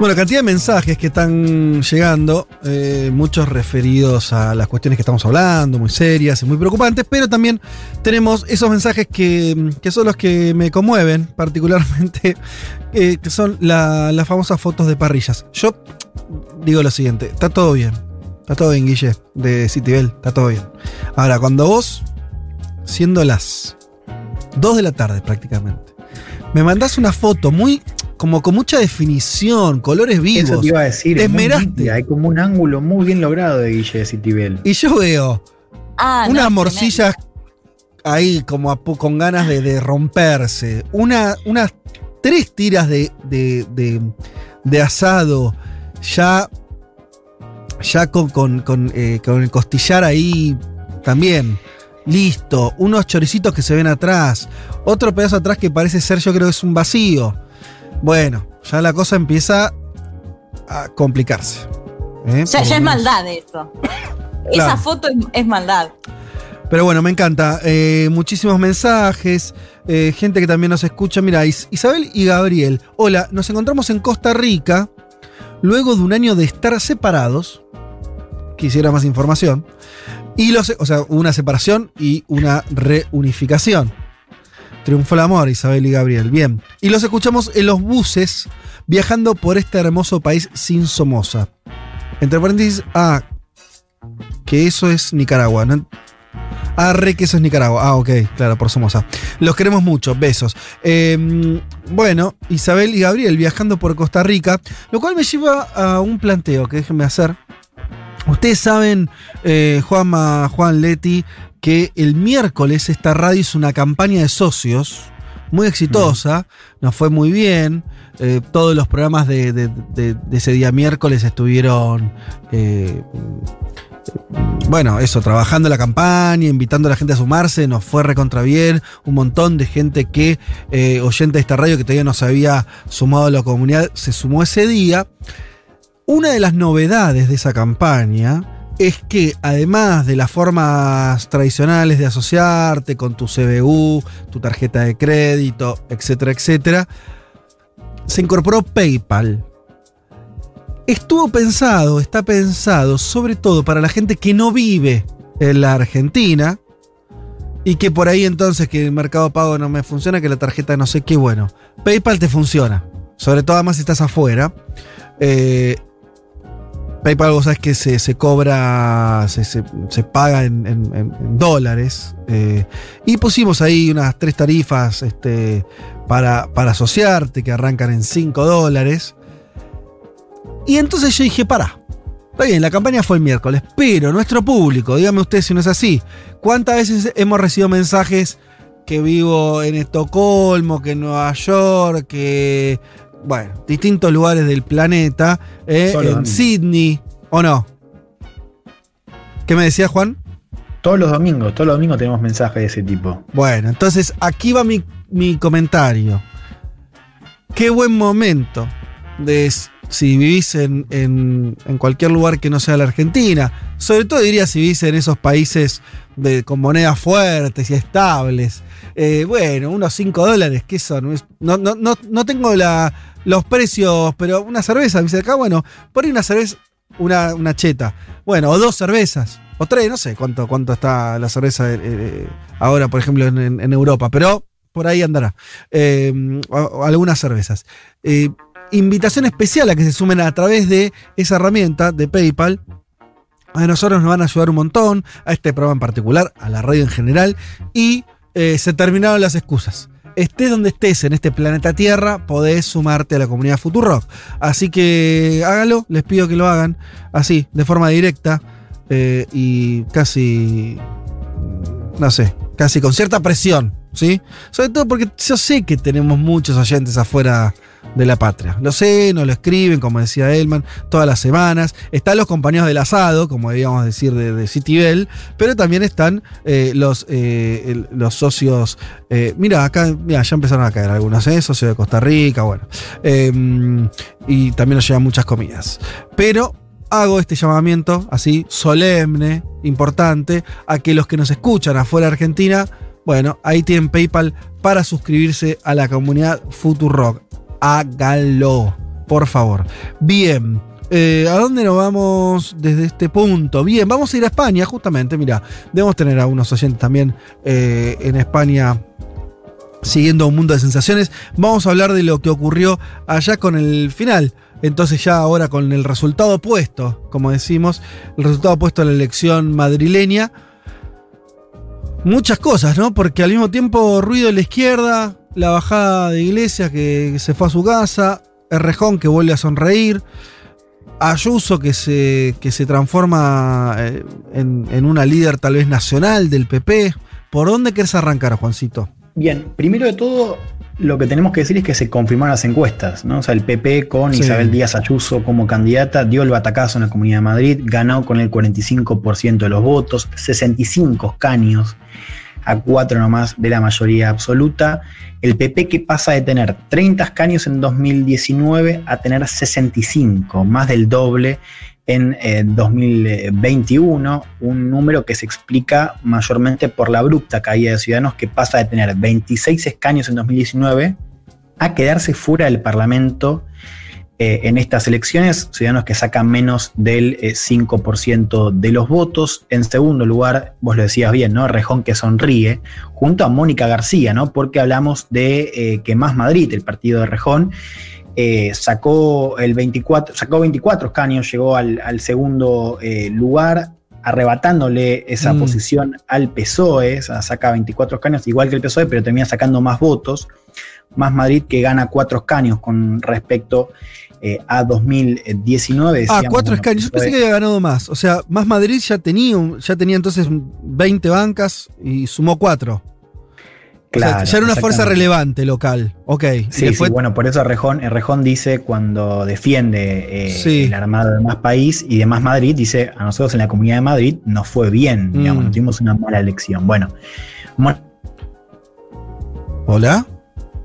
[SPEAKER 3] Bueno, cantidad de mensajes que están llegando, eh, muchos referidos a las cuestiones que estamos hablando, muy serias y muy preocupantes, pero también tenemos esos mensajes que, que son los que me conmueven particularmente, <laughs> eh, que son la- las famosas fotos de parrillas. Yo digo lo siguiente, está todo bien, está todo bien, Guille, de Citibel, está todo bien. Ahora, cuando vos, siendo las 2 de la tarde prácticamente, me mandás una foto muy como con mucha definición, colores vivos.
[SPEAKER 5] Eso te iba a decir,
[SPEAKER 3] Te esmeraste.
[SPEAKER 5] hay como un ángulo muy bien logrado de Guille de Citibel.
[SPEAKER 3] Y yo veo
[SPEAKER 4] Ah,
[SPEAKER 3] unas
[SPEAKER 4] no,
[SPEAKER 3] morcillas ahí como a con ganas de, de romperse. Una, unas tres tiras de, de- de- de asado ya, ya con, con- con, eh, con el costillar ahí también. Listo. Unos choricitos que se ven atrás. Otro pedazo atrás que parece ser, yo creo que es un vacío. Bueno, ya la cosa empieza a complicarse. ¿eh?
[SPEAKER 4] O sea,
[SPEAKER 3] Por
[SPEAKER 4] ya es maldad eso. <laughs> Esa foto es, maldad.
[SPEAKER 3] Pero bueno, me encanta. Eh, muchísimos mensajes, eh, gente que también nos escucha. Mira, Is- Isabel y Gabriel. Hola, nos encontramos en Costa Rica luego de un año de estar separados. Quisiera más información. Y los, o sea, una separación y una reunificación. Triunfó el amor, Isabel y Gabriel. Bien. Y los escuchamos en los buses viajando por este hermoso país sin Somoza. Entre paréntesis, ah, que eso es Nicaragua. ¿no? Ah, re que eso es Nicaragua. Ah, ok, claro, por Somoza. Los queremos mucho, besos. Eh, bueno, Isabel y Gabriel viajando por Costa Rica, lo cual me lleva a un planteo que déjenme hacer. Ustedes saben, eh, Juanma, Juan Leti, que el miércoles esta radio hizo una campaña de socios muy exitosa, nos fue muy bien. eh, todos los programas de, de- de- de ese día miércoles estuvieron, eh, bueno, eso, trabajando la campaña, invitando a la gente a sumarse, nos fue recontra bien. Un montón de gente que, eh, oyente de esta radio que todavía no se había sumado a la comunidad, se sumó ese día. Una de las novedades de esa campaña es que además de las formas tradicionales de asociarte con tu CBU, tu tarjeta de crédito, etcétera, etcétera, se incorporó PayPal. Estuvo pensado, está pensado sobre todo para la gente que no vive en la Argentina y que por ahí entonces que el mercado pago no me funciona, que la tarjeta no sé qué, bueno, PayPal te funciona, sobre todo además si estás afuera. Eh, PayPal, vos sabés que se, se cobra, se, se- paga en dólares. eh, y pusimos ahí unas tres tarifas este, para, para asociarte que arrancan en 5 dólares. Y entonces yo dije, pará. Está bien, la campaña fue el miércoles, pero nuestro público, dígame usted si no es así, ¿cuántas veces hemos recibido mensajes que vivo en Estocolmo, que en Nueva York, que bueno, distintos lugares del planeta, eh,
[SPEAKER 5] Solo
[SPEAKER 3] en. Sydney, ¿o no? ¿Qué me decía Juan?
[SPEAKER 5] Todos los domingos, todos los domingos tenemos mensajes de ese tipo.
[SPEAKER 3] Bueno, entonces aquí va mi, mi comentario. Qué buen momento de si vivís en, en- en cualquier lugar que no sea la Argentina. Sobre todo diría si vivís en esos países de, con monedas fuertes y estables. Eh, bueno, unos 5 dólares, ¿qué son? No, no, no, no tengo la, los precios, pero una cerveza, dice acá, bueno, por una cerveza, una, una cheta. Bueno, o dos cervezas, o tres, no sé cuánto, cuánto está la cerveza eh, eh, ahora, por ejemplo, en, Europa, pero por ahí andará. Eh, algunas cervezas. Invitación especial a que se sumen a través de esa herramienta de PayPal. A nosotros nos van a ayudar un montón, a este programa en particular, a la radio en general, y se terminaron las excusas. Estés donde estés en este planeta Tierra, podés sumarte a la comunidad Futurock. Así que hágalo, les pido que lo hagan así, de forma directa eh, y casi, no sé, casi con cierta presión, ¿sí? Sobre todo porque yo sé que tenemos muchos oyentes afuera de la patria. Lo sé, nos lo escriben, como decía Elman, todas las semanas. Están los compañeros del asado, como debíamos decir de, de Citibel, pero también están eh, los, eh, los socios. eh, mira, acá ya empezaron a caer algunos, ¿eh? Socio de Costa Rica, bueno. Eh, y también nos llegan muchas comidas. Pero hago este llamamiento así, solemne, importante, a que los que nos escuchan afuera de Argentina, bueno, ahí tienen PayPal para suscribirse a la comunidad Futurock. Hágalo, por favor. Bien. eh, ¿A dónde nos vamos desde este punto? Bien, vamos a ir a España, justamente. Mira, debemos tener a unos oyentes también eh, en España siguiendo un mundo de sensaciones. Vamos a hablar de lo que ocurrió allá con el final. Entonces ya ahora con el resultado opuesto, como decimos, el resultado opuesto a la elección madrileña. Muchas cosas, ¿no? Porque al mismo tiempo ruido en la izquierda, la bajada de Iglesias que se fue a su casa, Errejón que vuelve a sonreír, Ayuso que se, que se transforma eh, en, en una líder tal vez nacional del PP. ¿Por dónde querés arrancar, Juancito?
[SPEAKER 5] Bien, primero de todo, lo que tenemos que decir es que se confirmaron las encuestas, ¿no? O sea, el PP con
[SPEAKER 3] Sí.
[SPEAKER 5] Isabel Díaz Ayuso como candidata dio el batacazo en la Comunidad de Madrid, ganó con el 45% de los votos, 65 escaños a cuatro nomás de la mayoría absoluta. El PP que pasa de tener 30 escaños en 2019 a tener 65, más del doble en eh, 2021, un número que se explica mayormente por la abrupta caída de Ciudadanos que pasa de tener 26 escaños en 2019 a quedarse fuera del Parlamento eh, en estas elecciones, Ciudadanos que saca menos del eh, 5% de los votos. En segundo lugar, vos lo decías bien, ¿no? Rejón que sonríe, junto a Mónica García, ¿no? Porque hablamos de eh, que Más Madrid, el partido de Rejón, eh, sacó, el 24, sacó 24 escaños, llegó al, al segundo lugar, arrebatándole esa
[SPEAKER 3] Mm.
[SPEAKER 5] posición al PSOE, o sea, saca 24 escaños, igual que el PSOE, pero termina sacando más votos. Más Madrid que gana cuatro escaños con respecto eh, a 2019.
[SPEAKER 3] Ah, cuatro
[SPEAKER 5] bueno,
[SPEAKER 3] escaños. Yo pensé que había ganado más. O sea, más Madrid ya tenía, ya tenía entonces 20 bancas y sumó cuatro. O sea,
[SPEAKER 5] Claro,
[SPEAKER 3] ya era una fuerza relevante local. Ok.
[SPEAKER 5] Sí,
[SPEAKER 3] después-
[SPEAKER 5] sí, bueno, por eso Rejón, Rejón dice cuando defiende eh,
[SPEAKER 3] Sí.
[SPEAKER 5] el armado de más país y de más Madrid, dice a nosotros en la comunidad de Madrid nos fue bien, digamos,
[SPEAKER 3] Mm.
[SPEAKER 5] no tuvimos una mala elección. Bueno,
[SPEAKER 3] ¿Hola?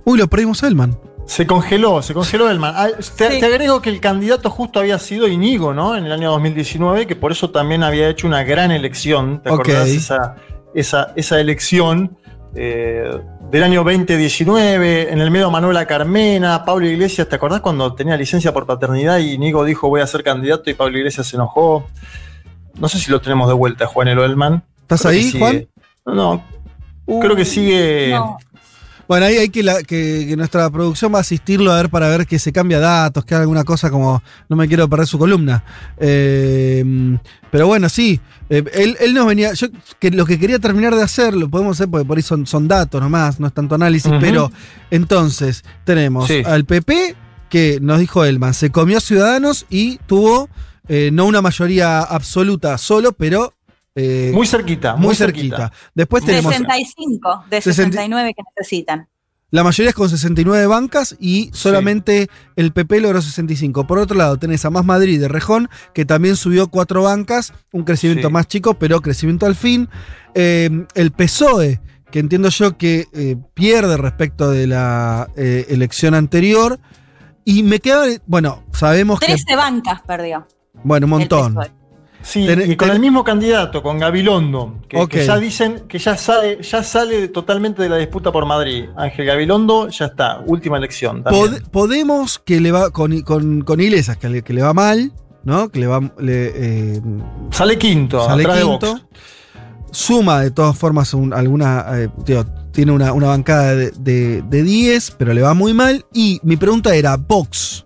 [SPEAKER 3] Uy, lo perdimos a Elman.
[SPEAKER 6] Se congeló, se congeló el man. Ah, te, te agrego que el candidato justo había sido Inigo, ¿no? En el año 2019, que por eso también había hecho una gran elección. ¿Te acordás esa, esa, esa elección eh, del año 2019? En el medio Manuela Carmena, Pablo Iglesias, ¿te acordás cuando tenía licencia por paternidad y Inigo dijo voy a ser candidato y Pablo Iglesias se enojó? No sé si lo tenemos de vuelta, Juan Elman.
[SPEAKER 3] ¿Estás ahí, Juan?
[SPEAKER 6] No, no. Creo que sigue.
[SPEAKER 4] No.
[SPEAKER 3] Bueno, ahí hay que, la- que, que nuestra producción va a asistirlo a ver para ver que se cambia datos, que haga alguna cosa como no me quiero perder su columna. Eh, pero bueno, sí, eh, él, él nos venía, yo que lo que quería terminar de hacer, lo podemos hacer porque por ahí son, son datos nomás, no es tanto análisis, pero entonces tenemos
[SPEAKER 6] Sí.
[SPEAKER 3] al PP que nos dijo Elman, se comió a Ciudadanos y tuvo eh, no una mayoría absoluta solo, pero... eh,
[SPEAKER 6] Muy cerquita,
[SPEAKER 3] muy
[SPEAKER 6] muy
[SPEAKER 3] cerquita.
[SPEAKER 6] cerquita.
[SPEAKER 3] Después tenemos
[SPEAKER 4] 65 de
[SPEAKER 3] 60
[SPEAKER 4] 69 que necesitan.
[SPEAKER 3] La mayoría es con 69 bancas y solamente el PP logró 65. Por otro lado, tenés a Más Madrid de Rejón, que también subió cuatro bancas, un crecimiento
[SPEAKER 6] Sí.
[SPEAKER 3] más chico, pero crecimiento al fin. Eh, el PSOE, que entiendo yo que eh, pierde respecto de la eh, elección anterior. Y me queda, bueno, sabemos que...
[SPEAKER 4] 13 bancas perdió.
[SPEAKER 3] Bueno, un montón.
[SPEAKER 6] Sí,
[SPEAKER 3] Ten-
[SPEAKER 6] y con
[SPEAKER 3] ten-
[SPEAKER 6] el mismo candidato, con Gabilondo, que, ya dicen que ya sale, ya sale totalmente de la disputa por Madrid. Ángel Gabilondo ya está, última elección.
[SPEAKER 3] Pod- Podemos que le va con, con, con Iglesias, que le, que le va mal, ¿no? Que le va. le, eh,
[SPEAKER 6] Sale quinto,
[SPEAKER 3] sale
[SPEAKER 6] atrás de
[SPEAKER 3] quinto.
[SPEAKER 6] Vox.
[SPEAKER 3] Suma de todas formas un- alguna. eh, tiene una, una bancada de, de, de 10, pero le va muy mal. Y mi pregunta era: Vox,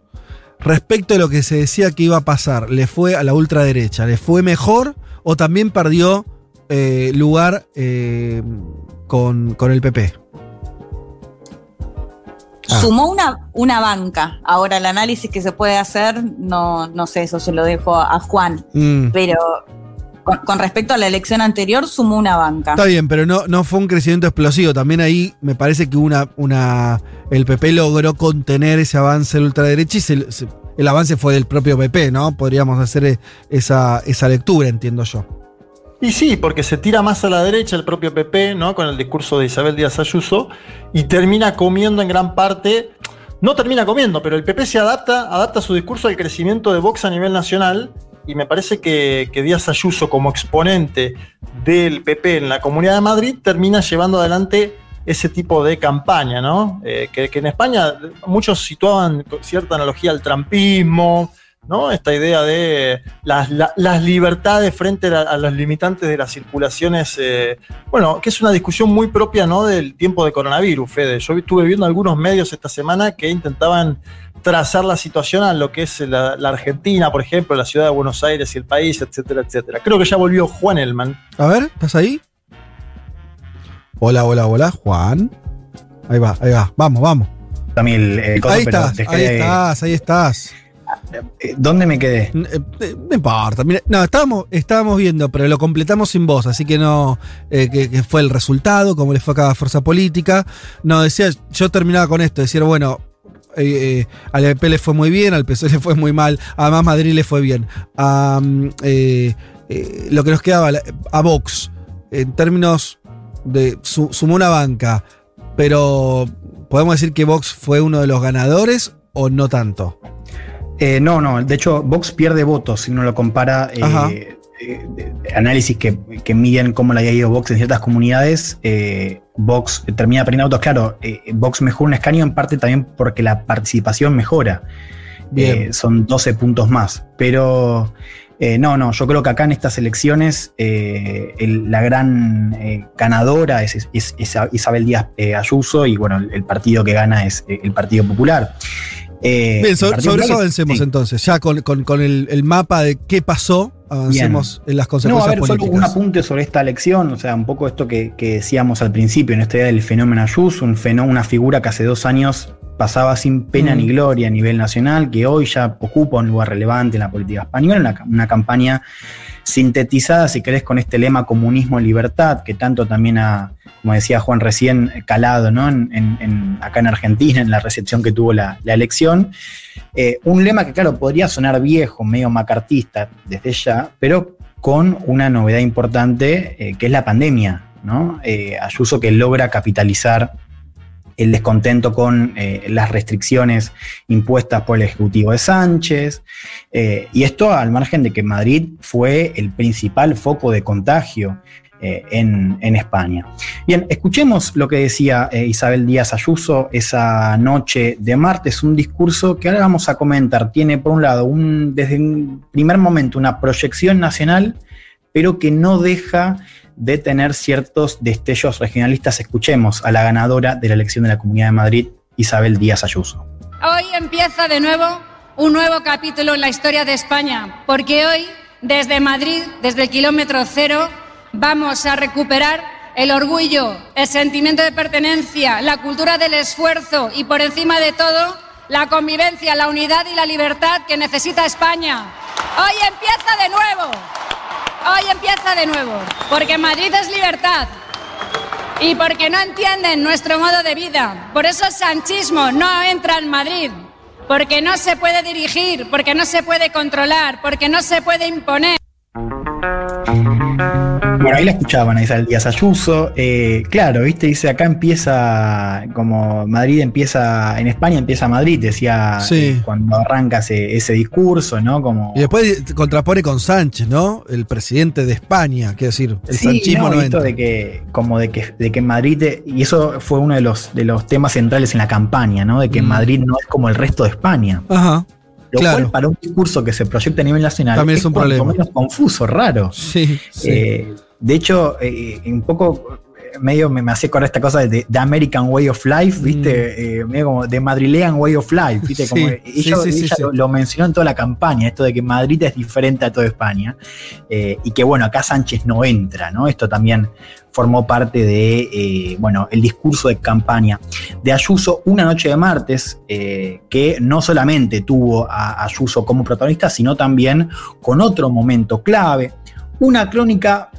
[SPEAKER 3] respecto a lo que se decía que iba a pasar, ¿le fue a la ultraderecha? ¿Le fue mejor o también perdió eh, lugar eh, con, con el PP? Ah.
[SPEAKER 4] Sumó una, una banca. Ahora el análisis que se puede hacer, no, no sé, eso se lo dejo a Juan.
[SPEAKER 3] Mm.
[SPEAKER 4] Pero con, respecto a la elección anterior, sumó una banca.
[SPEAKER 3] Está bien, pero no, no fue un crecimiento explosivo. También ahí me parece que una, una, el PP logró contener ese avance de la ultraderecha y se- se- el avance fue del propio PP, ¿no? Podríamos hacer eh, esa, esa lectura, entiendo yo.
[SPEAKER 6] Y sí, porque se tira más a la derecha el propio PP, ¿no? Con el discurso de Isabel Díaz Ayuso, y termina comiendo en gran parte. No termina comiendo, pero el PP se adapta, adapta su discurso al crecimiento de Vox a nivel nacional. Y me parece que, que Díaz Ayuso, como exponente del PP en la Comunidad de Madrid, termina llevando adelante ese tipo de campaña, ¿no? Eh, que, que en España muchos situaban cierta analogía al trampismo, ¿no? Esta idea de las, la- las libertades frente a, a los limitantes de las circulaciones, eh, bueno, que es una discusión muy propia, ¿no? Del tiempo de coronavirus, Fede. Yo estuve viendo algunos medios esta semana que intentaban trazar la situación a lo que es la, la Argentina, por ejemplo, la ciudad de Buenos Aires y el país, etcétera, etcétera. Creo que ya volvió Juan Elman.
[SPEAKER 3] A ver, ¿estás ahí? Hola, hola, hola, Juan. Ahí va, ahí va. Vamos, vamos.
[SPEAKER 5] También el, el coso,
[SPEAKER 3] ahí
[SPEAKER 5] pero
[SPEAKER 3] estás,
[SPEAKER 5] dejé
[SPEAKER 3] ahí
[SPEAKER 5] de-
[SPEAKER 3] estás, ahí estás.
[SPEAKER 5] Eh, ¿Dónde me quedé?
[SPEAKER 3] Eh, eh, No importa. Mira, no, estábamos, estábamos viendo, pero lo completamos sin voz, así que no. que, fue el resultado, cómo le fue a cada fuerza política. No, decía, yo terminaba con esto, decir, bueno. al EP le fue muy bien, al PSOE le <laughs> fue muy mal, a Más Madrid le fue bien. Lo que nos quedaba, a Vox, en términos de. su- sumó una banca, pero ¿podemos decir que Vox fue uno de los ganadores o no tanto?
[SPEAKER 5] Eh, no, no, de hecho, Vox pierde votos si uno lo compara. eh, eh, análisis que, que miden cómo le ha ido Vox en ciertas comunidades. eh, Vox termina perdiendo votos. Claro, eh, Vox mejora un escaño en parte también porque la participación mejora.
[SPEAKER 3] Bien.
[SPEAKER 5] Son 12 puntos más. Pero eh, no, no, yo creo que acá en estas elecciones el- la gran ganadora es, es- es Isabel Díaz Ayuso y bueno, el, el partido que gana es el Partido Popular. Eh,
[SPEAKER 3] Bien, so- sobre eso avancemos
[SPEAKER 5] sí.
[SPEAKER 3] entonces. Ya con, con- con el, el mapa de qué pasó, avancemos en las
[SPEAKER 5] No, a
[SPEAKER 3] consecuencias
[SPEAKER 5] ver, solo un
[SPEAKER 3] políticas.
[SPEAKER 5] apunte sobre esta elección, o sea, un poco esto que, que decíamos al principio, en esta idea del fenómeno Ayuso, un fenómeno, una figura que hace dos años pasaba sin pena
[SPEAKER 3] Mm.
[SPEAKER 5] ni gloria a nivel nacional, que hoy ya ocupa un lugar relevante en la política española, una, una campaña sintetizada, si querés, con este lema comunismo-libertad, que tanto también ha, como decía Juan recién, calado ¿no? En- en- acá en Argentina, en la recepción que tuvo la, la elección. Eh, un lema que, claro, podría sonar viejo, medio macartista desde ya, pero con una novedad importante, eh, que es la pandemia, ¿no? Eh, Ayuso que logra capitalizar el descontento con eh, las restricciones impuestas por el Ejecutivo de Sánchez, eh, y esto al margen de que Madrid fue el principal foco de contagio eh, en, en España. Bien, escuchemos lo que decía Isabel Díaz Ayuso esa noche de martes, un discurso que ahora vamos a comentar. Tiene, por un lado, un, desde un primer momento una proyección nacional, pero que no deja de tener ciertos destellos regionalistas. Escuchemos a la ganadora de la elección de la Comunidad de Madrid, Isabel Díaz Ayuso.
[SPEAKER 18] Hoy empieza de nuevo un nuevo capítulo en la historia de España, porque hoy, desde Madrid, desde el kilómetro cero, vamos a recuperar el orgullo, el sentimiento de pertenencia, la cultura del esfuerzo y, por encima de todo, la convivencia, la unidad y la libertad que necesita España. Hoy empieza de nuevo. Hoy empieza de nuevo, porque Madrid es libertad. y porque no entienden nuestro modo de vida. Por eso el sanchismo no entra en Madrid, porque no se puede dirigir, porque no se puede controlar, porque no se puede imponer.
[SPEAKER 5] Bueno, ahí la escuchaban a Isabel Díaz Ayuso. Eh, claro, viste, dice acá empieza, como Madrid empieza, en España empieza Madrid, decía
[SPEAKER 3] Sí.
[SPEAKER 5] eh, cuando arranca ese, ese discurso, ¿no? Como
[SPEAKER 3] Y después contrapone con Sánchez, ¿no? El presidente de España, quiero decir, el
[SPEAKER 5] Sí,
[SPEAKER 3] sanchismo
[SPEAKER 5] no,
[SPEAKER 3] no,
[SPEAKER 5] esto de que como de que de que en Madrid y eso fue uno de los de los temas centrales en la campaña, ¿no? De que
[SPEAKER 3] Mm.
[SPEAKER 5] Madrid no es como el resto de España.
[SPEAKER 3] Ajá.
[SPEAKER 5] Lo
[SPEAKER 3] claro.
[SPEAKER 5] cual para un discurso que se proyecta a nivel nacional
[SPEAKER 3] También es un
[SPEAKER 5] cuanto
[SPEAKER 3] problema.
[SPEAKER 5] menos confuso, raro.
[SPEAKER 3] Sí, sí.
[SPEAKER 5] Eh, de hecho, eh, un poco eh, medio me, me hacía acordar esta cosa de The American Way of Life, ¿viste? Eh, medio como The Madrilean Way of Life, ¿viste?
[SPEAKER 3] Mm.
[SPEAKER 5] Como
[SPEAKER 3] sí,
[SPEAKER 5] ella,
[SPEAKER 3] sí, sí,
[SPEAKER 5] ella
[SPEAKER 3] sí.
[SPEAKER 5] Lo, lo mencionó en toda la campaña, esto de que Madrid es diferente a toda España. eh, y que bueno, acá Sánchez no entra, ¿no? Esto también formó parte de, eh, bueno, el discurso de campaña de Ayuso una noche de martes, eh, que no solamente tuvo a Ayuso como protagonista, sino también con otro momento clave, una crónica,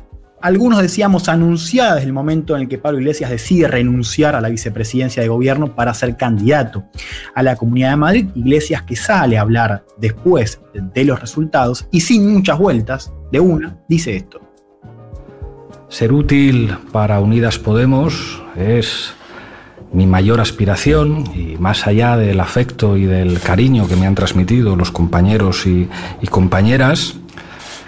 [SPEAKER 5] algunos decíamos anunciada desde el momento en el que Pablo Iglesias decide renunciar a la vicepresidencia de gobierno para ser candidato a la Comunidad de Madrid, Iglesias que sale a hablar después de los resultados y sin muchas vueltas, de una, dice esto.
[SPEAKER 19] Ser útil para Unidas Podemos es mi mayor aspiración y más allá del afecto y del cariño que me han transmitido los compañeros y, y compañeras,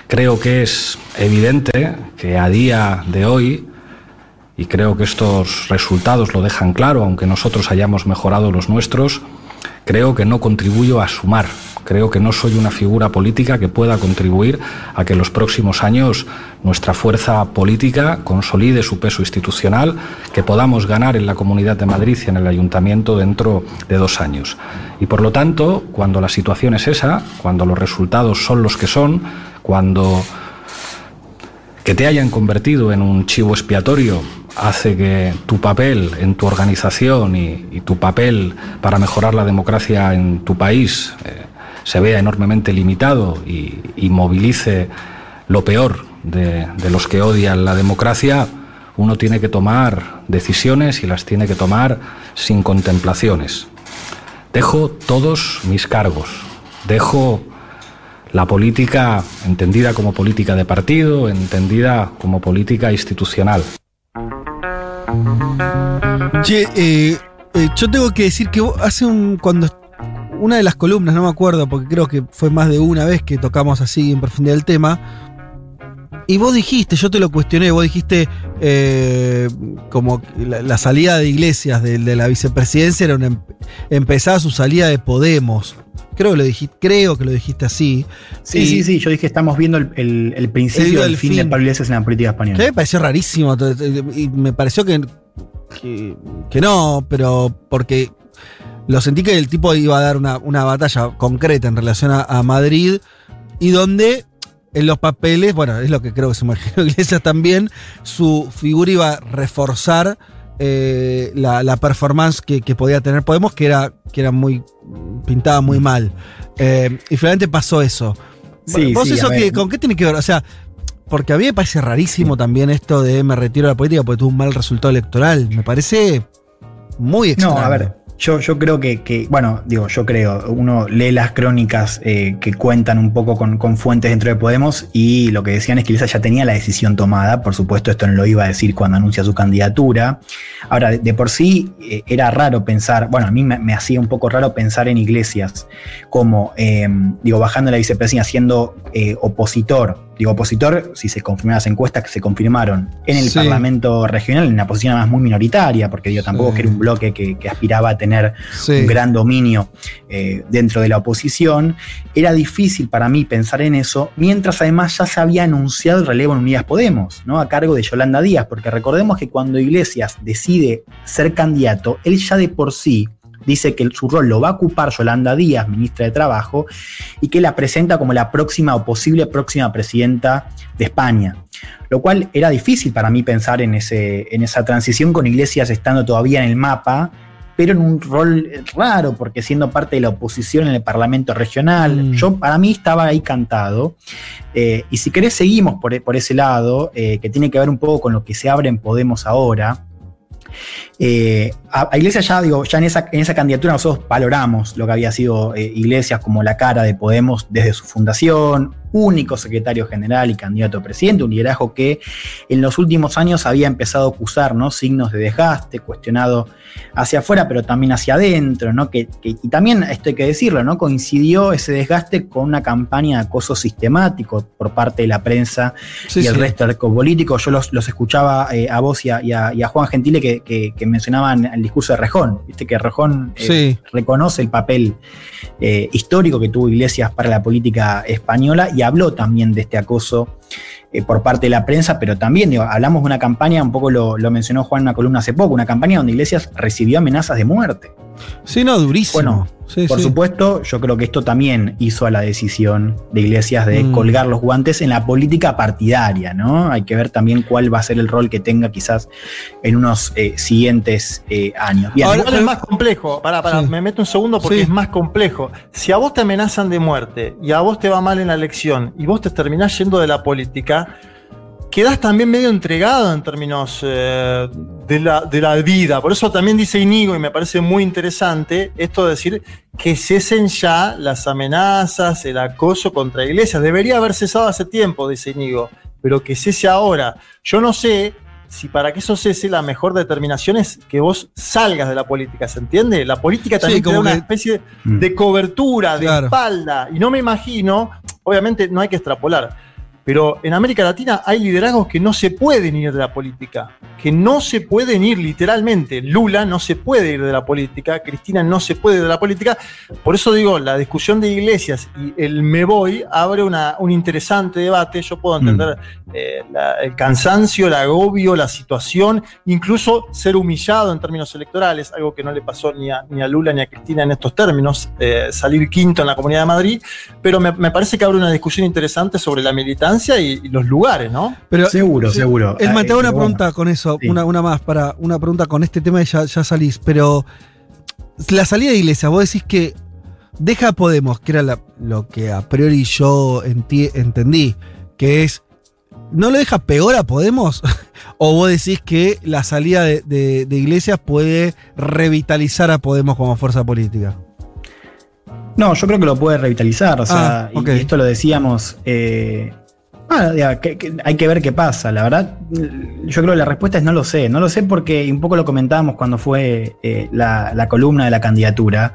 [SPEAKER 19] creo que es evidente que a día de hoy, y creo que estos resultados lo dejan claro, aunque nosotros hayamos mejorado los nuestros, creo que no contribuyo a sumar. Creo que no soy una figura política que pueda contribuir a que en los próximos años nuestra fuerza política consolide su peso institucional, que podamos ganar en la Comunidad de Madrid y en el Ayuntamiento dentro de dos años. Y por lo tanto, cuando la situación es esa, cuando los resultados son los que son, cuando que te hayan convertido en un chivo expiatorio hace que tu papel en tu organización y, tu papel para mejorar la democracia en tu país eh, se vea enormemente limitado y, y movilice lo peor de, de los que odian la democracia, uno tiene que tomar decisiones y las tiene que tomar sin contemplaciones. Dejo todos mis cargos, dejo la política entendida como política de partido, entendida como política institucional.
[SPEAKER 3] Che, eh, eh, yo tengo que decir que hace un. cuando una de las columnas, no me acuerdo, porque creo que fue más de una vez que tocamos así en profundidad el tema. Y vos dijiste, yo te lo cuestioné, vos dijiste eh, como la, la salida de Iglesias de, de la vicepresidencia era una, em- empezaba su salida de Podemos. Creo que lo dijiste, creo que lo dijiste así.
[SPEAKER 5] Sí,
[SPEAKER 3] Y-
[SPEAKER 5] sí, sí, yo dije estamos viendo el, el- el principio
[SPEAKER 3] El
[SPEAKER 5] del fin, de
[SPEAKER 3] fin.
[SPEAKER 5] Pablo Iglesias en la política
[SPEAKER 3] Que
[SPEAKER 5] española.
[SPEAKER 3] me pareció rarísimo. Y me pareció que, que, que no, pero porque lo sentí que el tipo iba a dar una, una batalla concreta en relación a, a Madrid y donde en los papeles, bueno, es lo que creo que se <laughs> imaginó Iglesias también, su figura iba a reforzar eh, la, la performance que, que podía tener Podemos, que era, que era muy pintada muy mal. Eh, y finalmente pasó eso.
[SPEAKER 5] Sí,
[SPEAKER 3] ¿Vos
[SPEAKER 5] sí,
[SPEAKER 3] eso con qué tiene que ver? O sea, porque a mí me parece rarísimo también esto de me retiro de la política porque tuvo un mal resultado electoral. Me parece muy extraño.
[SPEAKER 5] No, a ver, yo, yo creo que, que, bueno, digo, yo creo, uno lee las crónicas eh, que cuentan un poco con, con fuentes dentro de Podemos y lo que decían es que Iglesias ya tenía la decisión tomada, por supuesto esto no lo iba a decir cuando anuncia su candidatura. Ahora, de, por sí eh, era raro pensar, bueno, a mí me, hacía un poco raro pensar en Iglesias como, eh, digo, bajando la vicepresidencia, siendo opositor, digo, opositor, si se confirman las encuestas que se confirmaron en el
[SPEAKER 3] Sí.
[SPEAKER 5] Parlamento regional, en una posición además muy minoritaria, porque digo, tampoco
[SPEAKER 3] Sí.
[SPEAKER 5] que era un bloque que, que aspiraba a tener
[SPEAKER 3] Sí.
[SPEAKER 5] un gran dominio eh, dentro de la oposición, era difícil para mí pensar en eso, mientras además ya se había anunciado el relevo en Unidas Podemos, ¿no? A cargo de Yolanda Díaz, porque recordemos que cuando Iglesias decide ser candidato, él ya de por sí dice que su rol lo va a ocupar Yolanda Díaz, ministra de Trabajo, y que la presenta como la próxima o posible próxima presidenta de España. Lo cual era difícil para mí pensar en, ese, en esa transición con Iglesias estando todavía en el mapa, pero en un rol raro, porque siendo parte de la oposición en el Parlamento regional,
[SPEAKER 3] Mm.
[SPEAKER 5] yo para mí estaba ahí cantado. Eh, y si querés seguimos por, por ese lado, eh, que tiene que ver un poco con lo que se abre en Podemos ahora, Eh, a, a Iglesias ya, digo, ya en esa, en esa candidatura nosotros valoramos lo que había sido eh, Iglesias como la cara de Podemos desde su fundación, único secretario general y candidato a presidente, un liderazgo que en los últimos años había empezado a acusar ¿no? signos de desgaste, cuestionado hacia afuera, pero también hacia adentro, ¿no? Que, que- y también, esto hay que decirlo, ¿no? coincidió ese desgaste con una campaña de acoso sistemático por parte de la prensa
[SPEAKER 3] Sí,
[SPEAKER 5] y el
[SPEAKER 3] sí.
[SPEAKER 5] resto del político. Yo los, los escuchaba eh, a vos y a, y a- y a Juan Gentile que, que- que mencionaban el discurso de Rejón. Viste que Rejón eh,
[SPEAKER 3] Sí.
[SPEAKER 5] reconoce el papel eh, histórico que tuvo Iglesias para la política española y habló también de este acoso eh, por parte de la prensa, pero también hablamos de una campaña, un poco lo, lo mencionó Juan en una columna hace poco, una campaña donde Iglesias recibió amenazas de muerte.
[SPEAKER 3] Sí, no, durísimo.
[SPEAKER 5] Bueno,
[SPEAKER 3] Sí,
[SPEAKER 5] por
[SPEAKER 3] sí.
[SPEAKER 5] supuesto, yo creo que esto también hizo a la decisión de Iglesias de
[SPEAKER 3] Mm.
[SPEAKER 5] colgar los guantes en la política partidaria, ¿no? Hay que ver también cuál va a ser el rol que tenga quizás en unos eh, siguientes eh, años. Bien,
[SPEAKER 6] Igual es más complejo. Pará, pará, me meto un segundo porque es más complejo. Si a vos te amenazan de muerte y a vos te va mal en la elección y vos te terminás yendo de la política, quedás también medio entregado en términos eh, de, la, de la vida. Por eso también dice Inigo, y me parece muy interesante, esto de decir que cesen ya las amenazas, el acoso contra iglesias. Debería haber cesado hace tiempo, dice Inigo, pero que cese ahora. Yo no sé si para que eso cese la mejor determinación es que vos salgas de la política, ¿se entiende? La política
[SPEAKER 3] Sí,
[SPEAKER 6] también te da
[SPEAKER 3] como
[SPEAKER 6] una especie
[SPEAKER 5] Mm.
[SPEAKER 6] de cobertura, de
[SPEAKER 3] Claro.
[SPEAKER 6] espalda. Y no me imagino, obviamente no hay que extrapolar, pero en América Latina hay liderazgos que no se pueden ir de la política, que no se pueden ir literalmente. Lula no se puede ir de la política, Cristina no se puede ir de la política. Por eso digo, la discusión de iglesias y el me voy abre una- un interesante debate. Yo puedo entender eh, la- el cansancio, el agobio, la situación, incluso ser humillado en términos electorales, algo que no le pasó ni a, ni a Lula ni a Cristina en estos términos, eh, salir quinto en la Comunidad de Madrid, pero me, me parece que abre una discusión interesante sobre la militancia y, y los lugares, ¿no?
[SPEAKER 3] Pero,
[SPEAKER 5] seguro,
[SPEAKER 3] sí,
[SPEAKER 5] seguro.
[SPEAKER 3] El
[SPEAKER 5] Eh,
[SPEAKER 3] Mateo, una pregunta
[SPEAKER 5] bueno.
[SPEAKER 3] con eso,
[SPEAKER 5] Sí.
[SPEAKER 3] una, una más, para una pregunta con este tema y ya, ya salís. Pero la salida de Iglesia, vos decís que deja a Podemos, que era la- lo que a priori yo enti- entendí, que es, ¿no lo deja peor a Podemos? <laughs> ¿O vos decís que la salida de, de- de Iglesias puede revitalizar a Podemos como fuerza política?
[SPEAKER 5] No, yo creo que lo puede revitalizar. O sea,
[SPEAKER 3] Ah,
[SPEAKER 5] y esto lo decíamos. eh, ah, hay que ver qué pasa. La verdad, yo creo que la respuesta es no lo sé. No lo sé porque un poco lo comentábamos cuando fue eh, la, la columna de la candidatura.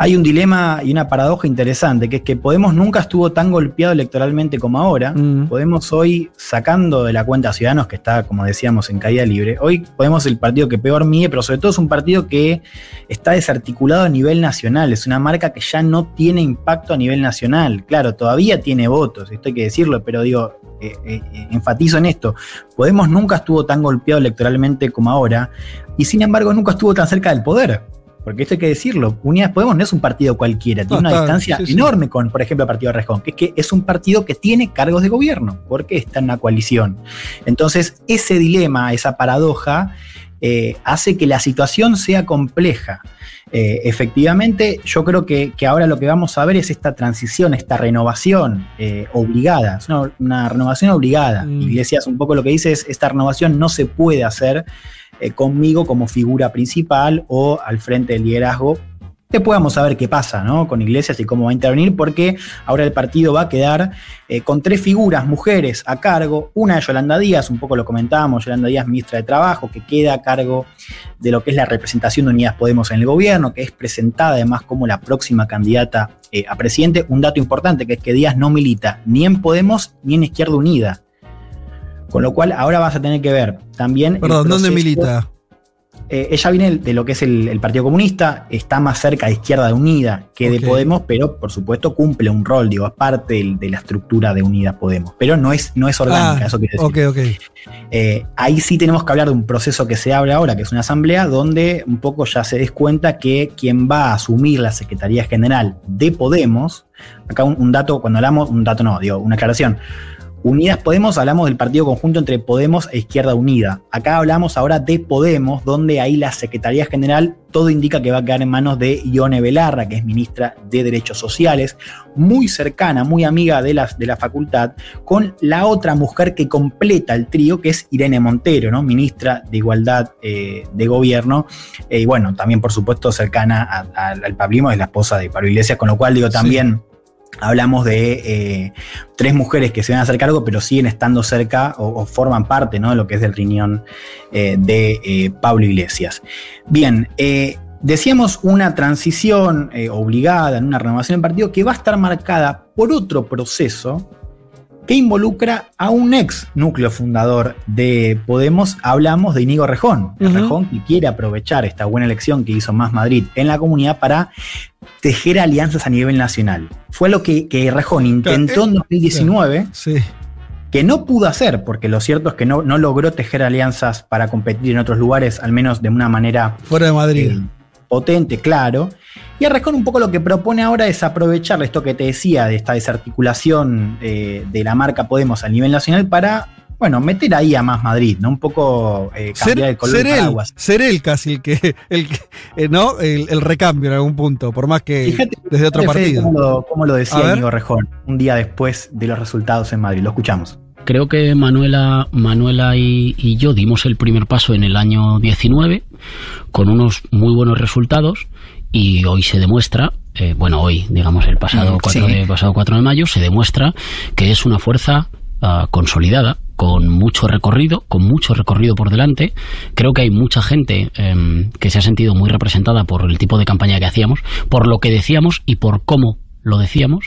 [SPEAKER 5] Hay un dilema y una paradoja interesante, que es que Podemos nunca estuvo tan golpeado electoralmente como ahora. Podemos hoy, sacando de la cuenta a Ciudadanos, que está, como decíamos, en caída libre, hoy Podemos es el partido que peor mide, pero sobre todo es un partido que está desarticulado a nivel nacional. Es una marca que ya no tiene impacto a nivel nacional. Claro, todavía tiene votos, esto hay que decirlo, pero digo, eh, eh, enfatizo en esto. Podemos nunca estuvo tan golpeado electoralmente como ahora, y sin embargo nunca estuvo tan cerca del poder. Porque esto hay que decirlo, Unidas Podemos no es un partido cualquiera, tiene
[SPEAKER 3] No,
[SPEAKER 5] una
[SPEAKER 3] está,
[SPEAKER 5] distancia
[SPEAKER 3] sí, sí.
[SPEAKER 5] enorme con, por ejemplo, el partido de Rejón, que es que es un partido que tiene cargos de gobierno, porque está en una coalición. Entonces, ese dilema, esa paradoja, eh, hace que la situación sea compleja. Eh, efectivamente, yo creo que, que ahora lo que vamos a ver es esta transición, esta renovación eh, obligada, es una, una renovación obligada. Iglesias un poco lo que dice es, esta renovación no se puede hacer eh, conmigo como figura principal o al frente del liderazgo. Vamos a ver qué pasa ¿no? con Iglesias y cómo va a intervenir, porque ahora el partido va a quedar eh, con tres figuras, mujeres, a cargo. Una de Yolanda Díaz, un poco lo comentábamos, Yolanda Díaz, ministra de Trabajo, que queda a cargo de lo que es la representación de Unidas Podemos en el gobierno, que es presentada además como la próxima candidata eh, a presidente. Un dato importante, que es que Díaz no milita ni en Podemos ni en Izquierda Unida. Con lo cual ahora vas a tener que ver también...
[SPEAKER 3] Perdón, ¿dónde milita?
[SPEAKER 5] eh, ella viene de lo que es el, el Partido Comunista, está más cerca de Izquierda Unida que de Podemos, pero por supuesto cumple un rol, digo, es parte del- de la estructura de Unida Podemos, pero no es, no es orgánica,
[SPEAKER 3] Ah,
[SPEAKER 5] eso quiere decir.
[SPEAKER 3] ok, ok.
[SPEAKER 5] Eh, ahí sí tenemos que hablar de un proceso que se abre ahora, que es una asamblea, donde un poco ya se des cuenta que quien va a asumir la Secretaría General de Podemos, acá un, un dato, cuando hablamos, un dato no, digo, una aclaración. Unidas Podemos, hablamos del partido conjunto entre Podemos e Izquierda Unida. Acá hablamos ahora de Podemos, donde ahí la Secretaría General todo indica que va a quedar en manos de Ione Belarra, que es ministra de Derechos Sociales, muy cercana, muy amiga de la, de la facultad, con la otra mujer que completa el trío, que es Irene Montero, ¿no? ministra de Igualdad eh, de Gobierno, eh, y bueno, también por supuesto cercana al pablismo, es la esposa de Pablo Iglesias, con lo cual digo también... Hablamos de eh, tres mujeres que se van a hacer cargo, pero siguen estando cerca o, forman parte ¿no? de lo que es del riñón eh, de eh, Pablo Iglesias. Bien, decíamos una transición obligada en una renovación del partido que va a estar marcada por otro proceso que involucra a un ex núcleo fundador de Podemos. Hablamos de Inigo Rejón. Rejón que quiere aprovechar esta buena elección que hizo Más Madrid en la comunidad para tejer alianzas a nivel nacional. Fue lo que, que Rejón intentó en 2019.
[SPEAKER 3] Sí.
[SPEAKER 5] Que no pudo hacer, porque lo cierto es que no, no, logró tejer alianzas para competir en otros lugares, al menos de una manera.
[SPEAKER 3] Fuera de Madrid.
[SPEAKER 5] Eh, potente, claro. Y Arrejón un poco lo que propone ahora es aprovechar esto que te decía de esta desarticulación eh, de la marca Podemos a nivel nacional para, bueno, meter ahí a más Madrid, ¿no? Un poco eh, cambiar
[SPEAKER 3] ser,
[SPEAKER 5] el color
[SPEAKER 3] ser
[SPEAKER 5] de
[SPEAKER 3] él, ser él casi el que, <laughs> el, eh, ¿no? El, recambio en algún punto, por más que desde otro partido.
[SPEAKER 5] Cómo lo, cómo lo decía Íñigo Rejón un día después de los resultados en Madrid. Lo escuchamos
[SPEAKER 20] creo que Manuela, Manuela y, y, yo dimos el primer paso en el año 19 con unos muy buenos resultados y hoy se demuestra, eh, bueno, hoy, digamos, el pasado 4, mm, de, pasado 4 de mayo, se demuestra que es una fuerza uh, consolidada, con mucho recorrido, con mucho recorrido por delante. Creo que hay mucha gente eh, que se ha sentido muy representada por el tipo de campaña que hacíamos, por lo que decíamos y por cómo lo decíamos,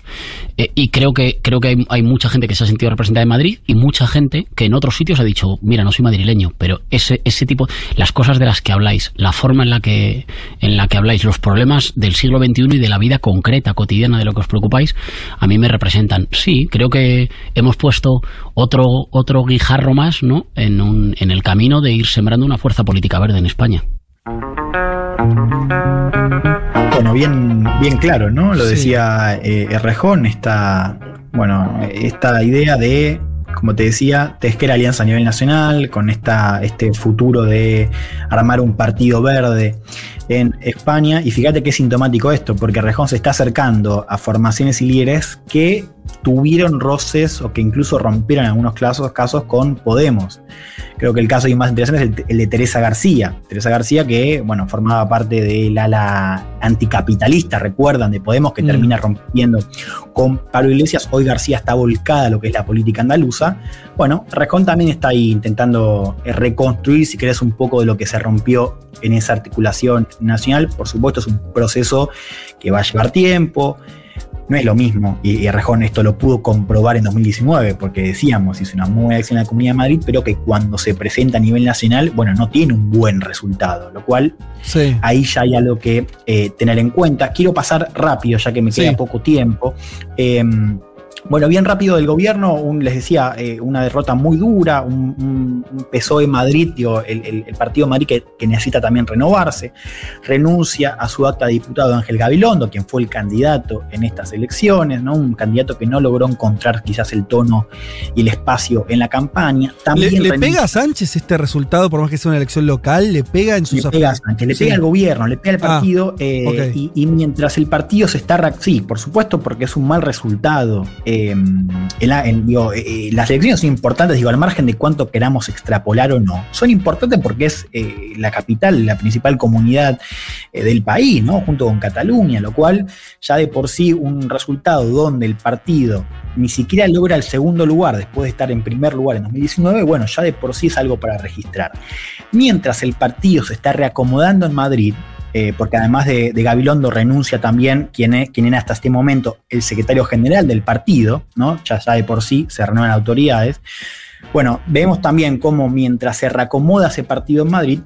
[SPEAKER 20] eh, y creo que creo que hay, mucha gente que se ha sentido representada en Madrid y mucha gente que en otros sitios ha dicho, mira, no soy madrileño, pero ese, ese tipo, las cosas de las que habláis, la forma en la que, en la que habláis, los problemas del siglo XXI y de la vida concreta, cotidiana de lo que os preocupáis, a mí me representan. Sí, creo que hemos puesto otro, otro guijarro más, ¿no? En, un, en el camino de ir sembrando una fuerza política verde en España.
[SPEAKER 5] Bueno, bien, bien claro, ¿no? Lo decía eh, Errejón, esta, bueno, esta idea de, como te decía, tejer alianza a nivel nacional, con esta, este futuro de armar un partido verde en España. Y fíjate qué sintomático esto, porque Rejón se está acercando a formaciones y líderes que tuvieron roces o que incluso rompieron en algunos casos, casos con Podemos. Creo que el caso más interesante es el, de Teresa García. Teresa García que, bueno, formaba parte del ala anticapitalista, recuerdan, de Podemos, que mm. termina rompiendo con Pablo Iglesias. Hoy García está volcada a lo que es la política andaluza. Bueno, Rejón también está ahí intentando eh, reconstruir, si querés, un poco de lo que se rompió en esa articulación nacional. Por supuesto, es un proceso que va a llevar tiempo. No es lo mismo, y, Rejón esto lo pudo comprobar en 2019, porque decíamos, hizo una muy buena acción en la Comunidad de Madrid, pero que cuando se presenta a nivel nacional, bueno, no tiene un buen resultado, lo cual ahí ya hay algo que eh, tener en cuenta. Quiero pasar rápido, ya que me queda poco tiempo. Em, bueno, bien rápido del gobierno, les decía, eh, una derrota muy dura, un, un PSOE Madrid, el, partido Madrid que, necesita también renovarse, renuncia a su acta de diputado Ángel Gabilondo, quien fue el candidato en estas elecciones, ¿no? un candidato que no logró encontrar quizás el tono y el espacio en la campaña.
[SPEAKER 3] También ¿Le, pega a Sánchez este resultado, por más que sea una elección local? ¿Le pega en sus
[SPEAKER 5] Le pega a Sánchez, le pega al gobierno, le pega al ah, partido, eh, y, mientras el partido se está... Sí, por supuesto, porque es un mal resultado. Eh, eh, las elecciones son importantes, digo, al margen de cuánto queramos extrapolar o no. Son importantes porque es eh, la capital, la principal comunidad eh, del país, ¿no? Junto con Cataluña, lo cual ya de por sí un resultado donde el partido ni siquiera logra el segundo lugar después de estar en primer lugar en 2019, bueno, ya de por sí es algo para registrar. Mientras el partido se está reacomodando en Madrid, eh, porque además de, Gabilondo renuncia también quien, es, era hasta este momento el secretario general del partido, ¿no? ya, ya de por sí se renuevan autoridades. Bueno, vemos también cómo mientras se reacomoda ese partido en Madrid,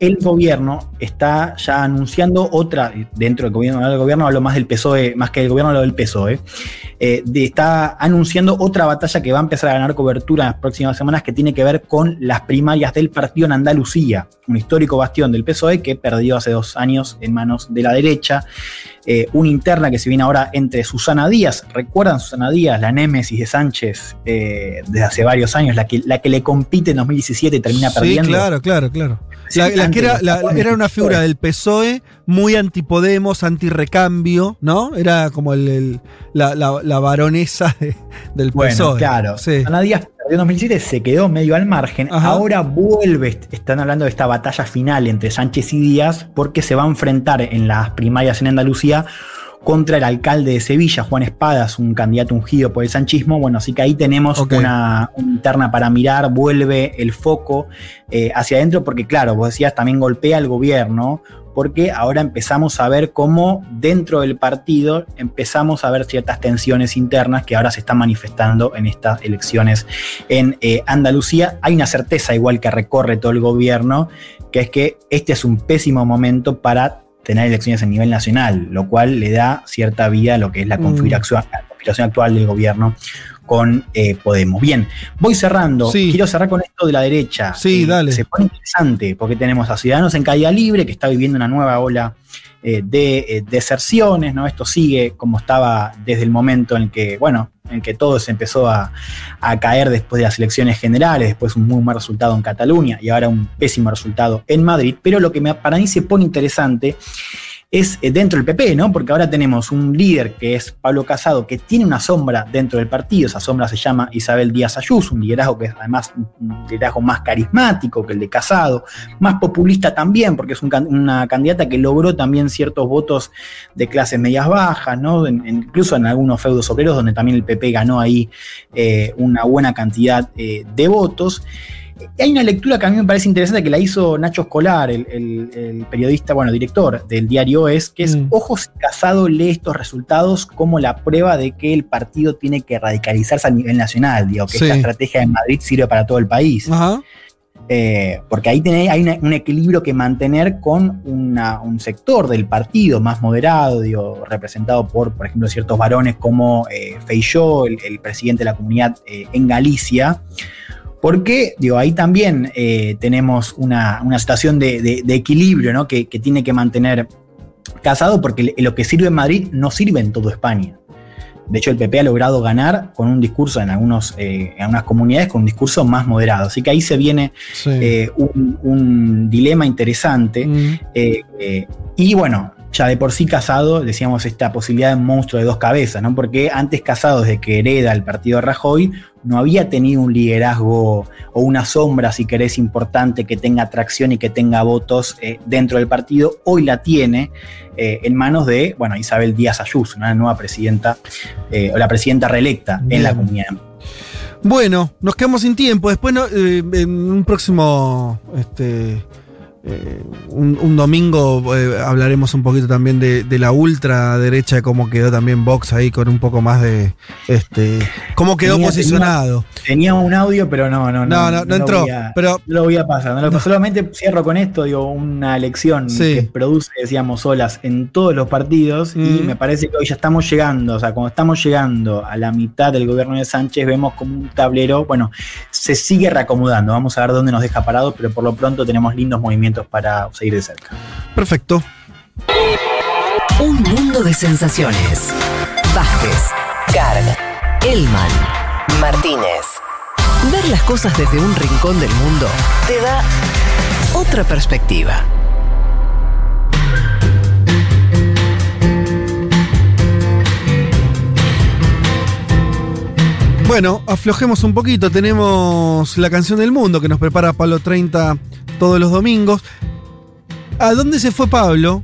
[SPEAKER 5] el gobierno está ya anunciando otra, dentro del gobierno, del gobierno hablo más del PSOE, más que del gobierno hablo del PSOE, eh, está anunciando otra batalla que va a empezar a ganar cobertura en las próximas semanas que tiene que ver con las primarias del partido en Andalucía, un histórico bastión del PSOE que perdió hace dos años en manos de la derecha. eh, una interna que se viene ahora entre Susana Díaz. ¿Recuerdan Susana Díaz, la némesis de Sánchez eh, desde hace varios años, la que, la que le compite en 2017 y termina perdiendo?
[SPEAKER 3] Sí, claro, claro, claro. La, la que era, la- era una figura del PSOE muy antipodemos, antirrecambio, ¿no? Era como el, el- la, baronesa de- del
[SPEAKER 5] Bueno,
[SPEAKER 3] PSOE.
[SPEAKER 5] claro.
[SPEAKER 3] Sí.
[SPEAKER 5] Susana Díaz en 2017, se quedó medio al margen.
[SPEAKER 3] Ajá.
[SPEAKER 5] Ahora vuelve, est- están hablando de esta batalla final entre Sánchez y Díaz, porque se va a enfrentar en las primarias en Andalucía contra el alcalde de Sevilla, Juan Espadas, un candidato ungido por el sanchismo. Bueno, así que ahí tenemos una interna para mirar, vuelve el foco eh, hacia adentro, porque claro, vos decías, también golpea al gobierno, porque ahora empezamos a ver cómo dentro del partido empezamos a ver ciertas tensiones internas que ahora se están manifestando en estas elecciones en eh, Andalucía. Hay una certeza igual que recorre todo el gobierno, que es que este es un pésimo momento para tener elecciones a nivel nacional, lo cual le da cierta vida a lo que es la
[SPEAKER 3] Mm.
[SPEAKER 5] configuración, la configuración actual del gobierno con eh, Podemos. Bien, voy cerrando.
[SPEAKER 3] Sí.
[SPEAKER 5] Quiero cerrar con esto de la derecha. Eh,
[SPEAKER 3] Sí, dale.
[SPEAKER 5] Se pone interesante porque tenemos a Ciudadanos en caída libre, que está viviendo una nueva ola eh, de eh, deserciones, ¿no? Esto sigue como estaba desde el momento en que, bueno, en que todo se empezó a, a caer después de las elecciones generales, después un muy mal resultado en Cataluña y ahora un pésimo resultado en Madrid. Pero lo que me- para mí se pone interesante es eh, dentro del PP, ¿no? Porque ahora tenemos un líder que es Pablo Casado, que tiene una sombra dentro del partido, esa sombra se llama Isabel Díaz Ayuso, un liderazgo que es además un liderazgo más carismático que el de Casado, más populista también, porque es una candidata que logró también ciertos votos de clases medias bajas, ¿no? Incluso en algunos feudos obreros, donde también el PP ganó ahí eh, una buena cantidad eh, de votos. Hay una lectura que a mí me parece interesante que la hizo Nacho Escolar, el, el- el periodista, bueno, director del diario Es, que es, ojo si Casado lee estos resultados como la prueba de que el partido tiene que radicalizarse a nivel nacional, digo, que
[SPEAKER 3] Sí.
[SPEAKER 5] esta estrategia de Madrid sirve para todo el país.
[SPEAKER 3] Ajá.
[SPEAKER 5] Eh, porque ahí tenés- hay una- un equilibrio que mantener con una- un sector del partido más moderado, digo, representado por, por ejemplo, ciertos varones como eh, Feijó, el, el presidente de la comunidad eh, en Galicia. Porque, digo, ahí también eh, tenemos una, una situación de, de- de equilibrio, ¿no? Que, que tiene que mantener Casado, porque lo que sirve en Madrid no sirve en toda España. De hecho, el PP ha logrado ganar con un discurso en, algunos, eh, en algunas comunidades, con un discurso más moderado. Así que ahí se viene
[SPEAKER 3] Sí.
[SPEAKER 5] eh, un, un dilema interesante.
[SPEAKER 3] Mm.
[SPEAKER 5] Y bueno, ya de por sí Casado, decíamos esta posibilidad de un monstruo de dos cabezas, ¿no? Porque antes Casado, desde que hereda el partido Rajoy, no había tenido un liderazgo o una sombra, si querés, importante que tenga atracción y que tenga votos eh, dentro del partido. Hoy la tiene eh, en manos de, bueno, Isabel Díaz Ayuso, una nueva presidenta, eh, o la presidenta reelecta en la comunidad.
[SPEAKER 3] Bueno, nos quedamos sin tiempo. Después, no, en un próximo. Este, eh, un, un domingo eh, hablaremos un poquito también de, de la ultraderecha, cómo quedó también Vox ahí con un poco más de. Este, cómo quedó
[SPEAKER 5] Tenía-
[SPEAKER 3] posicionado.
[SPEAKER 5] Tenía un audio, pero no, no,
[SPEAKER 3] No, no, no
[SPEAKER 5] lo
[SPEAKER 3] entró,
[SPEAKER 5] a-
[SPEAKER 3] pero-
[SPEAKER 5] no lo voy a pasar. no lo- Solamente cierro con esto, digo, una lección
[SPEAKER 3] Sí.
[SPEAKER 5] que produce, decíamos, olas en todos los partidos. Y me parece que hoy ya estamos llegando, o sea, cuando estamos llegando a la mitad del gobierno de Sánchez, vemos como un tablero, bueno, se sigue reacomodando. Vamos a ver dónde nos deja parados, pero por lo pronto tenemos lindos movimientos para seguir de cerca.
[SPEAKER 3] Perfecto.
[SPEAKER 1] Un mundo de sensaciones. Vázquez, Carg, Elman, Martínez. Ver las cosas desde un rincón del mundo te da otra perspectiva.
[SPEAKER 3] Bueno, aflojemos un poquito. Tenemos la canción del mundo que nos prepara Pablo 30 todos los domingos. ¿A dónde se fue Pablo?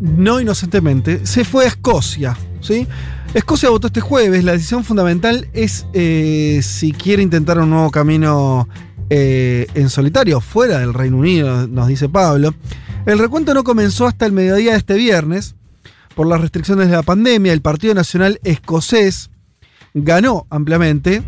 [SPEAKER 3] No inocentemente, se fue a Escocia. ¿sí? Escocia votó este jueves. La decisión fundamental es eh, si quiere intentar un nuevo camino eh, en solitario, fuera del Reino Unido, nos dice Pablo. El recuento no comenzó hasta el mediodía de este viernes. Por las restricciones de la pandemia, el Partido Nacional Escocés ganó ampliamente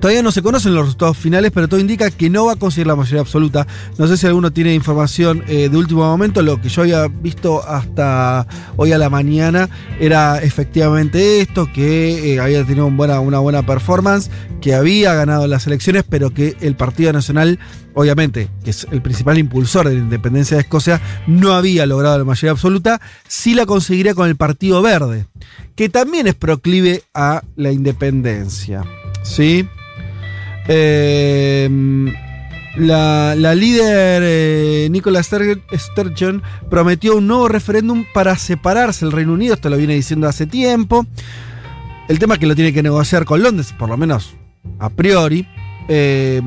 [SPEAKER 3] Todavía no se conocen los resultados finales, pero todo indica que no va a conseguir la mayoría absoluta. No sé si alguno tiene información eh, de último momento. Lo que yo había visto hasta hoy a la mañana era efectivamente esto, que eh, había tenido una buena performance, que había ganado las elecciones, pero que el Partido Nacional, obviamente, que es el principal impulsor de la independencia de Escocia, no había logrado la mayoría absoluta. Sí la conseguiría con el Partido Verde, que también es proclive a la independencia. ¿Sí? Eh, la, líder eh, Nicola Sturgeon prometió un nuevo referéndum para separarse del Reino Unido, esto lo viene diciendo hace tiempo. El tema es que lo tiene que negociar con Londres, por lo menos a priori. Eh,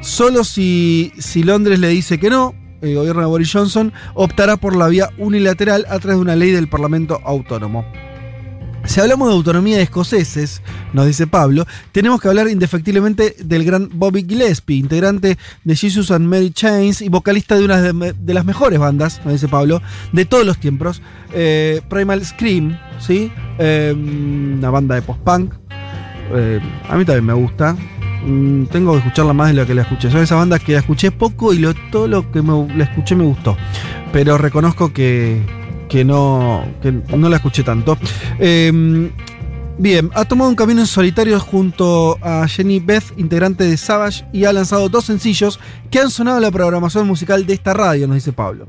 [SPEAKER 3] solo si, si Londres le dice que no, el gobierno de Boris Johnson optará por la vía unilateral a través de una ley del Parlamento Autónomo. Si hablamos de autonomía de escoceses, nos dice Pablo, tenemos que hablar indefectiblemente del gran Bobby Gillespie, integrante de Jesus and Mary Chains y vocalista de una de, las mejores bandas, nos dice Pablo, de todos los tiempos. Eh, Primal Scream, ¿sí? Eh, una banda de post-punk. Eh, a mí también me gusta. Mm, tengo que escucharla más de lo que la escuché. Son esas bandas que la escuché poco y todo lo que me, la escuché me gustó. Pero reconozco que, que no, que no la escuché tanto. Eh, bien, ha tomado un camino en solitario junto a Jenny Beth, integrante de Savage, y ha lanzado dos sencillos que han sonado en la programación musical de esta radio, nos dice Pablo.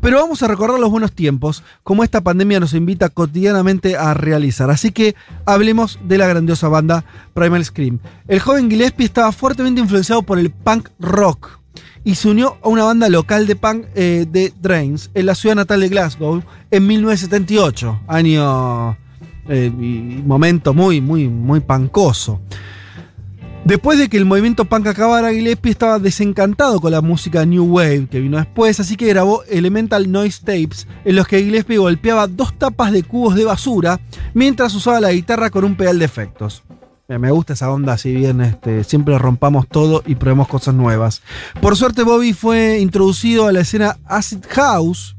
[SPEAKER 3] Pero vamos a recordar los buenos tiempos, como esta pandemia nos invita cotidianamente a realizar. Así que hablemos de la grandiosa banda Primal Scream. El joven Gillespie estaba fuertemente influenciado por el punk rock y se unió a una banda local de punk eh, de Drains en la ciudad natal de Glasgow en 1978, año eh, momento muy, muy, muy pancoso. Después de que el movimiento punk acabara, Gillespie estaba desencantado con la música New Wave que vino después, así que grabó Elemental Noise Tapes en los que Gillespie golpeaba dos tapas de cubos de basura mientras usaba la guitarra con un pedal de efectos. Me gusta esa onda, si bien este, siempre rompamos todo y probemos cosas nuevas. Por suerte, Bobby fue introducido a la escena Acid House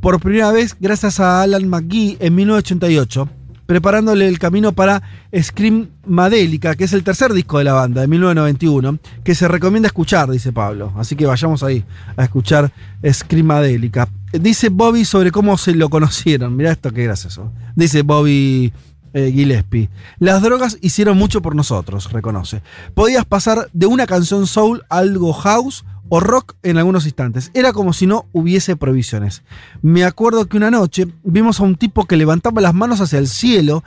[SPEAKER 3] por primera vez gracias a Alan McGee en 1988, preparándole el camino para Scream Madélica, que es el tercer disco de la banda de 1991, que se recomienda escuchar, dice Pablo. Así que vayamos ahí a escuchar Scream Madélica. Dice Bobby sobre cómo se lo conocieron. Mirá esto, qué gracioso. Dice Bobby eh, Gillespie. Las drogas hicieron mucho por nosotros, reconoce. Podías pasar de una canción soul a algo house o rock en algunos instantes. Era como si no hubiese provisiones. Me acuerdo que una noche vimos a un tipo que levantaba las manos hacia el cielo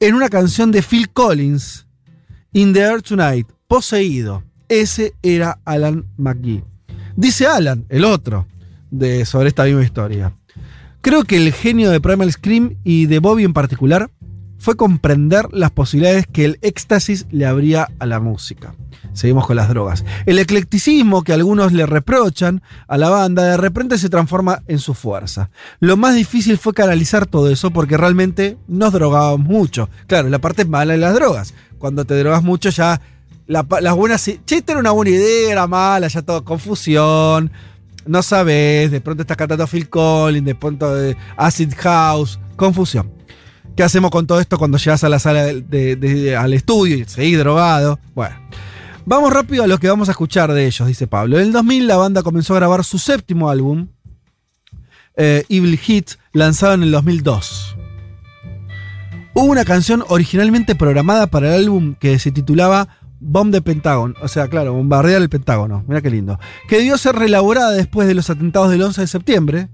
[SPEAKER 3] en una canción de Phil Collins, In the Air Tonight, poseído. Ese era Alan McGee. Dice Alan, el otro, de, sobre esta misma historia. Creo que el genio de Primal Scream y de Bobby en particular fue comprender las posibilidades que el éxtasis le abría a la música. Seguimos con las drogas. El eclecticismo que algunos le reprochan a la banda de repente se transforma en su fuerza. Lo más difícil fue canalizar todo eso porque realmente nos drogábamos mucho. Claro, la parte mala de las drogas. Cuando te drogas mucho ya las buenas... Che, era una buena idea, era mala, ya todo confusión. No sabes, de pronto estás cantando Phil Collins, de pronto de Acid House, confusión. ¿Qué hacemos con todo esto cuando llegas a la sala al estudio y seguís drogado? Bueno. Vamos rápido a lo que vamos a escuchar de ellos, dice Pablo. En el 2000 la banda comenzó a grabar su séptimo álbum, eh, Evil Hit, lanzado en el 2002. Hubo una canción originalmente programada para el álbum que se titulaba Bomb de Pentágono, o sea, claro, bombardear el Pentágono, mira qué lindo, que debió ser reelaborada después de los atentados del 11 de septiembre,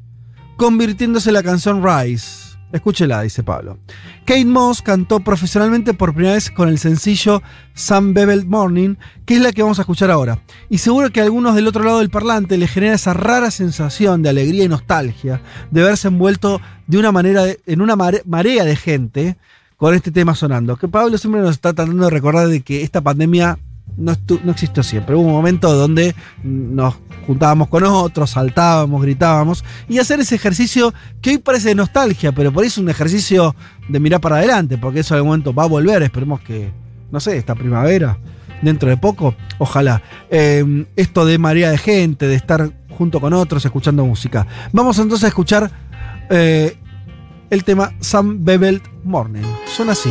[SPEAKER 3] convirtiéndose en la canción Rise. Escúchela, dice Pablo. Kate Moss cantó profesionalmente por primera vez con el sencillo Some Bevel Morning, que es la que vamos a escuchar ahora. Y seguro que a algunos del otro lado del parlante le genera esa rara sensación de alegría y nostalgia de verse envuelto de una manera en una marea de gente con este tema sonando. Que Pablo siempre nos está tratando de recordar de que esta pandemia no, no, existió siempre. Hubo un momento donde nos juntábamos con otros, saltábamos, gritábamos, y hacer ese ejercicio que hoy parece de nostalgia, pero por ahí es un ejercicio de mirar para adelante, porque eso en algún momento va a volver, esperemos que, no sé, esta primavera, dentro de poco, ojalá. Eh, esto de marea de gente, de estar junto con otros, escuchando música. Vamos entonces a escuchar eh, el tema Some Beveled Morning. Son así.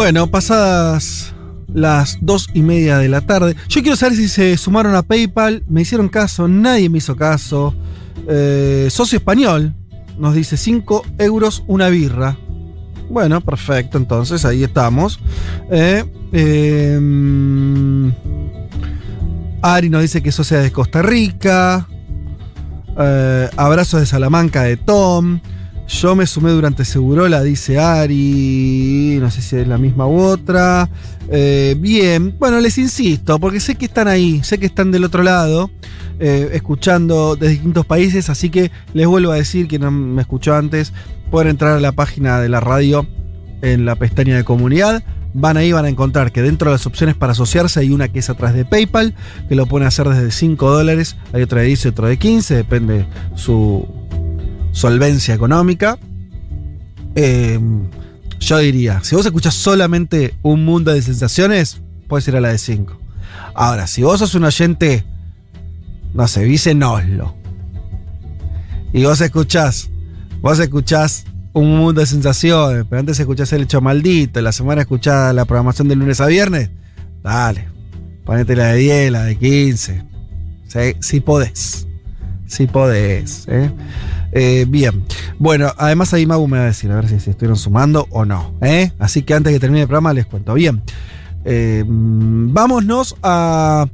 [SPEAKER 3] Bueno, pasadas las dos y media de la tarde. Yo quiero saber si se sumaron a PayPal. Me hicieron caso, nadie me hizo caso. Eh, socio español nos dice 5 euros una birra. Bueno, perfecto, entonces ahí estamos. Eh, eh, Ari nos dice que eso sea de Costa Rica. Eh, abrazos de Salamanca de Tom. Yo me sumé durante Segurola, dice Ari. No sé si es la misma u otra. Eh, bien, bueno, les insisto, porque sé que están ahí, sé que están del otro lado, eh, escuchando de distintos países, así que les vuelvo a decir, que no me escuchó antes, pueden entrar a la página de la radio en la pestaña de comunidad. Van ahí, van a encontrar que dentro de las opciones para asociarse hay una que es atrás de PayPal, que lo pueden hacer desde 5 dólares, hay otra de 10 y otra de 15, depende su solvencia económica. Eh, yo diría, si vos escuchás solamente un mundo de sensaciones, puedes ir a la de 5. Ahora, si vos sos un oyente, no sé, vice y vos escuchás, vos escuchás un mundo de sensaciones, pero antes escuchás el hecho maldito, la semana escuchás la programación de lunes a viernes, dale, ponete la de 10, la de 15. Si podés. Si podés. ¿eh? Eh, bien. Bueno, además ahí Magu me va a decir, a ver si se estuvieron sumando o no. ¿eh? Así que antes que termine el programa les cuento. Bien. Eh, vámonos a,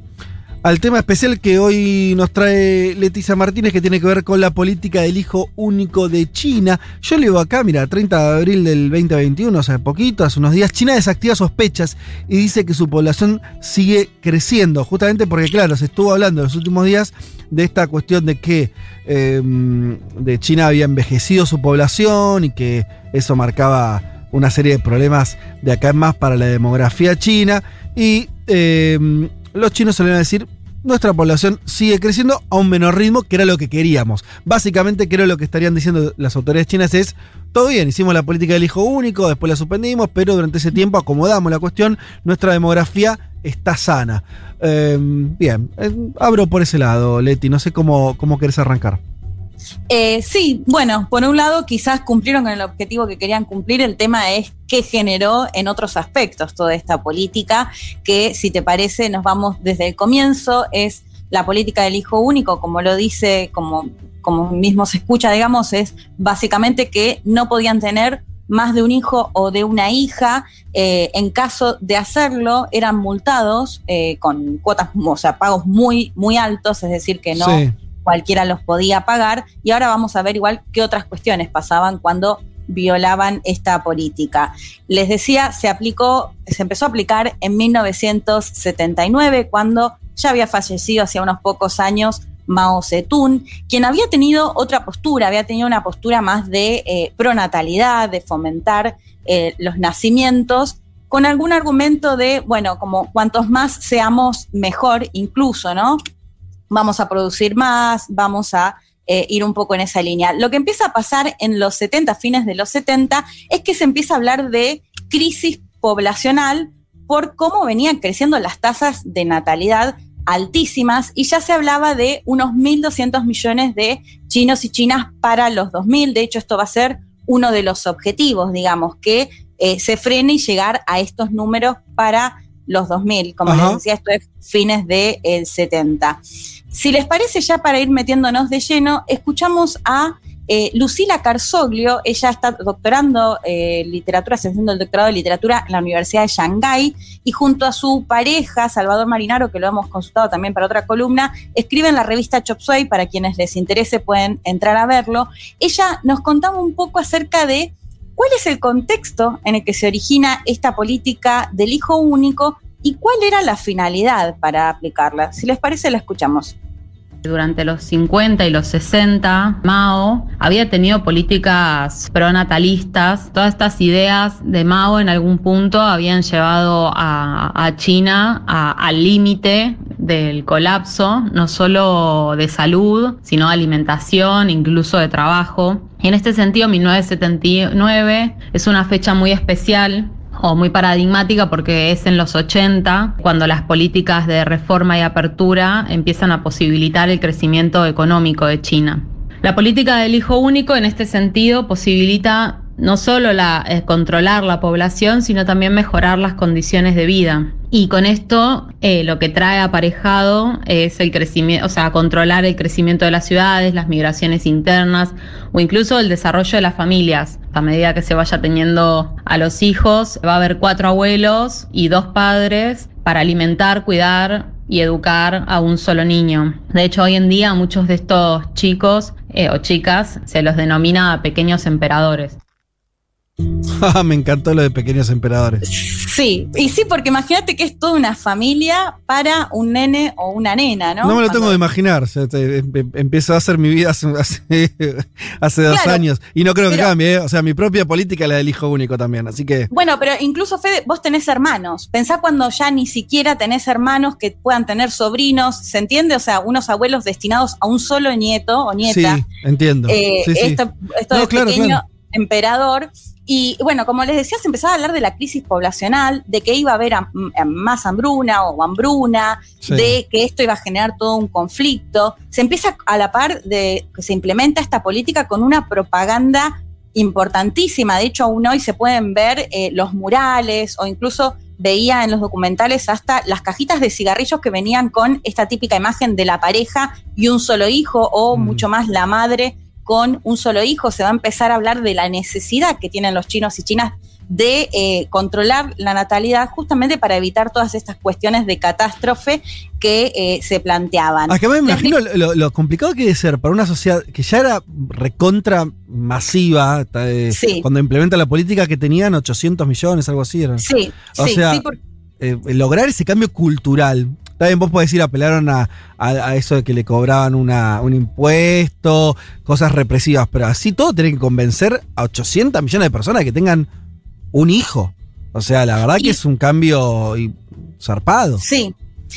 [SPEAKER 3] al tema especial que hoy nos trae Leticia Martínez, que tiene que ver con la política del hijo único de China. Yo leo acá, mira, 30 de abril del 2021, o sea, poquito, hace unos días, China desactiva sospechas y dice que su población sigue creciendo, justamente porque, claro, se estuvo hablando en los últimos días de esta cuestión de que eh, de China había envejecido su población y que eso marcaba una serie de problemas de acá en más para la demografía china. Y eh, los chinos solían decir, nuestra población sigue creciendo a un menor ritmo, que era lo que queríamos. Básicamente creo lo que estarían diciendo las autoridades chinas es, todo bien, hicimos la política del hijo único, después la suspendimos, pero durante ese tiempo acomodamos la cuestión, nuestra demografía está sana. Eh, bien, eh, abro por ese lado, Leti, no sé cómo, cómo querés arrancar.
[SPEAKER 4] Eh, sí, bueno, por un lado quizás cumplieron con el objetivo que querían cumplir, el tema es qué generó en otros aspectos toda esta política, que si te parece nos vamos desde el comienzo, es la política del hijo único, como lo dice, como, como mismo se escucha, digamos, es básicamente que no podían tener más de un hijo o de una hija, eh, en caso de hacerlo, eran multados eh, con cuotas, o sea, pagos muy, muy altos, es decir, que no. Cualquiera los podía pagar. Y ahora vamos a ver igual qué otras cuestiones pasaban cuando violaban esta política. Les decía, se aplicó, se empezó a aplicar en 1979, cuando ya había fallecido hace unos pocos años Mao Zedong, quien había tenido otra postura, había tenido una postura más de eh, pronatalidad, de fomentar eh, los nacimientos, con algún argumento de, bueno, como cuantos más seamos mejor incluso, ¿no? Vamos a producir más, vamos a eh, ir un poco en esa línea. Lo que empieza a pasar en los 70, fines de los 70, es que se empieza a hablar de crisis poblacional por cómo venían creciendo las tasas de natalidad altísimas y ya se hablaba de unos 1.200 millones de chinos y chinas para los 2000. De hecho, esto va a ser uno de los objetivos, digamos, que eh, se frene y llegar a estos números para los 2000. Como
[SPEAKER 3] Ajá.
[SPEAKER 4] les decía, esto es fines del 70. Si les parece, ya para ir metiéndonos de lleno, escuchamos a eh, Lucila Carzoglio. Ella está doctorando eh, literatura, haciendo el doctorado de literatura en la Universidad de Shanghái y junto a su pareja, Salvador Marinaro, que lo hemos consultado también para otra columna, escribe en la revista Chop Suey, para quienes les interese pueden entrar a verlo. Ella nos contaba un poco acerca de cuál es el contexto en el que se origina esta política del hijo único y cuál era la finalidad para aplicarla. Si les parece, la escuchamos.
[SPEAKER 21] Durante los 50 y los 60, Mao había tenido políticas pronatalistas. Todas estas ideas de Mao en algún punto habían llevado a, China al límite del colapso, no solo de salud, sino de alimentación, incluso de trabajo. En este sentido, 1979 es una fecha muy especial o muy paradigmática porque es en los 80 cuando las políticas de reforma y apertura empiezan a posibilitar el crecimiento económico de China. La política del hijo único en este sentido posibilita no solo la, controlar la población, sino también mejorar las condiciones de vida. Y con esto eh, lo que trae aparejado es el crecimiento, o sea, controlar el crecimiento de las ciudades, las migraciones internas o incluso el desarrollo de las familias. A medida que se vaya teniendo a los hijos, va a haber cuatro abuelos y dos padres para alimentar, cuidar y educar a un solo niño. De hecho, hoy en día muchos de estos chicos eh, o chicas se los denomina pequeños emperadores. <laughs>
[SPEAKER 3] Me encantó lo de pequeños emperadores.
[SPEAKER 4] Sí, y sí, porque imagínate que es toda una familia para un nene o una nena, ¿no?
[SPEAKER 3] No, me lo
[SPEAKER 4] Cuando-
[SPEAKER 3] tengo de imaginar. o sea, te- em- em- empezó a hacer mi vida hace, hace, <laughs> hace dos años. Y no creo que
[SPEAKER 4] pero-
[SPEAKER 3] cambie. ¿eh? O sea, mi propia política es la del hijo único también. Así que.
[SPEAKER 4] Bueno, pero incluso Fede, vos tenés hermanos. Pensá cuando ya ni siquiera tenés hermanos que puedan tener sobrinos, ¿se entiende? O sea, unos abuelos destinados a un solo nieto o nieta.
[SPEAKER 3] Sí, entiendo.
[SPEAKER 4] Eh,
[SPEAKER 3] Sí, sí.
[SPEAKER 4] Esto, esto
[SPEAKER 3] No,
[SPEAKER 4] de
[SPEAKER 3] claro,
[SPEAKER 4] pequeño
[SPEAKER 3] claro.
[SPEAKER 4] emperador. Y bueno, como les decía, se empezaba a hablar de la crisis poblacional, de que iba a haber am- más hambruna o hambruna,
[SPEAKER 22] Sí.
[SPEAKER 4] de que esto iba a generar todo un conflicto. Se empieza a la par de que se implementa esta política con una propaganda importantísima. De hecho, aún hoy se pueden ver eh, los murales o incluso veía en los documentales hasta las cajitas de cigarrillos que venían con esta típica imagen de la pareja y un solo hijo o mucho más la madre con un solo hijo. Se va a empezar a hablar de la necesidad que tienen los chinos y chinas de eh, controlar la natalidad justamente para evitar todas estas cuestiones de catástrofe que eh, se planteaban.
[SPEAKER 3] Acá me
[SPEAKER 4] Las
[SPEAKER 3] imagino lo, lo complicado que debe ser para una sociedad que ya era recontra masiva eh,
[SPEAKER 4] Sí.
[SPEAKER 3] cuando implementa la política que tenían 800 millones, algo así. Eran.
[SPEAKER 4] Sí,
[SPEAKER 3] O
[SPEAKER 4] sí,
[SPEAKER 3] sea,
[SPEAKER 4] sí,
[SPEAKER 3] eh, lograr ese cambio cultural. También vos podés decir, apelaron a, a- a eso de que le cobraban una, un impuesto, cosas represivas, pero así todo tienen que convencer a 800 millones de personas que tengan un hijo. O sea, la verdad que es un cambio zarpado.
[SPEAKER 4] Sí.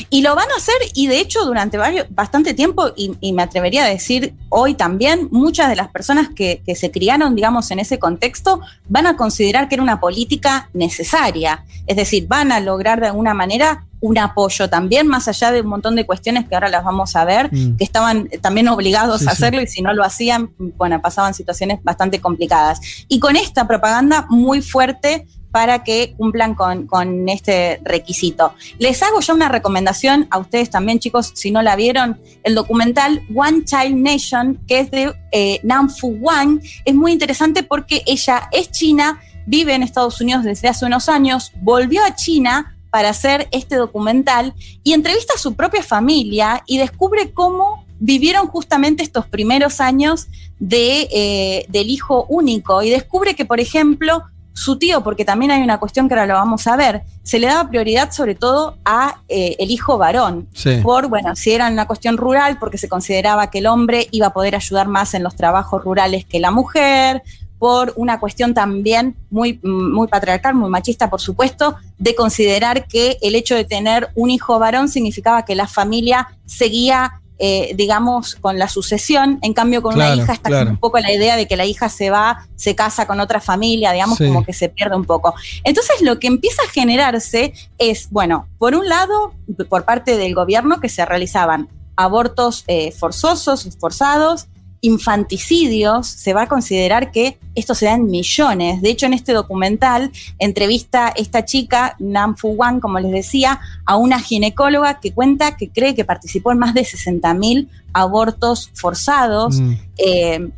[SPEAKER 4] Y lo van a hacer, y de hecho, durante varios, bastante tiempo, y, y me atrevería a decir hoy también, muchas de las personas que, que se criaron, digamos, en ese contexto, van a considerar que era una política necesaria. Es decir, van a lograr de alguna manera un apoyo también, más allá de un montón de cuestiones que ahora las vamos a ver,
[SPEAKER 22] Mm.
[SPEAKER 4] que estaban también obligados
[SPEAKER 22] Sí,
[SPEAKER 4] a
[SPEAKER 22] sí.
[SPEAKER 4] hacerlo y si no lo hacían, bueno, pasaban situaciones bastante complicadas. Y con esta propaganda muy fuerte para que cumplan con, con este requisito. Les hago ya una recomendación a ustedes también, chicos, si no la vieron, el documental One Child Nation, que es de eh, Nam Fu Wang, es muy interesante porque ella es china, vive en Estados Unidos desde hace unos años, volvió a China para hacer este documental y entrevista a su propia familia y descubre cómo vivieron justamente estos primeros años de, eh, del hijo único y descubre que, por ejemplo, su tío, porque también hay una cuestión que ahora lo vamos a ver, se le daba prioridad sobre todo a eh, el hijo varón.
[SPEAKER 3] Sí.
[SPEAKER 4] Por, bueno, si era una cuestión rural, porque se consideraba que el hombre iba a poder ayudar más en los trabajos rurales que la mujer, por una cuestión también muy, muy patriarcal, muy machista, por supuesto, de considerar que el hecho de tener un hijo varón significaba que la familia seguía eh, digamos, con la sucesión. En cambio, con
[SPEAKER 22] Claro,
[SPEAKER 4] una hija está
[SPEAKER 22] claro.
[SPEAKER 4] un poco la idea de que la hija se va, se casa con otra familia, digamos,
[SPEAKER 22] Sí.
[SPEAKER 4] como que se pierde un poco. Entonces, lo que empieza a generarse es, bueno, por un lado, por parte del gobierno, que se realizaban abortos eh, forzosos, forzados, infanticidios, se va a considerar que esto se da en millones. De hecho, en este documental entrevista esta chica, Nam Fu Wang, como les decía, a una ginecóloga que cuenta que cree que participó en más de 60.000 abortos forzados.
[SPEAKER 22] Mm.
[SPEAKER 4] Eh,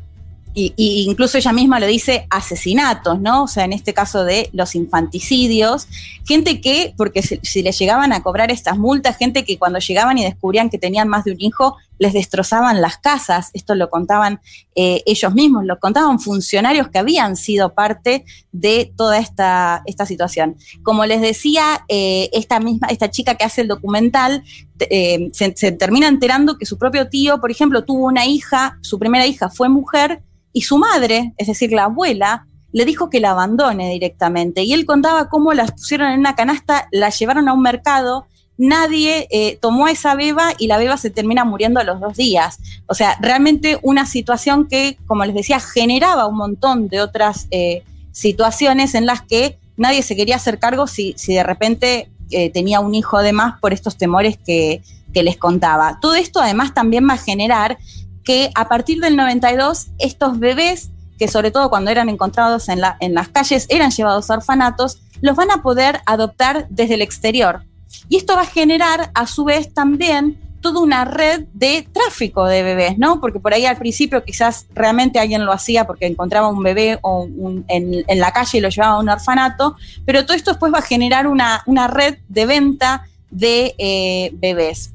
[SPEAKER 4] y, y incluso ella misma lo dice, asesinatos, ¿no? O sea, en este caso de los infanticidios, gente que, porque si, si les llegaban a cobrar estas multas, gente que cuando llegaban y descubrían que tenían más de un hijo, les destrozaban las casas, esto lo contaban eh, ellos mismos, lo contaban funcionarios que habían sido parte de toda esta, esta situación. Como les decía, eh, esta misma, esta chica que hace el documental, eh, se, se termina enterando que su propio tío, por ejemplo, tuvo una hija, su primera hija fue mujer, y su madre, es decir, la abuela, le dijo que la abandone directamente. Y él contaba cómo la pusieron en una canasta, la llevaron a un mercado, nadie eh, tomó esa beba y la beba se termina muriendo a los dos días. O sea, realmente una situación que, como les decía, generaba un montón de otras eh, situaciones en las que nadie se quería hacer cargo si, si de repente eh, tenía un hijo de más por estos temores que, que les contaba. Todo esto además también va a generar que a partir del 92 estos bebés, que sobre todo cuando eran encontrados en, la, en las calles, eran llevados a orfanatos, los van a poder adoptar desde el exterior. Y esto va a generar a su vez también toda una red de tráfico de bebés, ¿no? Porque por ahí al principio quizás realmente alguien lo hacía porque encontraba un bebé o en, la calle y lo llevaba a un orfanato, pero todo esto después va a generar una, una red de venta de eh, bebés.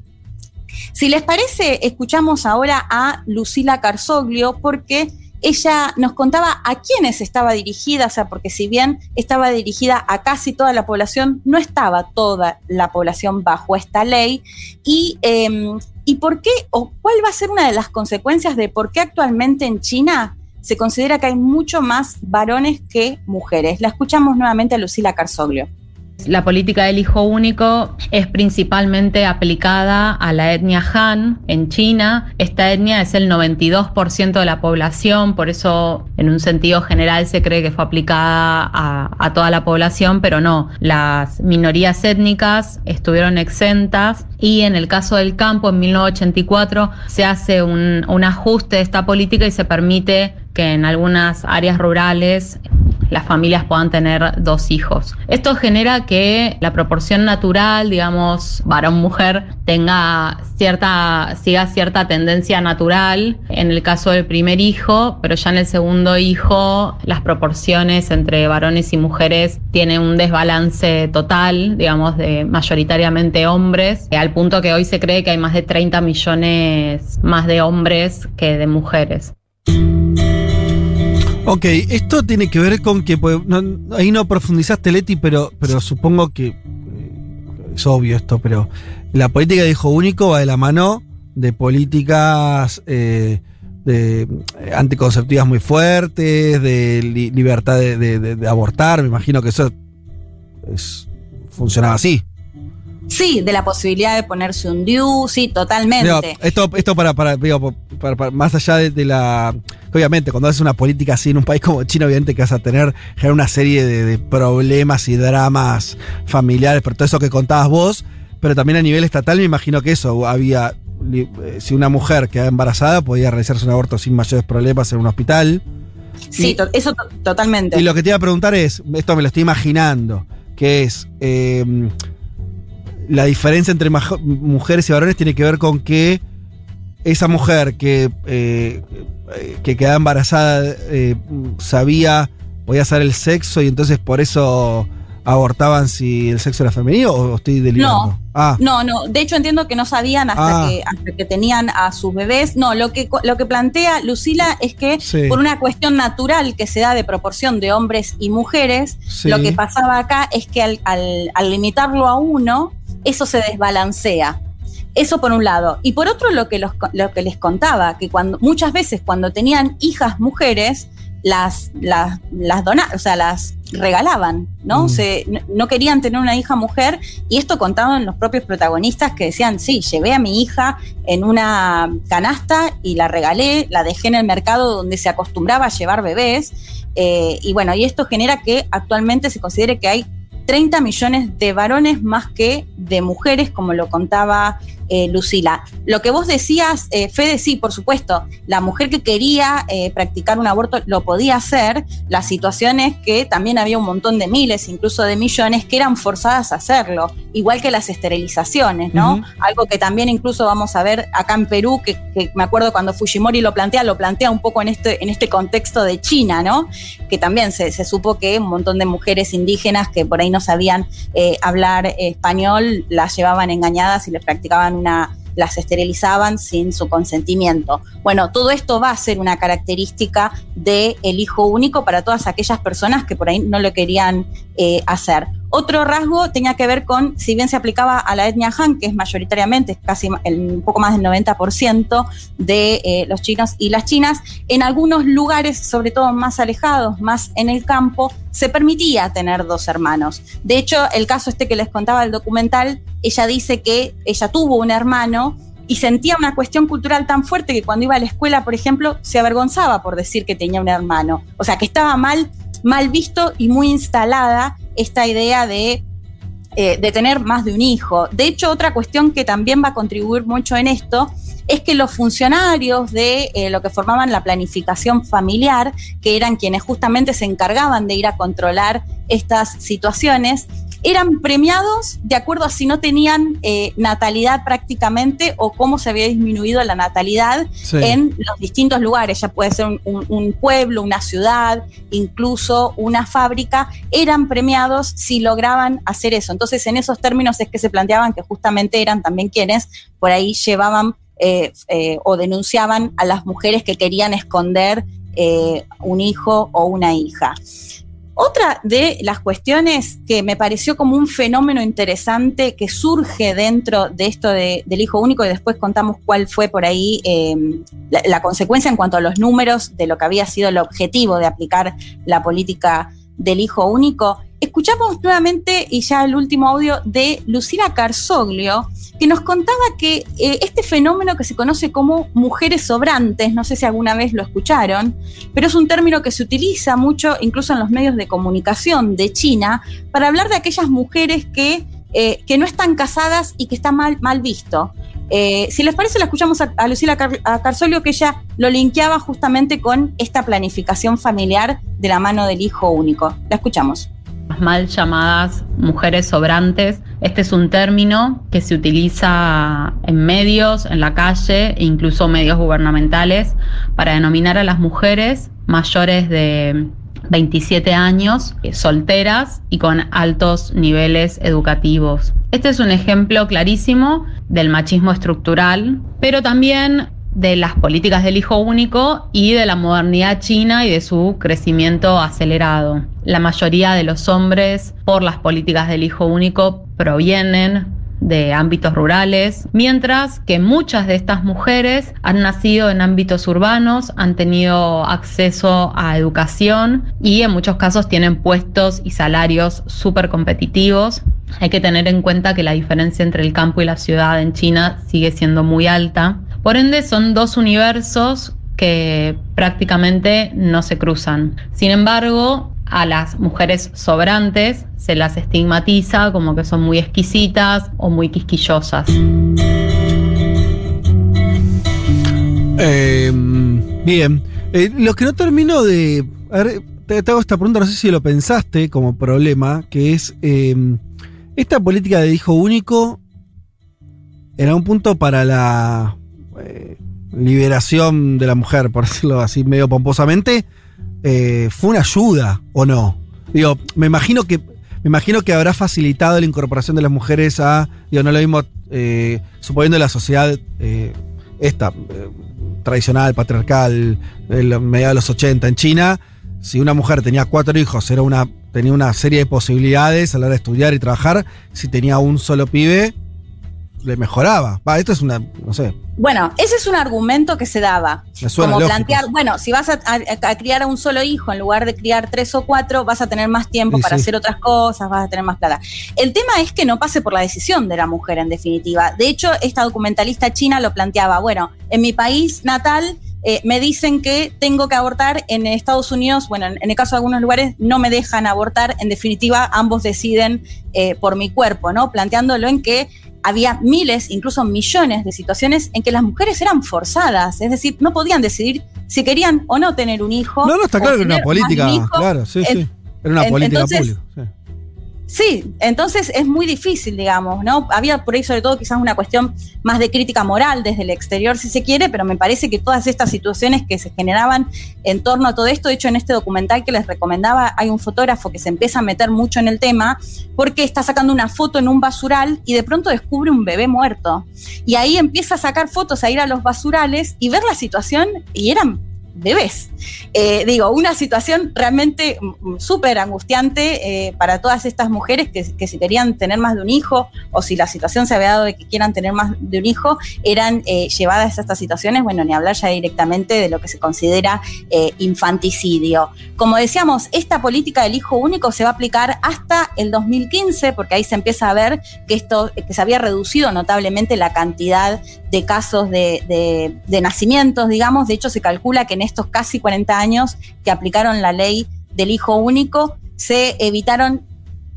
[SPEAKER 4] Si les parece, escuchamos ahora a Lucila Carsoglio porque ella nos contaba a quiénes estaba dirigida, o sea, porque si bien estaba dirigida a casi toda la población, no estaba toda la población bajo esta ley. Y, eh, ¿y por qué o cuál va a ser una de las consecuencias de por qué actualmente en China se considera que hay mucho más varones que mujeres? La escuchamos nuevamente a Lucila Carsoglio.
[SPEAKER 21] La política del hijo único es principalmente aplicada a la etnia Han en China. Esta etnia es el 92% de la población, por eso en un sentido general se cree que fue aplicada a, toda la población, pero no. Las minorías étnicas estuvieron exentas y en el caso del campo en 1984 se hace un, un ajuste de esta política y se permite que en algunas áreas rurales las familias puedan tener dos hijos. Esto genera que la proporción natural, digamos, varón-mujer, tenga cierta, siga cierta tendencia natural en el caso del primer hijo, pero ya en el segundo hijo las proporciones entre varones y mujeres tienen un desbalance total, digamos, de mayoritariamente hombres, al punto que hoy se cree que hay más de 30 millones más de hombres que de mujeres.
[SPEAKER 3] Ok, esto tiene que ver con que, pues, no, ahí no profundizaste, Leti, pero, pero supongo que eh, es obvio esto, pero la política de hijo único va de la mano de políticas eh, de, eh, anticonceptivas muy fuertes, de li libertad de, de, de, abortar, me imagino que eso es, funcionaba así.
[SPEAKER 4] Sí, de la posibilidad de ponerse un DIU, sí, totalmente.
[SPEAKER 3] Digo, esto, esto para, para, digo, para, para, más allá de, de, la. Obviamente, cuando haces una política así en un país como China, obviamente que vas a tener generar una serie de, de, problemas y dramas familiares, por todo eso que contabas vos, pero también a nivel estatal me imagino que eso había. Si una mujer quedaba embarazada, podía realizarse un aborto sin mayores problemas en un hospital.
[SPEAKER 4] Sí, y, to eso to totalmente.
[SPEAKER 3] Y lo que te iba a preguntar es, esto me lo estoy imaginando, que es. Eh, la diferencia entre mujeres y varones tiene que ver con que esa mujer que, eh, que quedaba embarazada eh, sabía, podía saber el sexo y entonces por eso abortaban si el sexo era femenino o estoy delirando?
[SPEAKER 4] No, ah. no, no. De hecho entiendo que no sabían hasta, ah. que, hasta que tenían a sus bebés. No, lo que, lo que plantea Lucila es que sí. por una cuestión natural que se da de proporción de hombres y mujeres, sí. lo que pasaba acá es que al, al, al limitarlo a uno, eso se desbalancea. Eso por un lado. Y por otro, lo que, los, lo que les contaba, que cuando, muchas veces cuando tenían hijas mujeres, las, las, las donaban, o sea, las regalaban, ¿no? Mm. Se, no querían tener una hija mujer y esto contaban los propios protagonistas que decían, sí, llevé a mi hija en una canasta y la regalé, la dejé en el mercado donde se acostumbraba a llevar bebés eh, y bueno, y esto genera que actualmente se considere que hay 30 millones de varones más que de mujeres, como lo contaba eh, Lucila. Lo que vos decías, eh, Fede, sí, por supuesto, la mujer que quería eh, practicar un aborto lo podía hacer. La situación es que también había un montón de miles, incluso de millones, que eran forzadas a hacerlo, igual que las esterilizaciones, ¿no? Algo que también incluso vamos a ver acá en Perú, que, me acuerdo cuando Fujimori lo plantea, lo plantea un poco en este, en este contexto de China, ¿no? Que también se, se supo que un montón de mujeres indígenas que por ahí no sabían hablar español las llevaban engañadas y les practicaban las esterilizaban sin su consentimiento. Bueno, todo esto va a ser una característica del el hijo único para todas aquellas personas que por ahí no lo querían eh, hacer. Otro rasgo tenía que ver con, si bien se aplicaba a la etnia Han, que es mayoritariamente, casi un poco más del 90% de eh, los chinos y las chinas, en algunos lugares, sobre todo más alejados, más en el campo, se permitía tener dos hermanos. De hecho, el caso este que les contaba el documental, ella dice que ella tuvo un hermano y sentía una cuestión cultural tan fuerte que cuando iba a la escuela, por ejemplo, se avergonzaba por decir que tenía un hermano. O sea, que estaba mal, mal visto y muy instalada esta idea de, eh, de tener más de un hijo. De hecho, otra cuestión que también va a contribuir mucho en esto es que los funcionarios de eh, lo que formaban la planificación familiar, que eran quienes justamente se encargaban de ir a controlar estas situaciones, eran premiados de acuerdo a si no tenían eh, natalidad prácticamente o cómo se había disminuido la natalidad en los distintos lugares, ya puede ser un, pueblo, una ciudad, incluso una fábrica, eran premiados si lograban hacer eso. Entonces en esos términos es que se planteaban que justamente eran también quienes por ahí llevaban eh, eh, o denunciaban a las mujeres que querían esconder un hijo o una hija. Otra de las cuestiones que me pareció como un fenómeno interesante que surge dentro de esto del hijo único y después contamos cuál fue por ahí em, la, consecuencia en cuanto a los números de lo que había sido el objetivo de aplicar la política del hijo único, Escuchamos nuevamente, y ya el último audio, de Lucila Carzoglio, que nos contaba que eh, este fenómeno que se conoce como mujeres sobrantes, no sé si alguna vez lo escucharon, pero es un término que se utiliza mucho incluso en los medios de comunicación de China para hablar de aquellas mujeres que, eh, que no están casadas y que está mal, mal visto. Eh, si les parece, la escuchamos a, Lucila Carzoglio, que ella lo linkeaba justamente con esta planificación familiar de la mano del hijo único. La escuchamos
[SPEAKER 21] mal llamadas mujeres sobrantes. Este es un término que se utiliza en medios, en la calle e incluso medios gubernamentales para denominar a las mujeres mayores de 27 años, eh, solteras y con altos niveles educativos. Este es un ejemplo clarísimo del machismo estructural, pero también de las políticas del hijo único y de la modernidad china y de su crecimiento acelerado. La mayoría de los hombres por las políticas del hijo único provienen de ámbitos rurales, mientras que muchas de estas mujeres han nacido en ámbitos urbanos, han tenido acceso a educación y en muchos casos tienen puestos y salarios súper competitivos. Hay que tener en cuenta que la diferencia entre el campo y la ciudad en China sigue siendo muy alta por ende, son dos universos que prácticamente no se cruzan. Sin embargo, a las mujeres sobrantes se las estigmatiza como que son muy exquisitas o muy quisquillosas.
[SPEAKER 3] Em, bien, eh, lo que no termino de... A ver, te, hago esta pregunta, no sé si lo pensaste como problema, que es em, esta política de hijo único era un punto para la eh, liberación de la mujer, por decirlo así medio pomposamente, eh, fue una ayuda o no. Digo, me imagino que me imagino que habrá facilitado la incorporación de las mujeres a, digo, no lo mismo, eh, suponiendo la sociedad esta, tradicional, patriarcal, en mediados de los 80 en China, si una mujer tenía cuatro hijos, era una, tenía una serie de posibilidades a la hora de estudiar y trabajar, si tenía un solo pibe, le mejoraba. Va, esto es una, no sé.
[SPEAKER 4] Bueno, ese es un argumento que se daba. como plantear, bueno, si vas a, criar a un solo hijo en lugar de criar tres o cuatro, vas a tener más tiempo para hacer otras cosas, vas a tener más plata. El tema es que no pase por la decisión de la mujer, en definitiva. De hecho, esta documentalista china lo planteaba, bueno, en mi país natal eh, me dicen que tengo que abortar en Estados Unidos, bueno, en, en el caso de algunos lugares no me dejan abortar, en definitiva ambos deciden eh, por mi cuerpo, ¿no? Planteándolo en que había miles, incluso millones de situaciones en que las mujeres eran forzadas, es decir, no podían decidir si querían o no tener un hijo.
[SPEAKER 3] No, no, está claro que era una política, claro, sí, sí. Era una política
[SPEAKER 4] entonces,
[SPEAKER 3] pública. sí.
[SPEAKER 4] Sí, entonces es muy difícil, digamos, ¿no? Había por ahí sobre todo quizás una cuestión más de crítica moral desde el exterior, si se quiere, pero me parece que todas estas situaciones que se generaban en torno a todo esto, de hecho en este documental que les recomendaba, hay un fotógrafo que se empieza a meter mucho en el tema porque está sacando una foto en un basural y de pronto descubre un bebé muerto. Y ahí empieza a sacar fotos, a ir a los basurales y ver la situación y eran bebés. Eh, digo, una situación realmente mm, súper angustiante eh, para todas estas mujeres que, que si querían tener más de un hijo o si la situación se había dado de que quieran tener más de un hijo, eran eh, llevadas a estas situaciones, bueno, ni hablar ya directamente de lo que se considera eh, infanticidio. Como decíamos, esta política del hijo único se va a aplicar hasta el 2015, porque ahí se empieza a ver que esto, que se había reducido notablemente la cantidad de casos de, de- de nacimientos, digamos. De hecho, se calcula que en estos casi 40 años que aplicaron la ley del hijo único, se evitaron,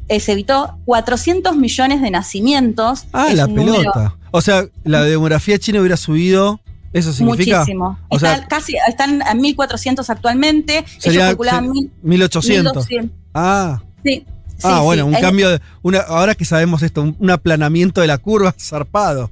[SPEAKER 4] eh, se evitó 400 millones de nacimientos.
[SPEAKER 3] Ah,
[SPEAKER 4] Es
[SPEAKER 3] la
[SPEAKER 4] número
[SPEAKER 3] pelota. O sea, la demografía china hubiera subido. ¿Eso significa?
[SPEAKER 4] Muchísimo.
[SPEAKER 3] O sea,
[SPEAKER 4] Están casi, están a 1400 actualmente.
[SPEAKER 3] Sería-
[SPEAKER 4] Ellos calculaban
[SPEAKER 3] se-
[SPEAKER 4] mil-
[SPEAKER 3] 1800.
[SPEAKER 4] 1200.
[SPEAKER 3] Ah.
[SPEAKER 4] Sí.
[SPEAKER 3] Ah,
[SPEAKER 4] sí,
[SPEAKER 3] bueno,
[SPEAKER 4] sí.
[SPEAKER 3] un cambio, de, una, ahora que sabemos esto, un, un aplanamiento de la curva zarpado.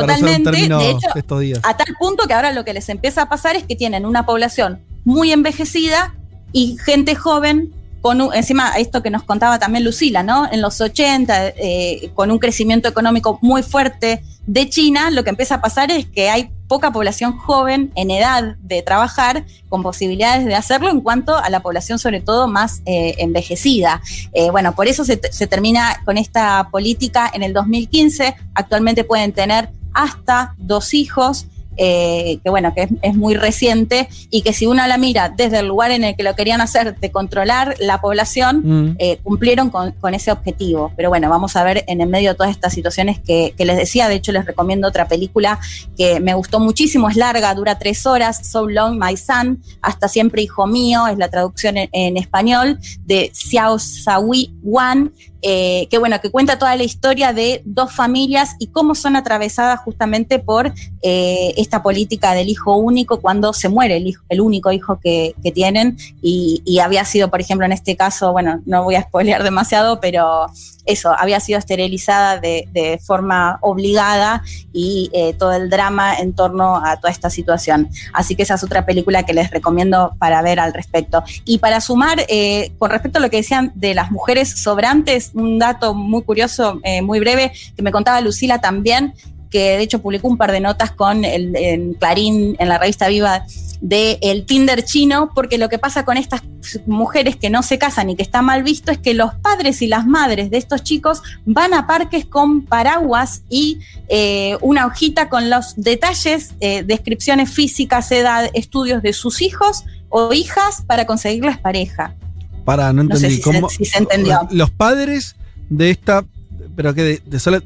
[SPEAKER 4] Totalmente. De hecho,
[SPEAKER 3] estos días.
[SPEAKER 4] a tal punto que ahora lo que les empieza a pasar es que tienen una población muy envejecida y gente joven. Con un- encima, esto que nos contaba también Lucila, ¿no? En los 80, eh, con un crecimiento económico muy fuerte de China, lo que empieza a pasar es que hay poca población joven en edad de trabajar con posibilidades de hacerlo en cuanto a la población sobre todo más eh, envejecida. Eh, bueno, por eso se, se termina con esta política en el 2015. Actualmente pueden tener hasta dos hijos, eh, que bueno, que es, es muy reciente y que si uno la mira desde el lugar en el que lo querían hacer de controlar la población,
[SPEAKER 3] Mm.
[SPEAKER 4] eh, cumplieron con, con ese objetivo. Pero bueno, vamos a ver en el medio de todas estas situaciones que, que les decía, de hecho les recomiendo otra película que me gustó muchísimo, es larga, dura tres horas, So Long My Son, Hasta Siempre Hijo Mío, es la traducción en, en español, de Xiao Sawi Wan, eh, que bueno, que cuenta toda la historia de dos familias y cómo son atravesadas justamente por eh, esta política del hijo único cuando se muere el, hijo, el único hijo que, tienen y, había sido, por ejemplo, en este caso, bueno, no voy a spoilear demasiado, pero eso, había sido esterilizada de, forma obligada y eh, todo el drama en torno a toda esta situación. Así que esa es otra película que les recomiendo para ver al respecto. Y para sumar, con respecto a lo que decían de las mujeres sobrantes, un dato muy curioso, eh, muy breve, que me contaba Lucila también, que de hecho publicó un par de notas con el en Clarín, en la revista Viva, de el Tinder chino, porque lo que pasa con estas mujeres que no se casan y que está mal visto es que los padres y las madres de estos chicos van a parques con paraguas y eh, una hojita con los detalles, eh, descripciones físicas, edad, estudios de sus hijos o hijas para conseguirles pareja.
[SPEAKER 3] Para, no
[SPEAKER 4] No sé
[SPEAKER 3] entendí.
[SPEAKER 4] se-
[SPEAKER 3] ¿Cómo-
[SPEAKER 4] si se entendió.
[SPEAKER 3] Los padres de esta. Pero que de, de,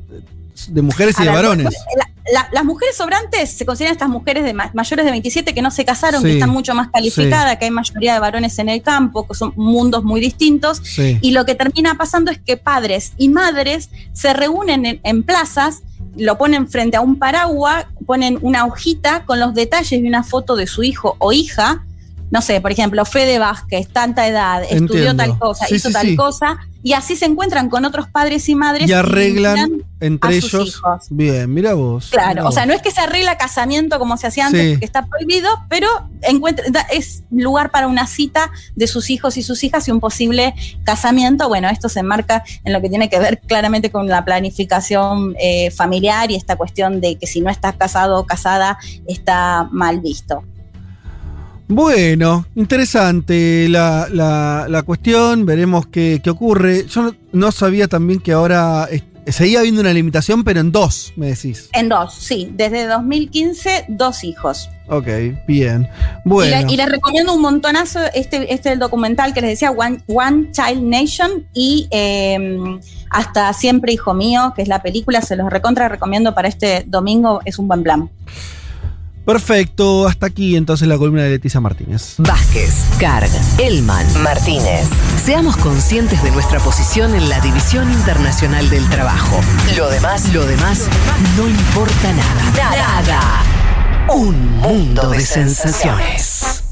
[SPEAKER 3] de mujeres y
[SPEAKER 4] A
[SPEAKER 3] de varones.
[SPEAKER 4] la- la- las mujeres sobrantes se consideran estas mujeres de ma- mayores de 27 que no se casaron,
[SPEAKER 3] Sí,
[SPEAKER 4] que están mucho más calificadas, que hay mayoría de varones en el campo, que son mundos muy distintos.
[SPEAKER 3] Sí.
[SPEAKER 4] Y lo que termina pasando es que padres y madres se reúnen en, en plazas, lo ponen frente a un paraguas, ponen una hojita con los detalles de una foto de su hijo o hija. No sé, por ejemplo, Fede Vázquez, tanta edad, estudió tal cosa,
[SPEAKER 3] Sí,
[SPEAKER 4] hizo
[SPEAKER 3] sí,
[SPEAKER 4] tal
[SPEAKER 3] sí.
[SPEAKER 4] cosa, y así se encuentran con otros padres y madres
[SPEAKER 3] Y
[SPEAKER 4] que
[SPEAKER 3] arreglan entre
[SPEAKER 4] a sus
[SPEAKER 3] ellos.
[SPEAKER 4] hijos.
[SPEAKER 3] Bien, mira vos.
[SPEAKER 4] Claro, o
[SPEAKER 3] vos.
[SPEAKER 4] sea, no es que se arregla casamiento como se hacía antes, porque está prohibido, pero encuentra, es lugar para una cita de sus hijos y sus hijas y un posible casamiento. Bueno, esto se enmarca en lo que tiene que ver claramente con la planificación eh, familiar y esta cuestión de que si no estás casado o casada está mal visto.
[SPEAKER 3] Bueno, interesante la, la- la cuestión, veremos qué, qué ocurre. Yo no, sabía también que ahora seguía habiendo una limitación, pero en dos, me decís.
[SPEAKER 4] En dos, sí, desde 2015, dos hijos.
[SPEAKER 3] Ok, bien.
[SPEAKER 4] Y,
[SPEAKER 3] Bueno.
[SPEAKER 4] le- y les recomiendo un montonazo este, este el documental que les decía, One, One Child Nation y eh, Hasta Siempre Hijo Mío, que es la película, se los recontra recomiendo para este domingo, es un buen plan.
[SPEAKER 3] Perfecto, hasta aquí entonces la columna de Leticia Martínez.
[SPEAKER 1] Vázquez, Carg, Elman, Martínez. Seamos conscientes de nuestra posición en la División Internacional del Trabajo. Lo demás, lo demás, no importa nada. Nada. Un mundo de sensaciones.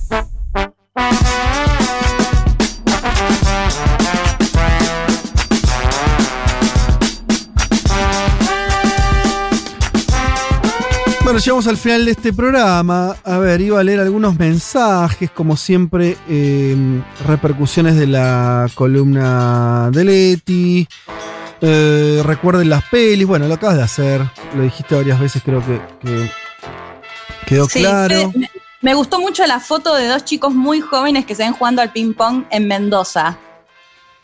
[SPEAKER 3] Bueno, llegamos al final de este programa. A ver, iba a leer algunos mensajes, como siempre, eh, repercusiones de la columna de Leti. Eh, recuerden las pelis, bueno, lo acabas de hacer, lo dijiste varias veces, creo que, que quedó
[SPEAKER 4] Sí,
[SPEAKER 3] claro.
[SPEAKER 4] me, me gustó mucho la foto de dos chicos muy jóvenes que se ven jugando al ping-pong en Mendoza.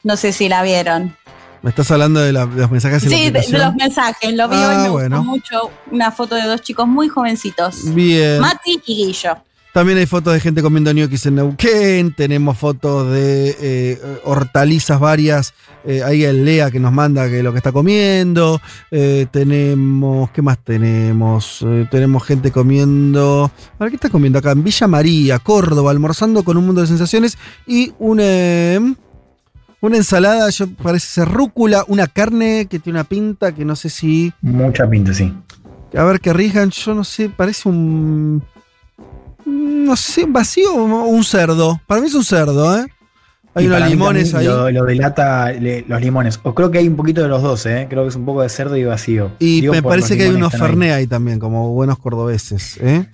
[SPEAKER 4] No sé si la vieron.
[SPEAKER 3] Me estás hablando de, la- de los mensajes
[SPEAKER 4] Sí, de, los mensajes. Lo vi
[SPEAKER 3] Ah,
[SPEAKER 4] hoy, me
[SPEAKER 3] bueno.
[SPEAKER 4] gustó mucho. Una foto de dos chicos muy jovencitos.
[SPEAKER 3] Bien.
[SPEAKER 4] Mati y Guillo.
[SPEAKER 3] También hay fotos de gente comiendo ñoquis en Neuquén. Tenemos fotos de eh, hortalizas varias. Eh, ahí el Lea que nos manda que lo que está comiendo. Eh, tenemos. ¿Qué más tenemos? Tenemos gente comiendo. A ver, ¿qué está comiendo acá? En Villa María, Córdoba, almorzando con un mundo de sensaciones. Y una. Una ensalada, yo parece ser rúcula, una carne que tiene una pinta que no sé si.
[SPEAKER 5] Mucha pinta, sí.
[SPEAKER 3] A ver, que rijan, yo no sé, parece un. No sé, vacío o un cerdo. Para mí es un cerdo, ¿eh? Hay
[SPEAKER 5] Y
[SPEAKER 3] unos limones ahí.
[SPEAKER 5] Lo, lo delata le- los limones. O creo que hay un poquito de los dos, ¿eh? Creo que es un poco de cerdo y vacío.
[SPEAKER 3] Y
[SPEAKER 5] Digo
[SPEAKER 3] me parece que hay unos
[SPEAKER 5] ahí.
[SPEAKER 3] Fernet ahí también, como buenos cordobeses. ¿eh?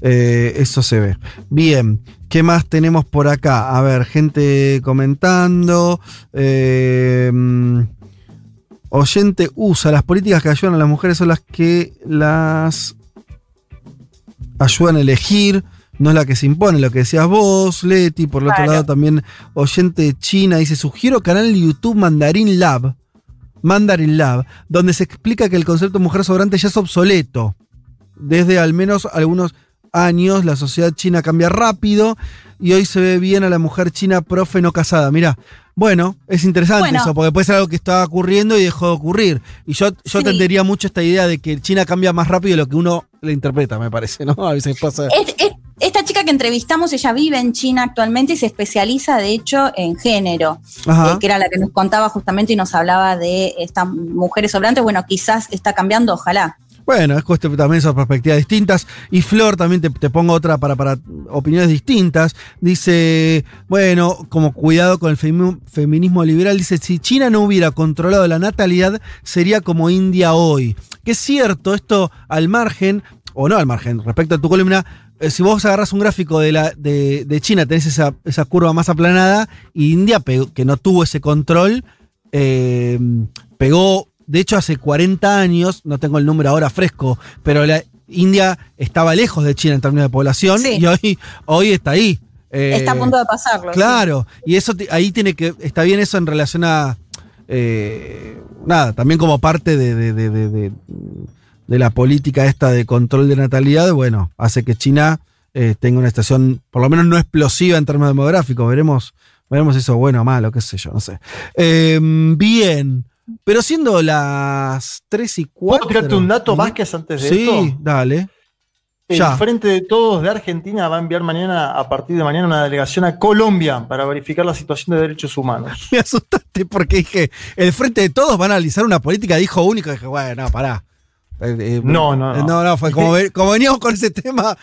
[SPEAKER 3] Eh, eso se ve. Bien, ¿qué más tenemos por acá? A ver, gente comentando. eh, mm, oyente usa. Las políticas que ayudan a las mujeres son las que las ayudan a elegir. No es la que se impone, lo que decías vos, Leti. Por el otro lado, también oyente china dice: Sugiero canal de YouTube Mandarin Lab. Mandarin Lab, donde se explica que el concepto de mujer sobrante ya es obsoleto. Desde al menos algunos años la sociedad china cambia rápido y hoy se ve bien a la mujer china profe no casada. Mira, bueno, es interesante
[SPEAKER 4] Bueno.
[SPEAKER 3] eso, porque puede ser algo que estaba ocurriendo y dejó de ocurrir. Y yo, yo
[SPEAKER 4] Sí.
[SPEAKER 3] tendería mucho esta idea de que China cambia más rápido de lo que uno le interpreta, me parece, ¿no? A veces pasa.
[SPEAKER 4] Es- es- esta chica que entrevistamos, ella vive en China actualmente y se especializa, de hecho, en género, eh, que era la que nos contaba justamente y nos hablaba de estas mujeres sobrantes. Bueno, quizás está cambiando, ojalá.
[SPEAKER 3] Bueno, es cuestión también son perspectivas distintas. Y Flor, también te, te pongo otra para, para opiniones distintas. Dice, bueno, como cuidado con el femi- feminismo liberal, dice, si China no hubiera controlado la natalidad, sería como India hoy. Que es cierto, esto al margen, o no al margen, respecto a tu columna, eh, si vos agarras un gráfico de, la, de, China, tenés esa, esa curva más aplanada, y India, que no tuvo ese control, eh, pegó, de hecho hace 40 años, no tengo el número ahora fresco, pero la India estaba lejos de China en términos de población
[SPEAKER 4] Sí.
[SPEAKER 3] y hoy, hoy está ahí. Eh,
[SPEAKER 4] está a punto de pasarlo. sí.
[SPEAKER 3] Claro, y eso ahí tiene que, está bien eso en relación a, eh, nada, también como parte de, de- de- de- la política esta de control de natalidad, bueno, hace que China eh, tenga una situación, por lo menos no explosiva en términos demográficos, veremos, veremos eso bueno o malo, qué sé yo, no sé. Bien, pero siendo las 3 y 4...
[SPEAKER 6] ¿Puedo tirarte un dato, Vázquez, antes de
[SPEAKER 3] sí,
[SPEAKER 6] esto?
[SPEAKER 3] dale.
[SPEAKER 6] El
[SPEAKER 3] Ya.
[SPEAKER 6] Frente de Todos de Argentina va a enviar mañana, a partir de mañana, una delegación a Colombia para verificar la situación de derechos humanos. <laughs>
[SPEAKER 3] Me asustaste porque dije, el frente de todos van a analizar una política de hijo único. dije, bueno, no, pará. Eh, eh,
[SPEAKER 6] No, no, no.
[SPEAKER 3] No, no, fue como veníamos con ese tema.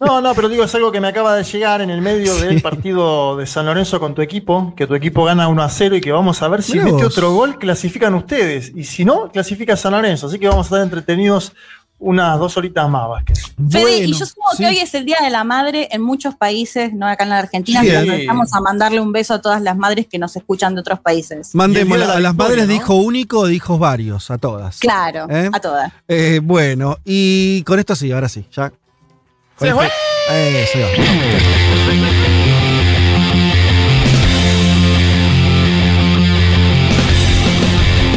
[SPEAKER 6] No, no, pero digo, es algo que me acaba de llegar en el medio del partido de San Lorenzo con tu equipo, que tu equipo gana 1 a 0 y que vamos a ver si
[SPEAKER 3] Mirá
[SPEAKER 6] mete
[SPEAKER 3] vos.
[SPEAKER 6] otro gol, clasifican ustedes. Y si no, clasifica San Lorenzo. Así que vamos a estar entretenidos unas dos horitas más, Vázquez.
[SPEAKER 4] Fede, y yo supongo
[SPEAKER 3] sí.
[SPEAKER 4] que hoy es el Día de la Madre en muchos países, no acá en la Argentina, pero vamos a mandarle un beso a todas las madres que nos escuchan de otros países.
[SPEAKER 3] Mandemos
[SPEAKER 6] la
[SPEAKER 3] a las madres de
[SPEAKER 6] ¿no?
[SPEAKER 3] hijo único o de hijos varios, a todas.
[SPEAKER 4] Claro,
[SPEAKER 3] ¿Eh?
[SPEAKER 4] a todas.
[SPEAKER 3] Eh, bueno, y con esto sí, ahora sí, ya.
[SPEAKER 6] ¡Se fue!
[SPEAKER 3] Eh, se va.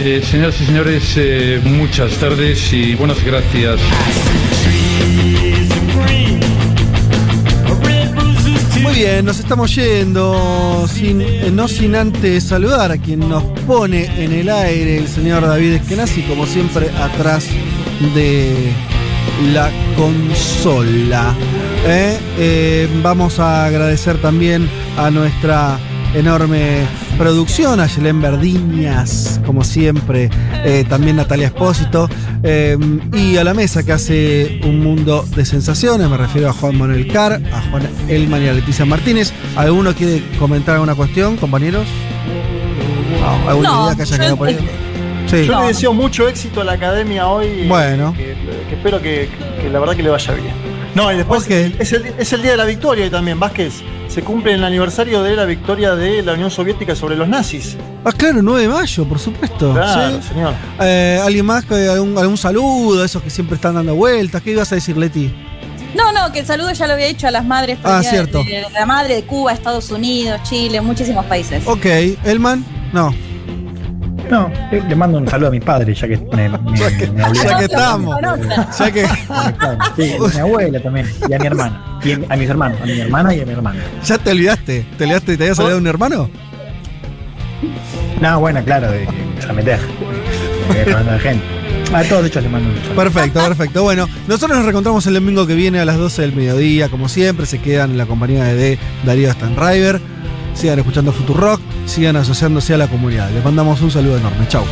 [SPEAKER 23] Eh, señoras y señores, eh, muchas tardes y buenas gracias.
[SPEAKER 3] Muy bien, nos estamos yendo, sin, eh, no sin antes saludar a quien nos pone en el aire, el señor David Eskenazi, como siempre, atrás de la consola. Eh, eh, vamos a agradecer también a nuestra enorme producción, a Yelén Verdiñas, como siempre, eh, también Natalia Espósito, eh, y a la mesa que hace un mundo de sensaciones, me refiero a Juan Manuel Carr, a Juan Elman y a Leticia Martínez. ¿Alguno quiere comentar alguna cuestión, compañeros? ¿Alguna
[SPEAKER 6] No,
[SPEAKER 3] idea que haya quedado por ahí? Sí.
[SPEAKER 6] Yo le deseo mucho éxito a la academia hoy.
[SPEAKER 3] Bueno.
[SPEAKER 6] Que, que espero que, que la verdad que le vaya bien. No, y después es, el, es el día de la victoria hoy también, Vázquez. Se cumple el aniversario de la victoria de la Unión Soviética sobre los nazis.
[SPEAKER 3] Ah, claro, 9 de mayo, por supuesto.
[SPEAKER 6] Claro,
[SPEAKER 3] sí.
[SPEAKER 6] señor.
[SPEAKER 3] Eh, ¿Alguien más? que ¿Algún, algún saludo? Esos que siempre están dando vueltas. ¿Qué ibas a decir, Leti?
[SPEAKER 4] No, no, que el saludo ya lo había dicho a las madres.
[SPEAKER 3] Ah, cierto.
[SPEAKER 4] De, de la madre de Cuba, Estados Unidos, Chile, muchísimos países.
[SPEAKER 3] Ok, ¿Elman? No.
[SPEAKER 5] No, eh, le mando un saludo a mi padre, ya que me, me, me obliga.
[SPEAKER 3] ya que estamos. Ya que.
[SPEAKER 5] Sí, a mi abuela también, y a mi hermana. Y a mis hermanos, a mi hermana y a mi hermano.
[SPEAKER 3] ¿Ya te olvidaste? ¿Te olvidaste y te habías olvidado de un hermano?
[SPEAKER 5] No, bueno, claro, de de meter. De gente. A todos, de hecho, les mando un saludo.
[SPEAKER 3] Perfecto, perfecto. Bueno, nosotros nos reencontramos el domingo que viene a las 12 del mediodía, como siempre. Se quedan en la compañía de Darío Stanriver. Sigan escuchando Futurock, sigan asociándose a la comunidad. Les mandamos un saludo enorme. Chau.